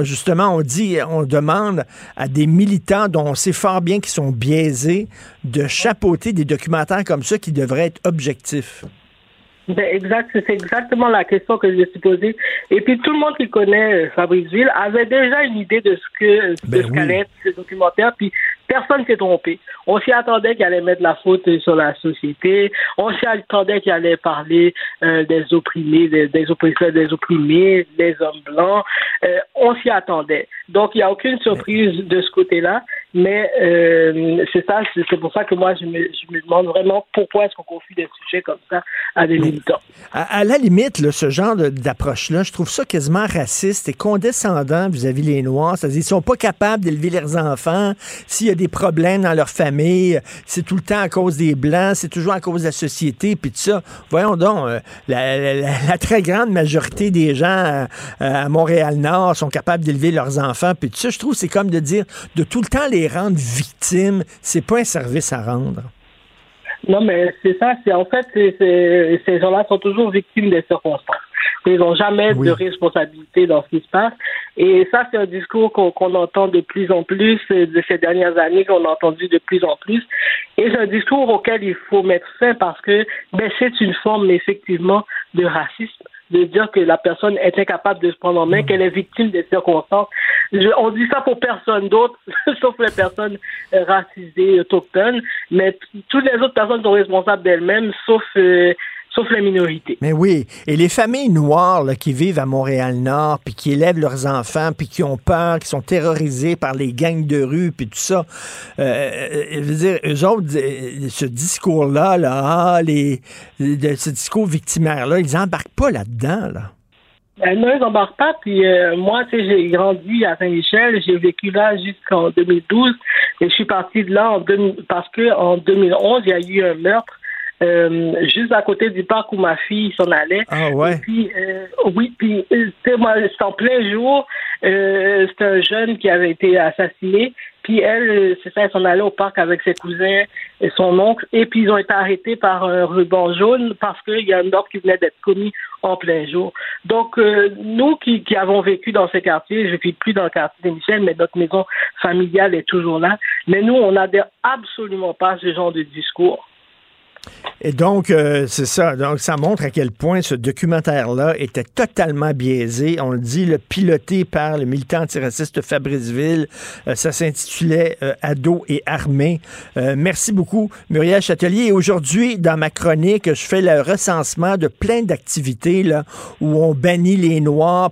S3: justement, on dit, on demande à des militants dont on sait fort bien qu'ils sont biaisés de chapeauter des documentaires comme ça qui devraient être objectifs?
S13: Ben exact, c'est exactement la question que je me suis posée. Et puis tout le monde qui connaît euh, Fabrice Ville avait déjà une idée de ce que de ce ben être ce documentaire. Puis personne s'est trompé. On s'y attendait qu'il allait mettre la faute sur la société. On s'y attendait qu'il allait parler euh, des opprimés, des, des, oppresseurs, des opprimés, des hommes blancs. Euh, on s'y attendait. Donc il n'y a aucune surprise de ce côté-là. Mais euh, c'est ça, c'est pour ça que moi, je me, je me demande vraiment pourquoi est-ce qu'on confie des sujets comme ça à des militants.
S3: À, la limite, là, ce genre d'approche-là, je trouve ça quasiment raciste et condescendant vis-à-vis les Noirs. C'est-à-dire, ils sont pas capables d'élever leurs enfants. S'il y a des problèmes dans leur famille, c'est tout le temps à cause des Blancs, c'est toujours à cause de la société, puis tout ça. Voyons donc, euh, la, très grande majorité des gens euh, à, Montréal-Nord sont capables d'élever leurs enfants, puis tout ça. Je trouve c'est comme de dire de tout le temps les rendre victimes, c'est pas un service à rendre.
S13: Non, mais c'est ça. C'est en fait, ces gens-là sont toujours victimes des circonstances. Ils n'ont jamais de responsabilité dans ce qui se passe. Et ça, c'est un discours qu'on entend de plus en plus de ces dernières années, qu'on a entendu de plus en plus. Et c'est un discours auquel il faut mettre fin parce que ben, c'est une forme effectivement de racisme de dire que la personne est incapable de se prendre en main, mm. qu'elle est victime des circonstances. On dit ça pour personne d'autre, sauf les personnes racisées, autochtones, mais toutes les autres personnes sont responsables d'elles-mêmes, sauf euh, sauf les minorités.
S3: Mais oui, et les familles noires qui vivent à Montréal-Nord, puis qui élèvent leurs enfants, puis qui ont peur, qui sont terrorisés par les gangs de rue, puis tout ça, euh, euh je veux dire, eux autres, euh, ce discours-là, là, ah, les, ce discours victimaire-là, ils n'embarquent pas là-dedans, là.
S13: Non, ils n'embarquent pas. Puis euh, moi, tu sais, j'ai grandi à Saint-Michel, j'ai vécu là jusqu'en 2012, et je suis parti de là en parce que en 2011, il y a eu un meurtre euh, juste à côté du parc où ma fille s'en allait.
S3: Ah ouais.
S13: Et puis, euh, oui, puis euh, c'était moi, c'était en plein jour. Euh, c'était un jeune qui avait été assassiné. Puis elle, c'est ça, elle s'en allait au parc avec ses cousins et son oncle. Et puis ils ont été arrêtés par un ruban jaune parce qu'il y a un ordre qui venait d'être commis en plein jour. Donc euh, nous qui, qui, avons vécu dans ces quartiers, je ne vis plus dans le quartier des Michel, mais notre maison familiale est toujours là. Mais nous, on n'adhère absolument pas à ce genre de discours.
S3: Et donc, euh, c'est ça. Donc, ça montre à quel point ce documentaire-là était totalement biaisé. On le dit, le piloté par le militant antiraciste Fabrice Ville. Euh, ça s'intitulait euh, Ado et armé. merci beaucoup, Muriel Châtelier. Et aujourd'hui, dans ma chronique, je fais le recensement de plein d'activités là, où on bannit les Noirs,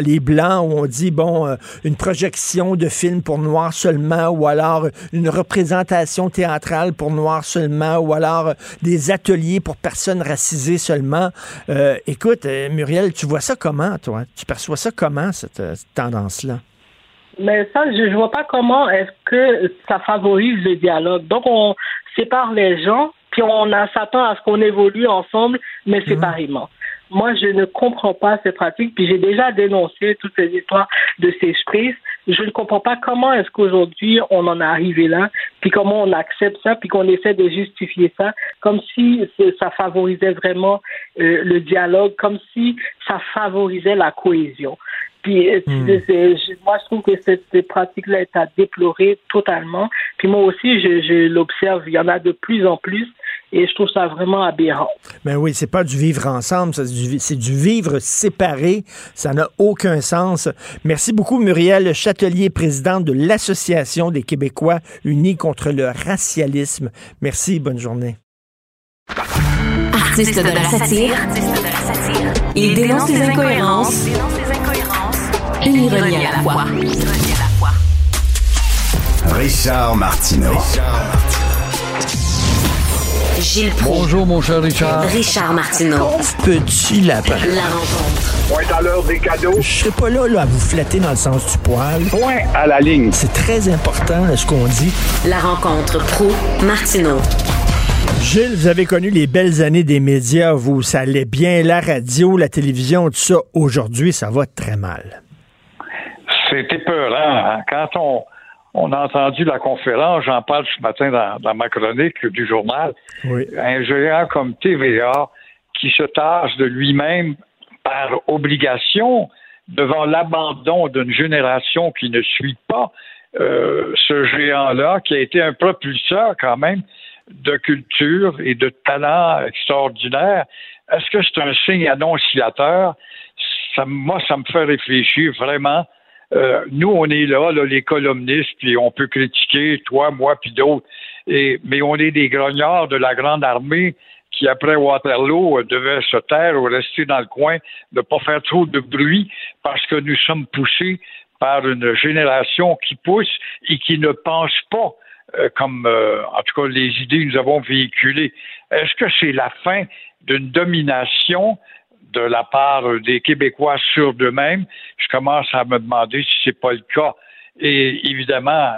S3: les Blancs, où on dit, bon, une projection de film pour Noirs seulement, ou alors une représentation théâtrale pour Noirs seulement, ou alors des ateliers pour personnes racisées seulement. Euh, écoute, euh, Muriel, tu vois ça comment, toi? Tu perçois ça comment, cette, euh, tendance-là?
S13: Mais ça, je ne vois pas comment est-ce que ça favorise le dialogue. Donc, on sépare les gens, puis on s'attend à ce qu'on évolue ensemble, mais mhm. séparément. Moi, je ne comprends pas ces pratiques, puis j'ai déjà dénoncé toutes ces histoires de prises. Je ne comprends pas comment est-ce qu'aujourd'hui on en est arrivé là, puis comment on accepte ça, puis qu'on essaie de justifier ça, comme si ça favorisait vraiment euh, le dialogue, comme si ça favorisait la cohésion. Puis euh, hmm. moi, je trouve que cette, pratique-là est à déplorer totalement. Puis moi aussi, je, je l'observe. Il y en a de plus en plus. Et je trouve ça vraiment aberrant.
S3: Ben oui, c'est pas du vivre ensemble, c'est du, vivre séparé. Ça n'a aucun sens. Merci beaucoup, Muriel Châtelier, présidente de l'Association des Québécois unis contre le racialisme. Merci, bonne journée.
S2: Artiste de la satire, il dénonce les incohérences et ironie à la fois.
S1: Richard Martineau.
S2: Gilles
S14: Bonjour, mon cher Richard.
S2: Richard Martineau.
S3: Petit lapin.
S2: La rencontre.
S15: Point à l'heure des cadeaux.
S3: Je serai pas là, là, à vous flatter dans le sens du poil.
S15: Point à la ligne.
S3: C'est très important, ce qu'on dit.
S2: La rencontre pro martineau
S3: Gilles, vous avez connu les belles années des médias, vous, ça allait bien, la radio, la télévision, tout ça. Aujourd'hui, ça va très mal.
S15: C'est épeurant. Hein. Quand on, on a entendu la conférence, j'en parle ce matin dans, ma chronique du journal. Un géant comme TVA qui se tâche de lui-même par obligation devant l'abandon d'une génération qui ne suit pas euh, ce géant-là, qui a été un propulseur quand même de culture et de talent extraordinaire. Est-ce que c'est un signe annonciateur? Ça, moi, ça me fait réfléchir vraiment euh, nous, on est là, là, les columnistes, puis on peut critiquer, toi, moi, puis d'autres, et, mais on est des grognards de la grande armée qui, après Waterloo, devaient se taire ou rester dans le coin, ne pas faire trop de bruit, parce que nous sommes poussés par une génération qui pousse et qui ne pense pas euh, comme, euh, en tout cas, les idées que nous avons véhiculées. Est-ce que c'est la fin d'une domination de la part des Québécois sur d'eux-mêmes, je commence à me demander si c'est pas le cas. Et évidemment,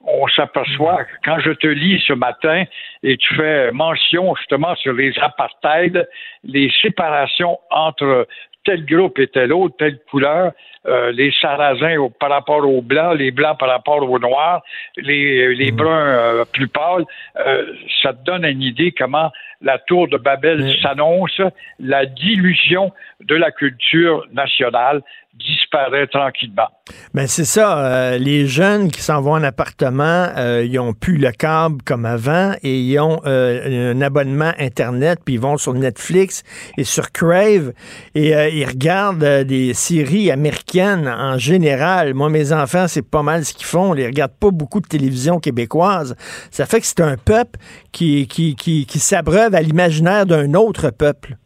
S15: on s'aperçoit que quand je te lis ce matin et tu fais mention justement sur les apartheids, les séparations entre tel groupe et tel autre, telle couleur, euh, les sarrasins par rapport aux blancs, les blancs par rapport aux noirs, les, les mm. bruns euh, plus pâles, euh, ça te donne une idée comment la tour de Babel s'annonce, la dilution de la culture nationale disparaît tranquillement.
S3: Ben c'est ça. Euh, les jeunes qui s'en vont en appartement, euh, ils ont plus le câble comme avant et ils ont euh, un abonnement Internet, puis ils vont sur Netflix et sur Crave et ils regardent des séries américaines en général. Moi, mes enfants, c'est pas mal ce qu'ils font. Ils regardent pas beaucoup de télévision québécoise. Ça fait que c'est un peuple qui, qui, qui, qui s'abreuve à l'imaginaire d'un autre peuple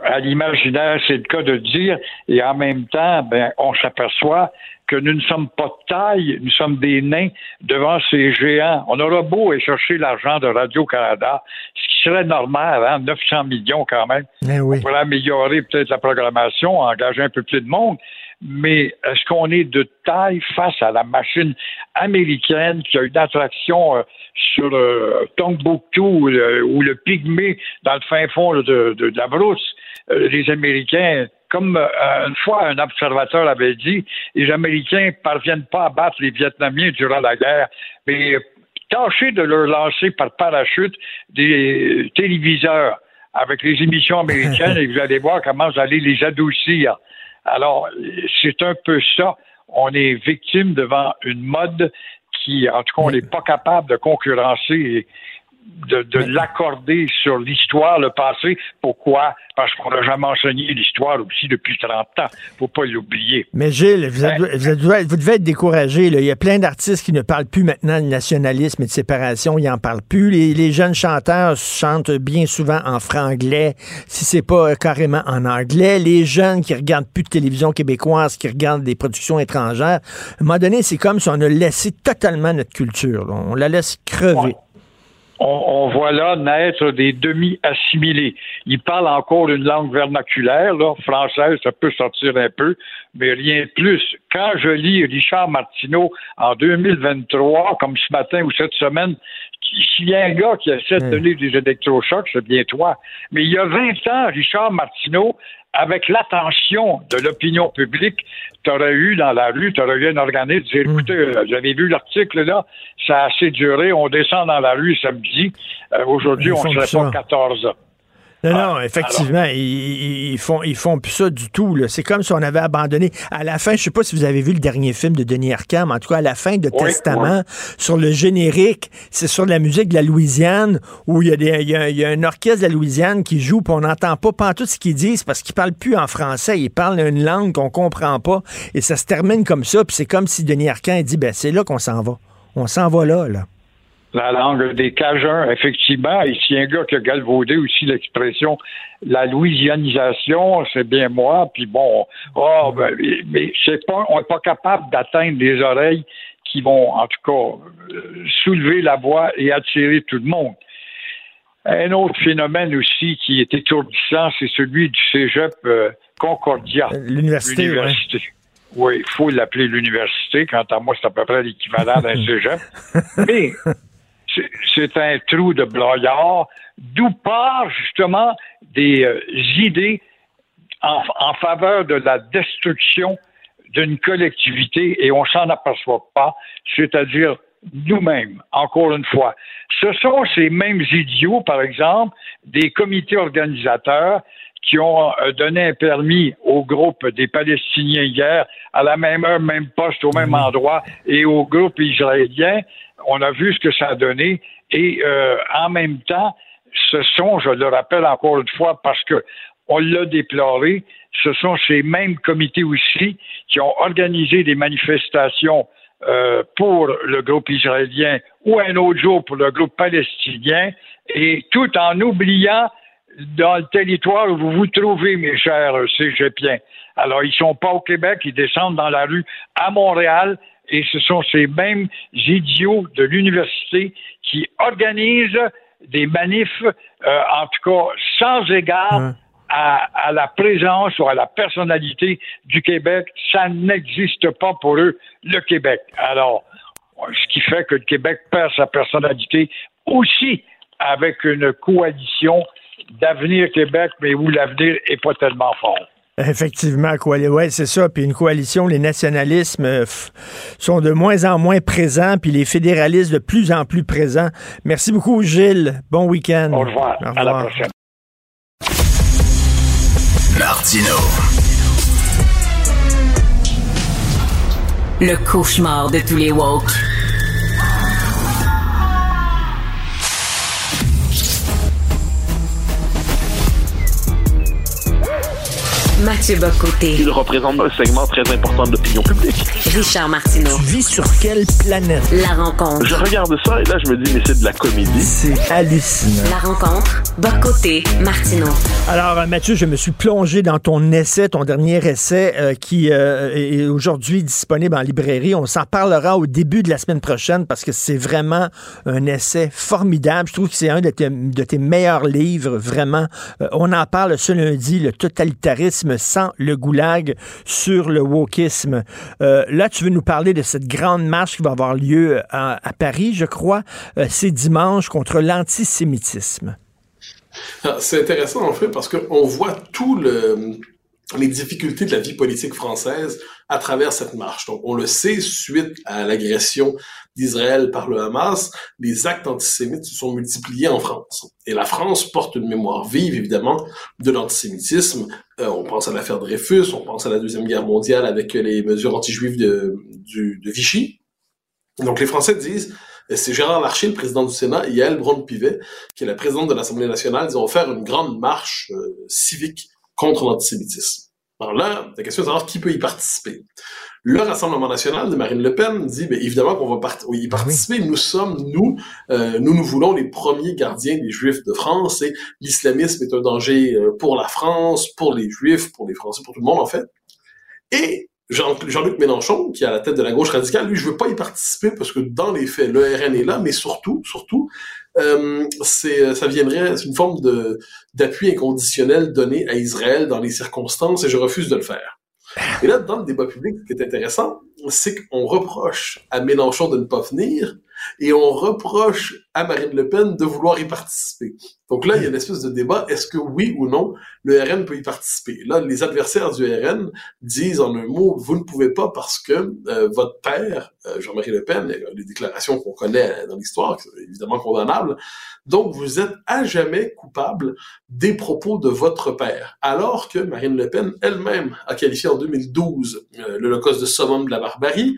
S15: à l'imaginaire, c'est le cas de dire, et en même temps, ben, on s'aperçoit que nous ne sommes pas de taille, nous sommes des nains devant ces géants. On aura beau aller chercher l'argent de Radio-Canada, ce qui serait normal, hein, 900 millions quand même.
S3: Eh
S15: on pourrait améliorer peut-être la programmation, engager un peu plus de monde, mais est-ce qu'on est de taille face à la machine américaine qui a une attraction euh, sur euh, Tombouctou ou le, ou le, Pygmée dans le fin fond de, de, la brousse? Euh, les Américains, comme euh, une fois un observateur avait dit, les Américains parviennent pas à battre les Vietnamiens durant la guerre, mais tâchez de leur lancer par parachute des téléviseurs avec les émissions américaines et vous allez voir comment vous allez les adoucir. Alors, c'est un peu ça. On est victime devant une mode qui, en tout cas, on n'est pas capable de concurrencer de, l'accorder sur l'histoire, le passé. Pourquoi? Parce qu'on n'a jamais enseigné l'histoire aussi depuis 30 ans. faut pas l'oublier.
S3: Mais Gilles, vous, devez être découragé. Il y a plein d'artistes qui ne parlent plus maintenant de nationalisme et de séparation. Ils n'en parlent plus. Les, jeunes chanteurs chantent bien souvent en franglais, si c'est pas carrément en anglais. Les jeunes qui regardent plus de télévision québécoise, qui regardent des productions étrangères, à un moment donné, c'est comme si on a laissé totalement notre culture. On la laisse crever
S15: on, voit là naître des demi-assimilés. Ils parlent encore une langue vernaculaire, là, française, ça peut sortir un peu, mais rien de plus. Quand je lis Richard Martineau en 2023, comme ce matin ou cette semaine, s'il y a un gars qui essaie de donner des électrochocs, c'est bien toi. Mais il y a 20 ans, Richard Martineau avec l'attention de l'opinion publique, tu aurais eu dans la rue, tu aurais eu un organisme. Dire, écoutez, j'avais vu l'article là, ça a assez duré, on descend dans la rue samedi, euh, aujourd'hui on ne serait pas 14 ans.
S3: Non, non, ah, effectivement, ils, font, ils font plus ça du tout. C'est comme si on avait abandonné. À la fin, je sais pas si vous avez vu le dernier film de Denis Arcand, mais en tout cas, à la fin de Testament, sur le générique, c'est sur la musique de la Louisiane, où il y, a des, il, y a, un orchestre de la Louisiane qui joue, puis on n'entend pas, tout ce qu'ils disent, parce qu'ils parlent plus en français, ils parlent une langue qu'on comprend pas, et ça se termine comme ça, puis c'est comme si Denis Arcand dit, ben c'est là qu'on s'en va. On s'en va là, là
S15: la langue des Cajuns, effectivement. Ici, un gars qui a galvaudé aussi l'expression la louisianisation, c'est bien moi, puis bon, oh, ben, mais c'est pas, on n'est pas capable d'atteindre des oreilles qui vont, en tout cas, euh, soulever la voix et attirer tout le monde. Un autre phénomène aussi qui est étourdissant, c'est celui du cégep euh, Concordia.
S3: L'université.
S15: Oui, il faut l'appeler l'université. Quant à moi, c'est à peu près l'équivalent d'un cégep. Mais c'est un trou de broyard, d'où part justement des euh, idées en, faveur de la destruction d'une collectivité et on s'en aperçoit pas, c'est-à-dire nous-mêmes, encore une fois. Ce sont ces mêmes idiots, par exemple, des comités organisateurs qui ont euh, donné un permis au groupe des Palestiniens hier à la même heure, même poste, au même mmh. endroit, et au groupe israélien on a vu ce que ça a donné et euh, en même temps, ce sont, je le rappelle encore une fois, parce que on l'a déploré, ce sont ces mêmes comités aussi qui ont organisé des manifestations euh, pour le groupe israélien ou un autre jour pour le groupe palestinien, et tout en oubliant dans le territoire où vous vous trouvez, mes chers cégepiens. Alors, ils sont pas au Québec, ils descendent dans la rue à Montréal, et ce sont ces mêmes idiots de l'université qui organisent des manifs, euh, en tout cas sans égard à, la présence ou à la personnalité du Québec. Ça n'existe pas pour eux, le Québec. Alors, ce qui fait que le Québec perd sa personnalité aussi avec une coalition d'avenir Québec, mais où l'avenir est pas tellement fort.
S3: Effectivement, quoi. Ouais, c'est ça. Puis une coalition, les nationalismes euh, sont de moins en moins présents, puis les fédéralistes de plus en plus présents. Merci beaucoup, Gilles. Bon week-end.
S15: Au revoir. À la prochaine.
S2: Martino. Le cauchemar de tous les woke. Mathieu Bocoté.
S14: Il représente un segment très important de l'opinion publique.
S2: Richard Martineau.
S3: Tu vis sur quelle planète?
S2: La rencontre.
S14: Je regarde ça et là, je me dis, mais c'est de la comédie.
S3: C'est hallucinant.
S2: La rencontre. Bocoté, Martineau.
S3: Alors, euh, Mathieu, je me suis plongé dans ton essai, ton dernier essai, euh, qui euh, est aujourd'hui disponible en librairie. On s'en parlera au début de la semaine prochaine parce que c'est vraiment un essai formidable. Je trouve que c'est un de tes, de tes meilleurs livres, vraiment. on en parle ce lundi, le totalitarisme sans le goulag sur le wokisme. Euh, là, tu veux nous parler de cette grande marche qui va avoir lieu euh, à, Paris, je crois. Euh, c'est dimanche contre l'antisémitisme.
S16: Ah, c'est intéressant en fait parce qu'on voit tout le les difficultés de la vie politique française à travers cette marche. Donc, on le sait, suite à l'agression d'Israël par le Hamas, les actes antisémites se sont multipliés en France. Et la France porte une mémoire vive, évidemment, de l'antisémitisme. Euh, on pense à l'affaire Dreyfus, on pense à la Deuxième Guerre mondiale avec les mesures anti-juives de, de Vichy. Donc, les Français disent, c'est Gérard Larcher, le président du Sénat, et Yael Braun-Pivet, qui est la présidente de l'Assemblée nationale, ils ont faire une grande marche euh, civique contre l'antisémitisme. Alors là, la question est de savoir qui peut y participer. Le Rassemblement national de Marine Le Pen dit, bien, évidemment qu'on va y ah participer. Nous sommes, nous, euh, nous, nous voulons les premiers gardiens des Juifs de France et l'islamisme est un danger euh, pour la France, pour les Juifs, pour les Français, pour tout le monde, en fait. Et Jean-Luc Mélenchon, qui est à la tête de la gauche radicale, lui, je veux pas y participer parce que dans les faits, le RN est là, mais surtout, surtout, euh, c'est, ça viendrait, c'est une forme de, d'appui inconditionnel donné à Israël dans les circonstances et je refuse de le faire. Et là, dans le débat public, ce qui est intéressant, c'est qu'on reproche à Mélenchon de ne pas venir, et on reproche à Marine Le Pen de vouloir y participer. Donc là, il y a une espèce de débat, est-ce que oui ou non, le RN peut y participer? Là, les adversaires du RN disent en un mot, vous ne pouvez pas parce que euh, votre père, euh, Jean-Marie Le Pen, les déclarations qu'on connaît dans l'histoire, évidemment condamnables, donc vous êtes à jamais coupable des propos de votre père. Alors que Marine Le Pen elle-même a qualifié en 2012 euh, l'Holocauste de summum de la barbarie,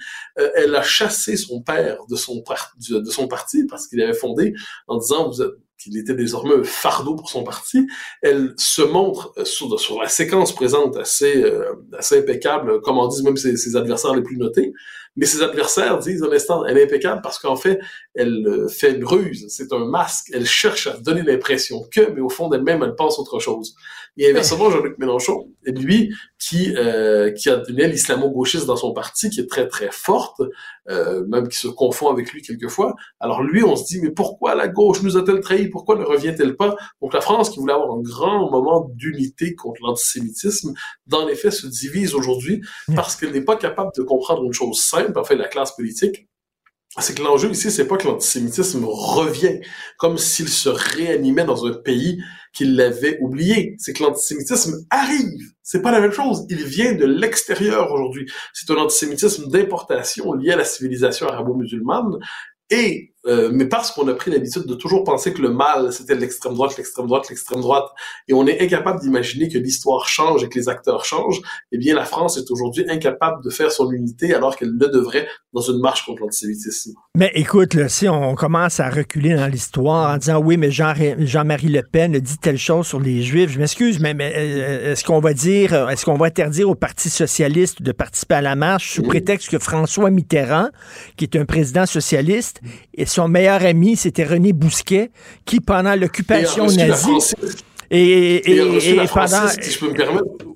S16: elle a chassé son père de son de son parti parce qu'il avait fondé en disant qu'il était désormais un fardeau pour son parti. Elle se montre euh, sur, la séquence présente assez, euh, assez impeccable, comme on dit même ses, adversaires les plus notés. Mais ses adversaires disent un instant, elle est impeccable parce qu'en fait, elle euh, fait une ruse, c'est un masque, elle cherche à donner l'impression que, mais au fond d'elle-même, elle pense autre chose. Et inversement, Jean-Luc Mélenchon, lui, qui, euh, qui a une aile islamo-gauchiste dans son parti, qui est très, très forte, euh, même qui se confond avec lui quelquefois. Alors lui, on se dit, mais pourquoi la gauche nous a-t-elle trahi? Pourquoi ne revient-elle pas? Donc la France, qui voulait avoir un grand moment d'unité contre l'antisémitisme, dans les faits, se divise aujourd'hui parce qu'elle n'est pas capable de comprendre une chose simple, en fait, la classe politique, c'est que l'enjeu ici, c'est pas que l'antisémitisme revient comme s'il se réanimait dans un pays qu'il l'avait oublié. C'est que l'antisémitisme arrive. C'est pas la même chose. Il vient de l'extérieur aujourd'hui. C'est un antisémitisme d'importation lié à la civilisation arabo-musulmane et euh, mais parce qu'on a pris l'habitude de toujours penser que le mal, c'était l'extrême droite, l'extrême droite, l'extrême droite, et on est incapable d'imaginer que l'histoire change et que les acteurs changent, eh bien, la France est aujourd'hui incapable de faire son unité alors qu'elle le devrait dans une marche contre l'antisémitisme.
S3: Mais écoute, là, si on commence à reculer dans l'histoire en disant oui, mais Jean, Jean-Marie Le Pen a dit telle chose sur les Juifs, je m'excuse, mais, mais euh, est-ce qu'on va dire, est-ce qu'on va interdire au Parti socialiste de participer à la marche sous prétexte que François Mitterrand, qui est un président socialiste, et son meilleur ami, c'était René Bousquet, qui, pendant l'occupation nazie... Et, pendant,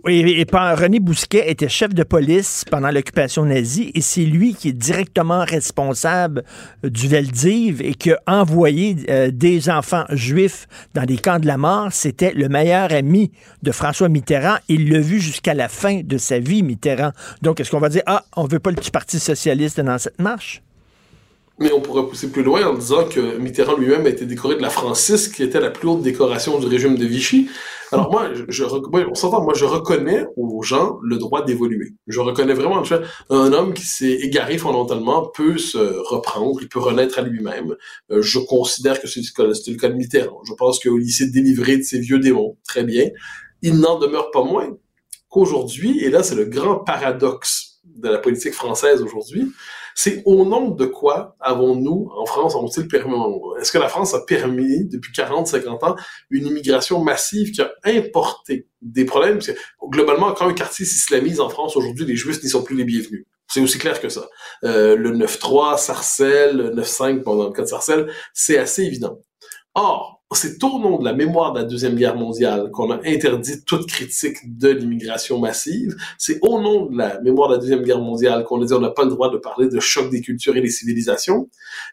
S3: et, René Bousquet était chef de police pendant l'occupation nazie et c'est lui qui est directement responsable euh, du Veldiv et qui a envoyé euh, des enfants juifs dans des camps de la mort. C'était le meilleur ami de François Mitterrand. Il l'a vu jusqu'à la fin de sa vie, Mitterrand. Donc, est-ce qu'on va dire, ah, on veut pas le petit parti socialiste dans cette marche?
S16: Mais on pourrait pousser plus loin en disant que Mitterrand lui-même a été décoré de la Francis, qui était la plus haute décoration du régime de Vichy. Alors moi, je, on s'entend, moi je reconnais aux gens le droit d'évoluer. Je reconnais vraiment un homme qui s'est égaré fondamentalement peut se reprendre, il peut renaître à lui-même. Euh, je considère que c'est le cas de Mitterrand. Je pense qu'il s'est délivré de ses vieux démons, très bien. Il n'en demeure pas moins qu'aujourd'hui, et là c'est le grand paradoxe de la politique française aujourd'hui, c'est au nom de quoi avons-nous, en France, ont-ils permis, est-ce que la France a permis, depuis 40, 50 ans, une immigration massive qui a importé des problèmes? Parce que, globalement, quand un quartier s'islamise en France aujourd'hui, les Juifs n'y sont plus les bienvenus. C'est aussi clair que ça. Euh, le 9-3, Sarcelles, le 9-5 pendant le cas de Sarcelles, c'est assez évident. Or, c'est au nom de la mémoire de la Deuxième Guerre mondiale qu'on a interdit toute critique de l'immigration massive. C'est au nom de la mémoire de la Deuxième Guerre mondiale qu'on a dit on n'a pas le droit de parler de choc des cultures et des civilisations.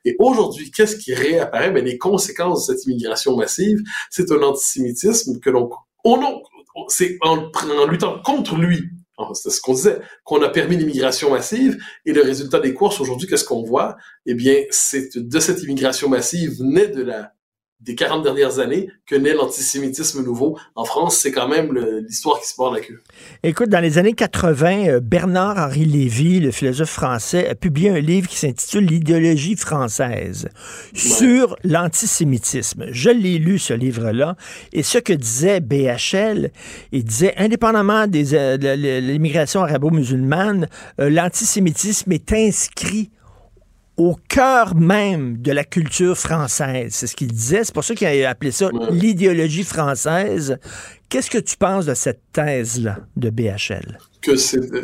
S16: Et aujourd'hui, qu'est-ce qui réapparaît? Ben, les conséquences de cette immigration massive, c'est un antisémitisme que l'on... C'est en, en luttant contre lui c'est ce qu'on disait, qu'on a permis l'immigration massive, et le résultat des courses aujourd'hui, qu'est-ce qu'on voit? Eh bien, c'est de cette immigration massive naît de la des 40 dernières années que naît l'antisémitisme nouveau. En France, c'est quand même l'histoire qui se porte la queue.
S3: Écoute, dans les années 80, euh, Bernard-Henri Lévy, le philosophe français, a publié un livre qui s'intitule L'idéologie française sur l'antisémitisme. Je l'ai lu, ce livre-là, et ce que disait BHL, il disait, indépendamment des, euh, de l'immigration arabo-musulmane, euh, l'antisémitisme est inscrit au cœur même de la culture française. C'est ce qu'il disait. C'est pour ça qu'il a appelé ça l'idéologie française. Qu'est-ce que tu penses de cette thèse-là de BHL?
S16: Que,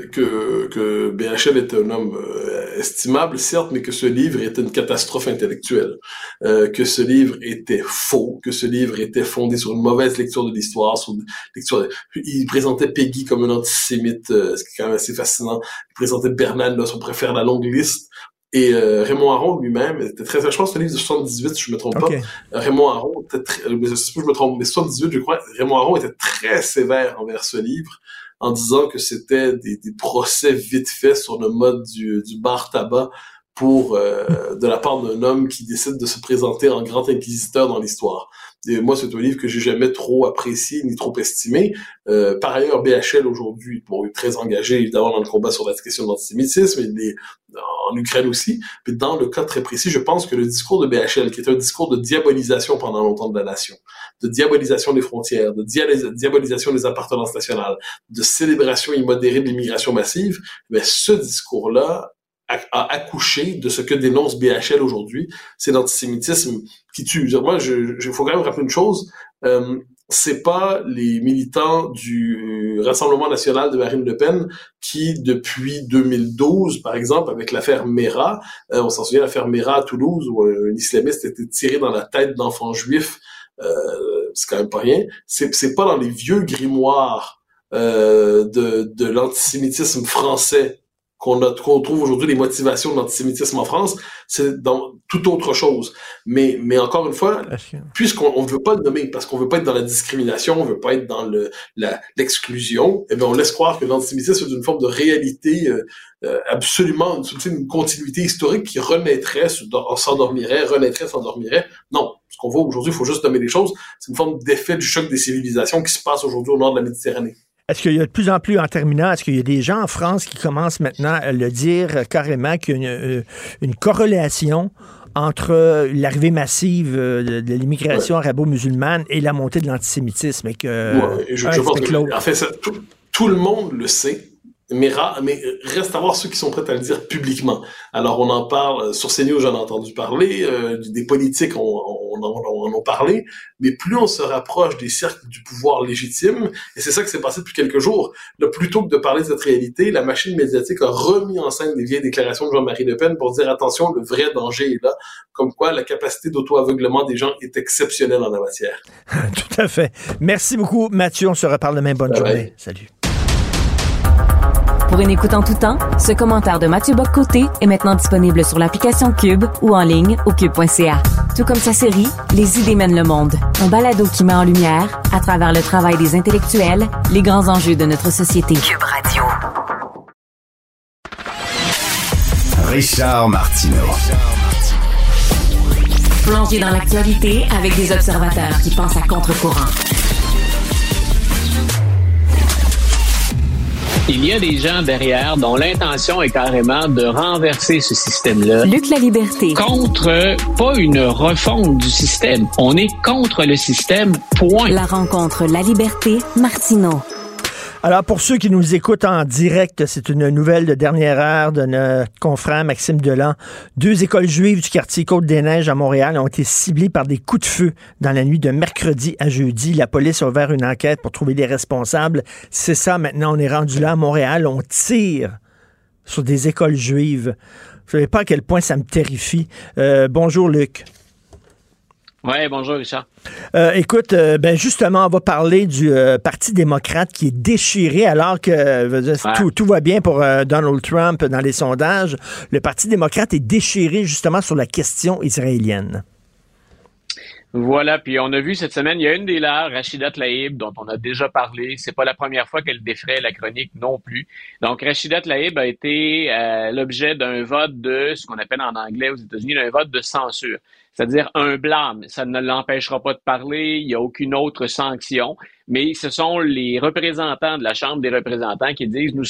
S16: que, que BHL est un homme euh, estimable, certes, mais que ce livre est une catastrophe intellectuelle. Euh, que ce livre était faux, que ce livre était fondé sur une mauvaise lecture de l'histoire, sur lecture... Il présentait Peggy comme un antisémite, euh, ce qui est quand même assez fascinant. Il présentait Bernal, là, son préfère la longue liste. Et euh, Raymond Aron lui-même était très, je pense que c'est un livre de 78, si je me trompe pas. Raymond Aron était très, je me trompe, mais 78, je crois, Raymond Aron était très sévère envers ce livre en disant que c'était des, des, procès vite faits sur le mode du, du bar tabac pour euh, de la part d'un homme qui décide de se présenter en grand inquisiteur dans l'histoire. Et moi, c'est un livre que j'ai jamais trop apprécié ni trop estimé. Euh, par ailleurs, BHL aujourd'hui, bon, est très engagé évidemment dans le combat sur la question de l'antisémitisme, il est en Ukraine aussi. Mais dans le cas très précis, je pense que le discours de BHL, qui est un discours de diabolisation pendant longtemps de la nation, de diabolisation des frontières, de diabolisation des appartenances nationales, de célébration immodérée de l'immigration massive, mais ce discours-là a, accouché de ce que dénonce BHL aujourd'hui, c'est l'antisémitisme qui tue. Moi, je, faut quand même rappeler une chose. Euh, c'est pas les militants du Rassemblement national de Marine Le Pen qui, depuis 2012, par exemple, avec l'affaire Mera, euh, on s'en souvient, l'affaire Mera à Toulouse, où un, islamiste était tiré dans la tête d'enfants juifs, euh, c'est quand même pas rien. C'est pas dans les vieux grimoires euh, de, de l'antisémitisme français qu'on trouve aujourd'hui les motivations de l'antisémitisme en France, c'est dans toute autre chose. Mais, mais encore une fois, puisqu'on ne veut pas le nommer, parce qu'on veut pas être dans la discrimination, on veut pas être dans le l'exclusion, eh bien, on laisse croire que l'antisémitisme est une forme de réalité euh, euh, absolument, une, une, continuité historique qui renaîtrait, s'endormirait, renaîtrait, s'endormirait. Non. Ce qu'on voit aujourd'hui, il faut juste nommer les choses. C'est une forme d'effet du choc des civilisations qui se passe aujourd'hui au nord de la Méditerranée.
S3: Est-ce qu'il y a de plus en plus, en terminant, est-ce qu'il y a des gens en France qui commencent maintenant à le dire carrément qu'il y a une, euh, corrélation entre l'arrivée massive euh, de, l'immigration arabo-musulmane et la montée de l'antisémitisme et que
S16: je, pense que, en fait, tout, le monde le sait. Mais, mais reste à voir ceux qui sont prêts à le dire publiquement. Alors on en parle euh, sur CNews, j'en ai entendu parler, euh, des politiques on, on, on, en a parlé, mais plus on se rapproche des cercles du pouvoir légitime, et c'est ça qui s'est passé depuis quelques jours, là, plutôt que de parler de cette réalité, la machine médiatique a remis en scène des vieilles déclarations de Jean-Marie Le Pen pour dire attention, le vrai danger est là, comme quoi la capacité d'auto-aveuglement des gens est exceptionnelle en la matière.
S3: Tout à fait. Merci beaucoup Mathieu, on se reparle demain. Bonne journée. Salut.
S2: Pour une écoute en tout temps, ce commentaire de Mathieu Boccoté est maintenant disponible sur l'application Cube ou en ligne au cube.ca. Tout comme sa série Les idées mènent le monde, un balado qui met en lumière, à travers le travail des intellectuels, les grands enjeux de notre société. Cube Radio.
S1: Richard Martineau.
S2: Plongé dans l'actualité avec des observateurs qui pensent à contre-courant.
S17: Il y a des gens derrière dont l'intention est carrément de renverser ce système-là.
S2: Luc la liberté.
S17: Contre, pas une refonte du système. On est contre le système, point.
S2: La rencontre La Liberté, Martineau.
S3: Alors, pour ceux qui nous écoutent en direct, c'est une nouvelle de dernière heure de notre confrère Maxime Delan. Deux écoles juives du quartier Côte-des-Neiges à Montréal ont été ciblées par des coups de feu dans la nuit de mercredi à jeudi. La police a ouvert une enquête pour trouver les responsables. C'est ça, maintenant, on est rendu là à Montréal. On tire sur des écoles juives. Vous savez pas à quel point ça me terrifie. Euh, bonjour, Luc.
S17: Oui, bonjour Richard.
S3: Euh, écoute, euh, ben justement, on va parler du euh, Parti démocrate qui est déchiré alors que tout, va bien pour Donald Trump dans les sondages. Le Parti démocrate est déchiré justement sur la question israélienne.
S17: Voilà, puis on a vu cette semaine, il y a une des leurs, Rachida Tlaib, dont on a déjà parlé. C'est pas la première fois qu'elle défrait la chronique non plus. Donc, Rachida Tlaib a été l'objet d'un vote de ce qu'on appelle en anglais aux États-Unis un vote de censure, c'est-à-dire un blâme. Ça ne l'empêchera pas de parler, il n'y a aucune autre sanction, mais ce sont les représentants de la Chambre des représentants qui disent nous,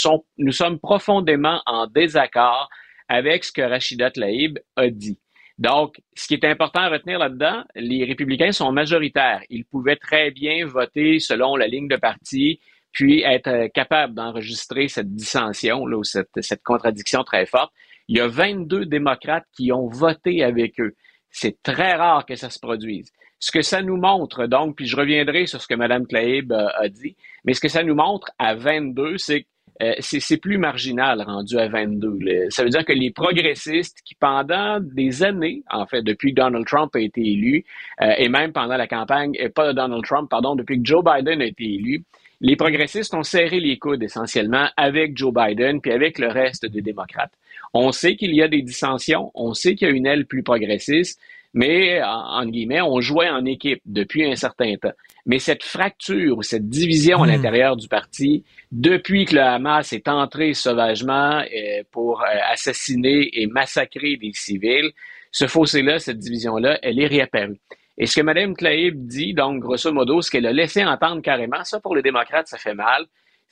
S17: sommes, profondément en désaccord avec ce que Rachida Tlaib a dit. Donc, ce qui est important à retenir là-dedans, les républicains sont majoritaires. Ils pouvaient très bien voter selon la ligne de parti, puis être euh, capables d'enregistrer cette dissension, là, ou cette, cette contradiction très forte. Il y a 22 démocrates qui ont voté avec eux. C'est très rare que ça se produise. Ce que ça nous montre, donc, puis je reviendrai sur ce que Mme Tlaib euh, a dit, mais ce que ça nous montre à 22, c'est que euh, c'est plus marginal rendu à 22. Ça veut dire que les progressistes qui, pendant des années, en fait, depuis que Donald Trump a été élu, euh, et même pendant la campagne, et pas Donald Trump, pardon, depuis que Joe Biden a été élu, les progressistes ont serré les coudes essentiellement avec Joe Biden puis avec le reste des démocrates. On sait qu'il y a des dissensions, on sait qu'il y a une aile plus progressiste, mais en, guillemets, on jouait en équipe depuis un certain temps. Mais cette fracture ou cette division à hmm. l'intérieur du parti, depuis que le Hamas est entré sauvagement euh, pour euh, assassiner et massacrer des civils, ce fossé-là, cette division-là, elle est réapparue. Et ce que Mme Tlaib dit, donc, grosso modo, ce qu'elle a laissé entendre carrément, ça pour les démocrates, ça fait mal,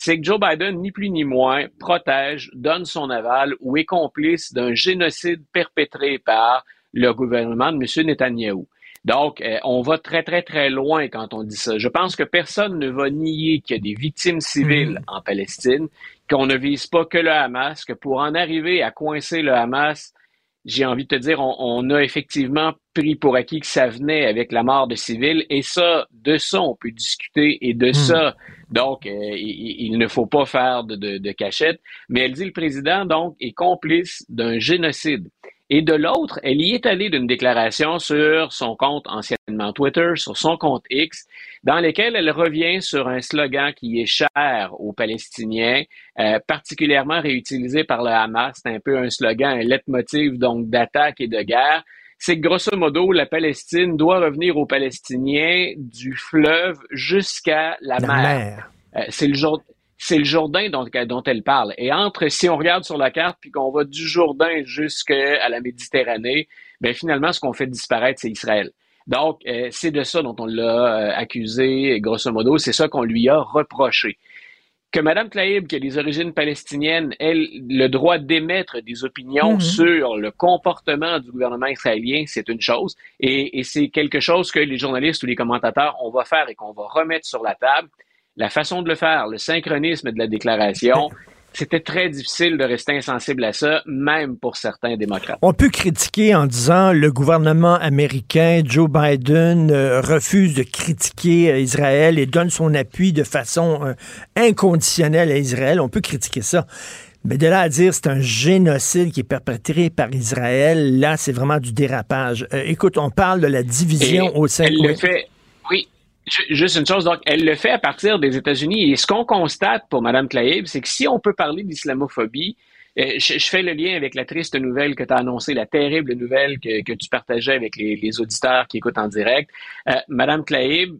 S17: c'est que Joe Biden, ni plus ni moins, protège, donne son aval ou est complice d'un génocide perpétré par le gouvernement de M. Netanyahou. Donc, euh, on va très, très, très loin quand on dit ça. Je pense que personne ne va nier qu'il y a des victimes civiles mm. en Palestine, qu'on ne vise pas que le Hamas, que pour en arriver à coincer le Hamas, j'ai envie de te dire, on, a effectivement pris pour acquis que ça venait avec la mort de civils, et ça, de ça, on peut discuter, et de mm. ça, donc, euh, il, ne faut pas faire de, cachette. Mais elle dit le président, donc, est complice d'un génocide. Et de l'autre, elle y est allée d'une déclaration sur son compte anciennement Twitter, sur son compte X, dans lequel elle revient sur un slogan qui est cher aux Palestiniens, euh, particulièrement réutilisé par le Hamas. C'est un peu un slogan, un leitmotiv donc d'attaque et de guerre. C'est que grosso modo, la Palestine doit revenir aux Palestiniens du fleuve jusqu'à la, mer. Euh, c'est le jour, c'est le Jourdain dont, elle parle. Et entre, si on regarde sur la carte, puis qu'on va du Jourdain jusqu'à la Méditerranée, ben finalement, ce qu'on fait disparaître, c'est Israël. Donc, euh, c'est de ça dont on l'a euh, accusé, grosso modo, c'est ça qu'on lui a reproché. Que Mme Tlaib, qui a des origines palestiniennes, ait le droit d'émettre des opinions mm-hmm. sur le comportement du gouvernement israélien, c'est une chose. Et, et c'est quelque chose que les journalistes ou les commentateurs, on va faire et qu'on va remettre sur la table la façon de le faire, le synchronisme de la déclaration, c'était très difficile de rester insensible à ça, même pour certains démocrates.
S3: On peut critiquer en disant le gouvernement américain, Joe Biden, euh, refuse de critiquer euh, Israël et donne son appui de façon euh, inconditionnelle à Israël. On peut critiquer ça. Mais de là à dire c'est un génocide qui est perpétré par Israël, là, c'est vraiment du dérapage. écoute, on parle de la division au sein...
S17: de... fait, oui, Juste une chose, donc, elle le fait à partir des États-Unis. Et ce qu'on constate pour Mme Tlaib, c'est que si on peut parler d'islamophobie, euh, je, fais le lien avec la triste nouvelle que tu as annoncée, la terrible nouvelle que, tu partageais avec les, auditeurs qui écoutent en direct. Euh, Mme Tlaib,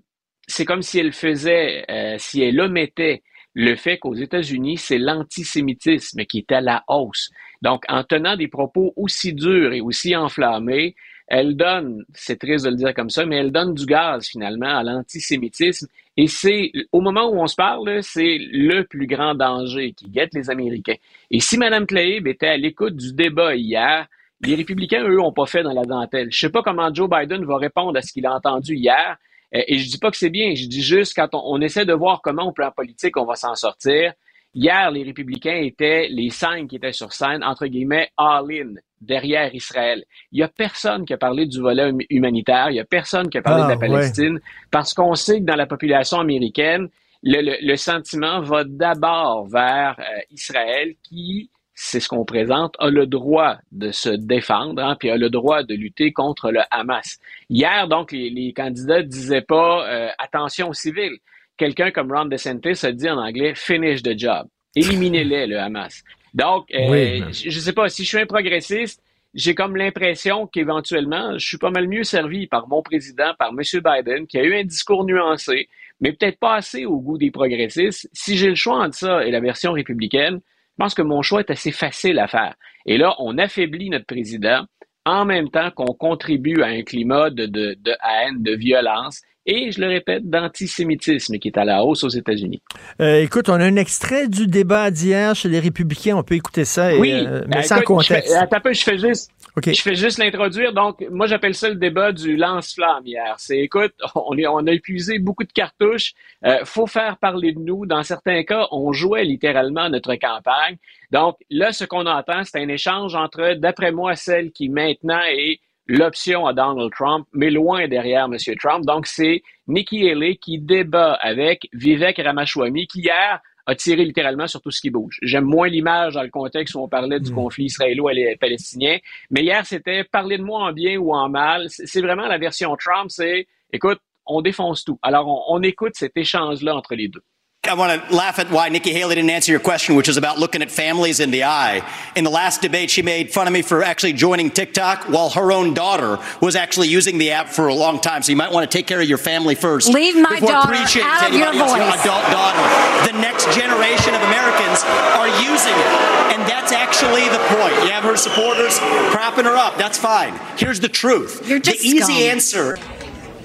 S17: c'est comme si elle faisait, euh, si elle omettait le fait qu'aux États-Unis, c'est l'antisémitisme qui est à la hausse. Donc, en tenant des propos aussi durs et aussi enflammés, elle donne, c'est triste de le dire comme ça, mais elle donne du gaz finalement à l'antisémitisme. Et c'est, au moment où on se parle, c'est le plus grand danger qui guette les Américains. Et si Mme Tlaib était à l'écoute du débat hier, les républicains, eux, n'ont pas fait dans la dentelle. Je sais pas comment Joe Biden va répondre à ce qu'il a entendu hier. Euh, et je dis pas que c'est bien, je dis juste quand on, essaie de voir comment au plan politique on va s'en sortir. Hier, les républicains étaient les cinq qui étaient sur scène, entre guillemets, all-in derrière Israël. Il n'y a personne qui a parlé du volet hum, humanitaire, il n'y a personne qui a parlé de la ah, Palestine, parce qu'on sait que dans la population américaine, le, sentiment va d'abord vers euh, Israël qui, c'est ce qu'on présente, a le droit de se défendre, hein, puis a le droit de lutter contre le Hamas. Hier, donc, les, candidats disaient pas euh, attention aux civils. Quelqu'un comme Ron DeSantis a dit en anglais finish the job. Éliminez-les, le Hamas. Donc, euh, je ne sais pas, si je suis un progressiste, j'ai comme l'impression qu'éventuellement, je suis pas mal mieux servi par mon président, par M. Biden, qui a eu un discours nuancé, mais peut-être pas assez au goût des progressistes. Si j'ai le choix entre ça et la version républicaine, je pense que mon choix est assez facile à faire. Et là, on affaiblit notre président en même temps qu'on contribue à un climat de, de, de haine, de violence et, je le répète, d'antisémitisme qui est à la hausse aux États-Unis.
S3: Euh, écoute, on a un extrait du débat d'hier chez les Républicains. On peut écouter ça, et,
S17: oui,
S3: euh, mais
S17: euh,
S3: sans contexte.
S17: Je fais, attends un peu, je fais juste, je fais juste l'introduire. Donc, moi, j'appelle ça le débat du lance-flamme hier. C'est, écoute, on, est, on a épuisé beaucoup de cartouches. Euh, faut faire parler de nous. Dans certains cas, on jouait littéralement notre campagne. Donc, là, ce qu'on entend, c'est un échange entre, d'après moi, celle qui maintenant est l'option à Donald Trump, mais loin derrière M. Trump. Donc, c'est Nikki Haley qui débat avec Vivek Ramaswamy, qui hier a tiré littéralement sur tout ce qui bouge. J'aime moins l'image dans le contexte où on parlait du conflit israélo-palestinien, mais hier, c'était parler de moi en bien ou en mal. C'est vraiment la version Trump, c'est, écoute, on défonce tout. Alors, on, on écoute cet échange-là entre les deux.
S18: I want to laugh at why Nikki Haley didn't answer your question, which is about looking at families in the eye. In the last debate, she made fun of me for actually joining TikTok while her own daughter was actually using the app for a long time. So you might want to take care of your family first.
S19: Leave my daughter out of your voice.
S18: adult daughter. The next generation of Americans are using it. And that's actually the point. You have her supporters propping her up. That's fine. Here's the truth.
S19: You're just
S18: the easy
S19: scum.
S18: answer.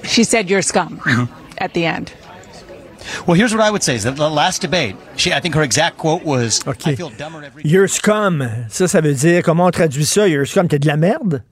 S19: She said you're scum at the end.
S20: Well, here's what I would say: is that the last debate, she, I think her exact quote was, "I feel dumber every."
S3: You're scum. Ça, ça veut dire, comment on traduit ça? You're scum, t'es de la merde?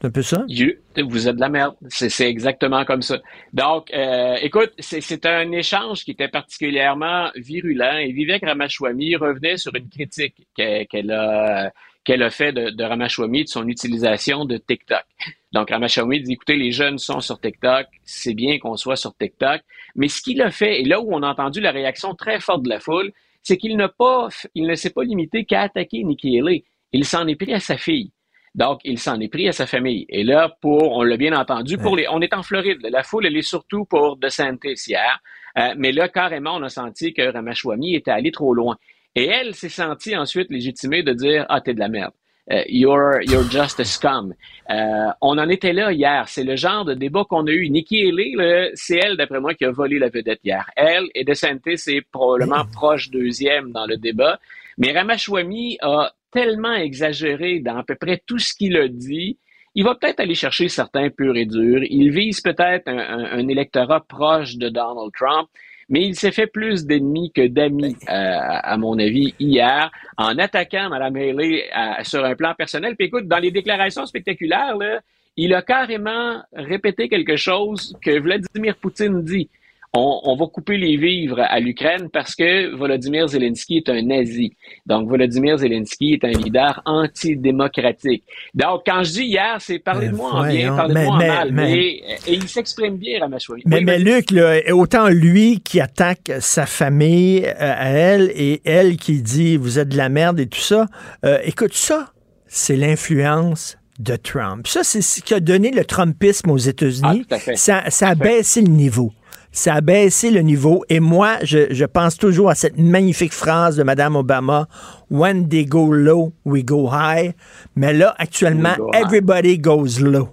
S3: C'est un peu ça?
S17: You- vous êtes de la merde. C'est c'est exactement comme ça. Donc, euh, écoute, c'est c'est un échange qui était particulièrement virulent et Vivek Ramaswamy revenait sur une critique que- qu'elle a qu'elle a fait de, de Ramaswamy de son utilisation de TikTok. Donc, Ramaswamy dit, écoutez, les jeunes sont sur TikTok, c'est bien qu'on soit sur TikTok, mais ce qu'il a fait, et là où on a entendu la réaction très forte de la foule, c'est qu'il n'a pas, il ne s'est pas limité qu'à attaquer Nikki Haley. Il s'en est pris à sa fille. Donc, il s'en est pris à sa famille. Et là, pour, on l'a bien entendu, pour les, on est en Floride. La foule, elle est surtout pour DeSantis hier. Euh, mais là, carrément, on a senti que Ramaswamy était allé trop loin. Et elle s'est sentie ensuite légitimée de dire, ah, t'es de la merde. Euh, you're, you're just a scum. Euh, on en était là hier. C'est le genre de débat qu'on a eu. Nikki Haley, c'est elle, d'après moi, qui a volé la vedette hier. Elle et DeSantis est probablement proche deuxième dans le débat. Mais Ramaswamy a tellement exagéré dans à peu près tout ce qu'il a dit. Il va peut-être aller chercher certains purs et durs. Il vise peut-être un, un- un électorat proche de Donald Trump. Mais il s'est fait plus d'ennemis que d'amis, euh, à mon avis, hier, en attaquant Mme Haley à- sur un plan personnel. Puis écoute, dans les déclarations spectaculaires, là, il a carrément répété quelque chose que Vladimir Poutine dit. On, on va couper les vivres à l'Ukraine parce que Volodymyr Zelensky est un nazi. Donc, Volodymyr Zelensky est un leader antidémocratique. Donc, quand je dis hier, c'est parler de moi en bien,
S3: voyons,
S17: parler de
S3: mais-
S17: moi en
S3: mais-
S17: mal.
S3: mais-
S17: et il s'exprime bien, Ramaswamy.
S3: Mais,
S17: Oui,
S3: mais. Luc, là, autant lui qui attaque sa famille euh, à elle et elle qui dit vous êtes de la merde et tout ça, euh, écoute, ça, c'est l'influence de Trump. Ça, c'est ce qui a donné le Trumpisme aux États-Unis.
S17: Ah, à
S3: ça, ça a baissé le niveau. Ça a baissé le niveau. Et moi, je, je pense toujours à cette magnifique phrase de Mme Obama When they go low, we go high. Mais là, actuellement,
S17: go
S3: everybody goes low.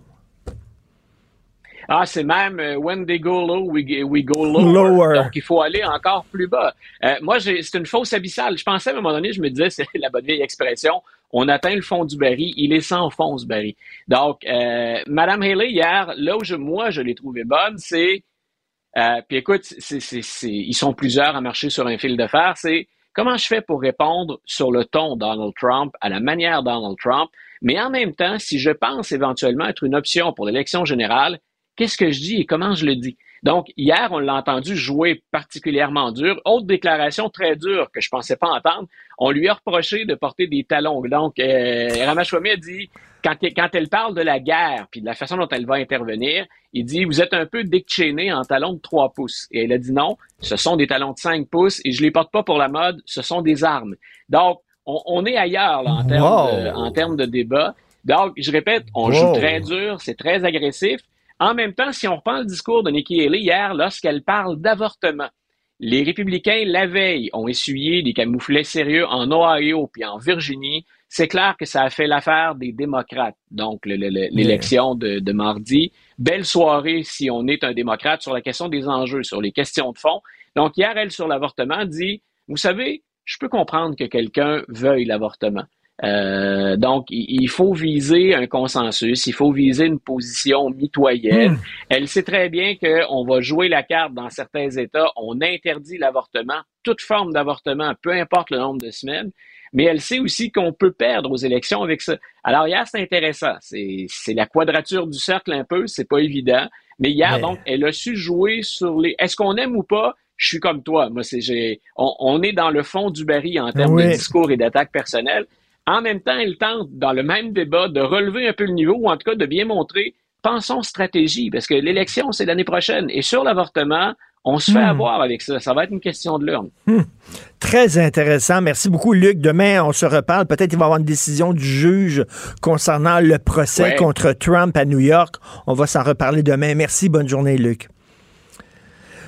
S17: Ah, c'est même euh, when they go low, we, we go lower.
S3: Lower.
S17: Donc, il faut aller encore plus bas. Euh, moi, c'est une fausse abyssale. Je pensais à un moment donné, je me disais, c'est la bonne vieille expression, on atteint le fond du baril, il est sans fond ce baril. Donc, euh, Madame Haley, hier, là où je, moi, je l'ai trouvée bonne, c'est, euh, puis écoute, c'est- ils sont plusieurs à marcher sur un fil de fer, c'est comment je fais pour répondre sur le ton Donald Trump, à la manière Donald Trump, mais en même temps, si je pense éventuellement être une option pour l'élection générale, qu'est-ce que je dis et comment je le dis? Donc, hier, on l'a entendu jouer particulièrement dur. Autre déclaration très dure que je pensais pas entendre, on lui a reproché de porter des talons. Donc, euh, Ramaswamy a dit, quand, quand elle parle de la guerre, puis de la façon dont elle va intervenir, il dit, vous êtes un peu Cheney en talons de 3 pouces. Et elle a dit non, ce sont des talons de 5 pouces et je les porte pas pour la mode, ce sont des armes. Donc, on, on est ailleurs là, en, termes
S3: Wow.
S17: de, en termes de débat. Donc, je répète, on
S3: Wow.
S17: joue très dur, c'est très agressif. En même temps, si on reprend le discours de Nikki Haley hier, lorsqu'elle parle d'avortement, les républicains, la veille, ont essuyé des camouflets sérieux en Ohio puis en Virginie. C'est clair que ça a fait l'affaire des démocrates. Donc, l'élection de, de, mardi, belle soirée si on est un démocrate sur la question des enjeux, sur les questions de fond. Donc, hier, elle, sur l'avortement, dit, vous savez, je peux comprendre que quelqu'un veuille l'avortement. Euh, donc, il faut viser un consensus, il faut viser une position mitoyenne. Hmm. Elle sait très bien qu'on va jouer la carte dans certains États, on interdit l'avortement, toute forme d'avortement, peu importe le nombre de semaines, mais elle sait aussi qu'on peut perdre aux élections avec ça. Alors hier, c'est intéressant, c'est la quadrature du cercle un peu, c'est pas évident, mais hier, donc, elle a su jouer sur les... Est-ce qu'on aime ou pas? Je suis comme toi. Moi, c'est, on, on, est dans le fond du baril en termes de discours et d'attaque personnelle. En même temps, elle tente, dans le même débat, de relever un peu le niveau, ou en tout cas de bien montrer, pensons stratégie, parce que l'élection, c'est l'année prochaine. Et sur l'avortement, on se fait hmm. avoir avec ça. Ça va être une question de l'urne.
S3: Hmm. Très intéressant. Merci beaucoup, Luc. Demain, on se reparle. Peut-être qu'il va y avoir une décision du juge concernant le procès contre Trump à New York. On va s'en reparler demain. Merci. Bonne journée, Luc.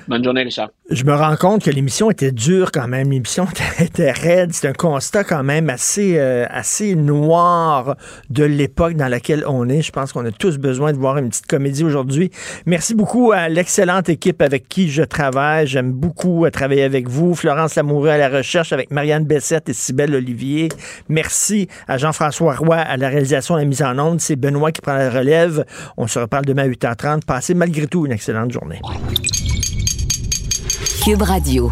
S17: Bonne journée, Richard.
S3: Je me rends compte que l'émission était dure quand même. L'émission était raide. C'est un constat quand même assez, euh, assez noir de l'époque dans laquelle on est. Je pense qu'on a tous besoin de voir une petite comédie aujourd'hui. Merci beaucoup à l'excellente équipe avec qui je travaille. J'aime beaucoup travailler avec vous. Florence Lamoureux à la recherche avec Marianne Bessette et Cybelle Olivier. Merci à Jean-François Roy à la réalisation et la mise en onde. C'est Benoît qui prend la relève. On se reparle demain à 8h30. Passez malgré tout une excellente journée.
S2: Cube Radio.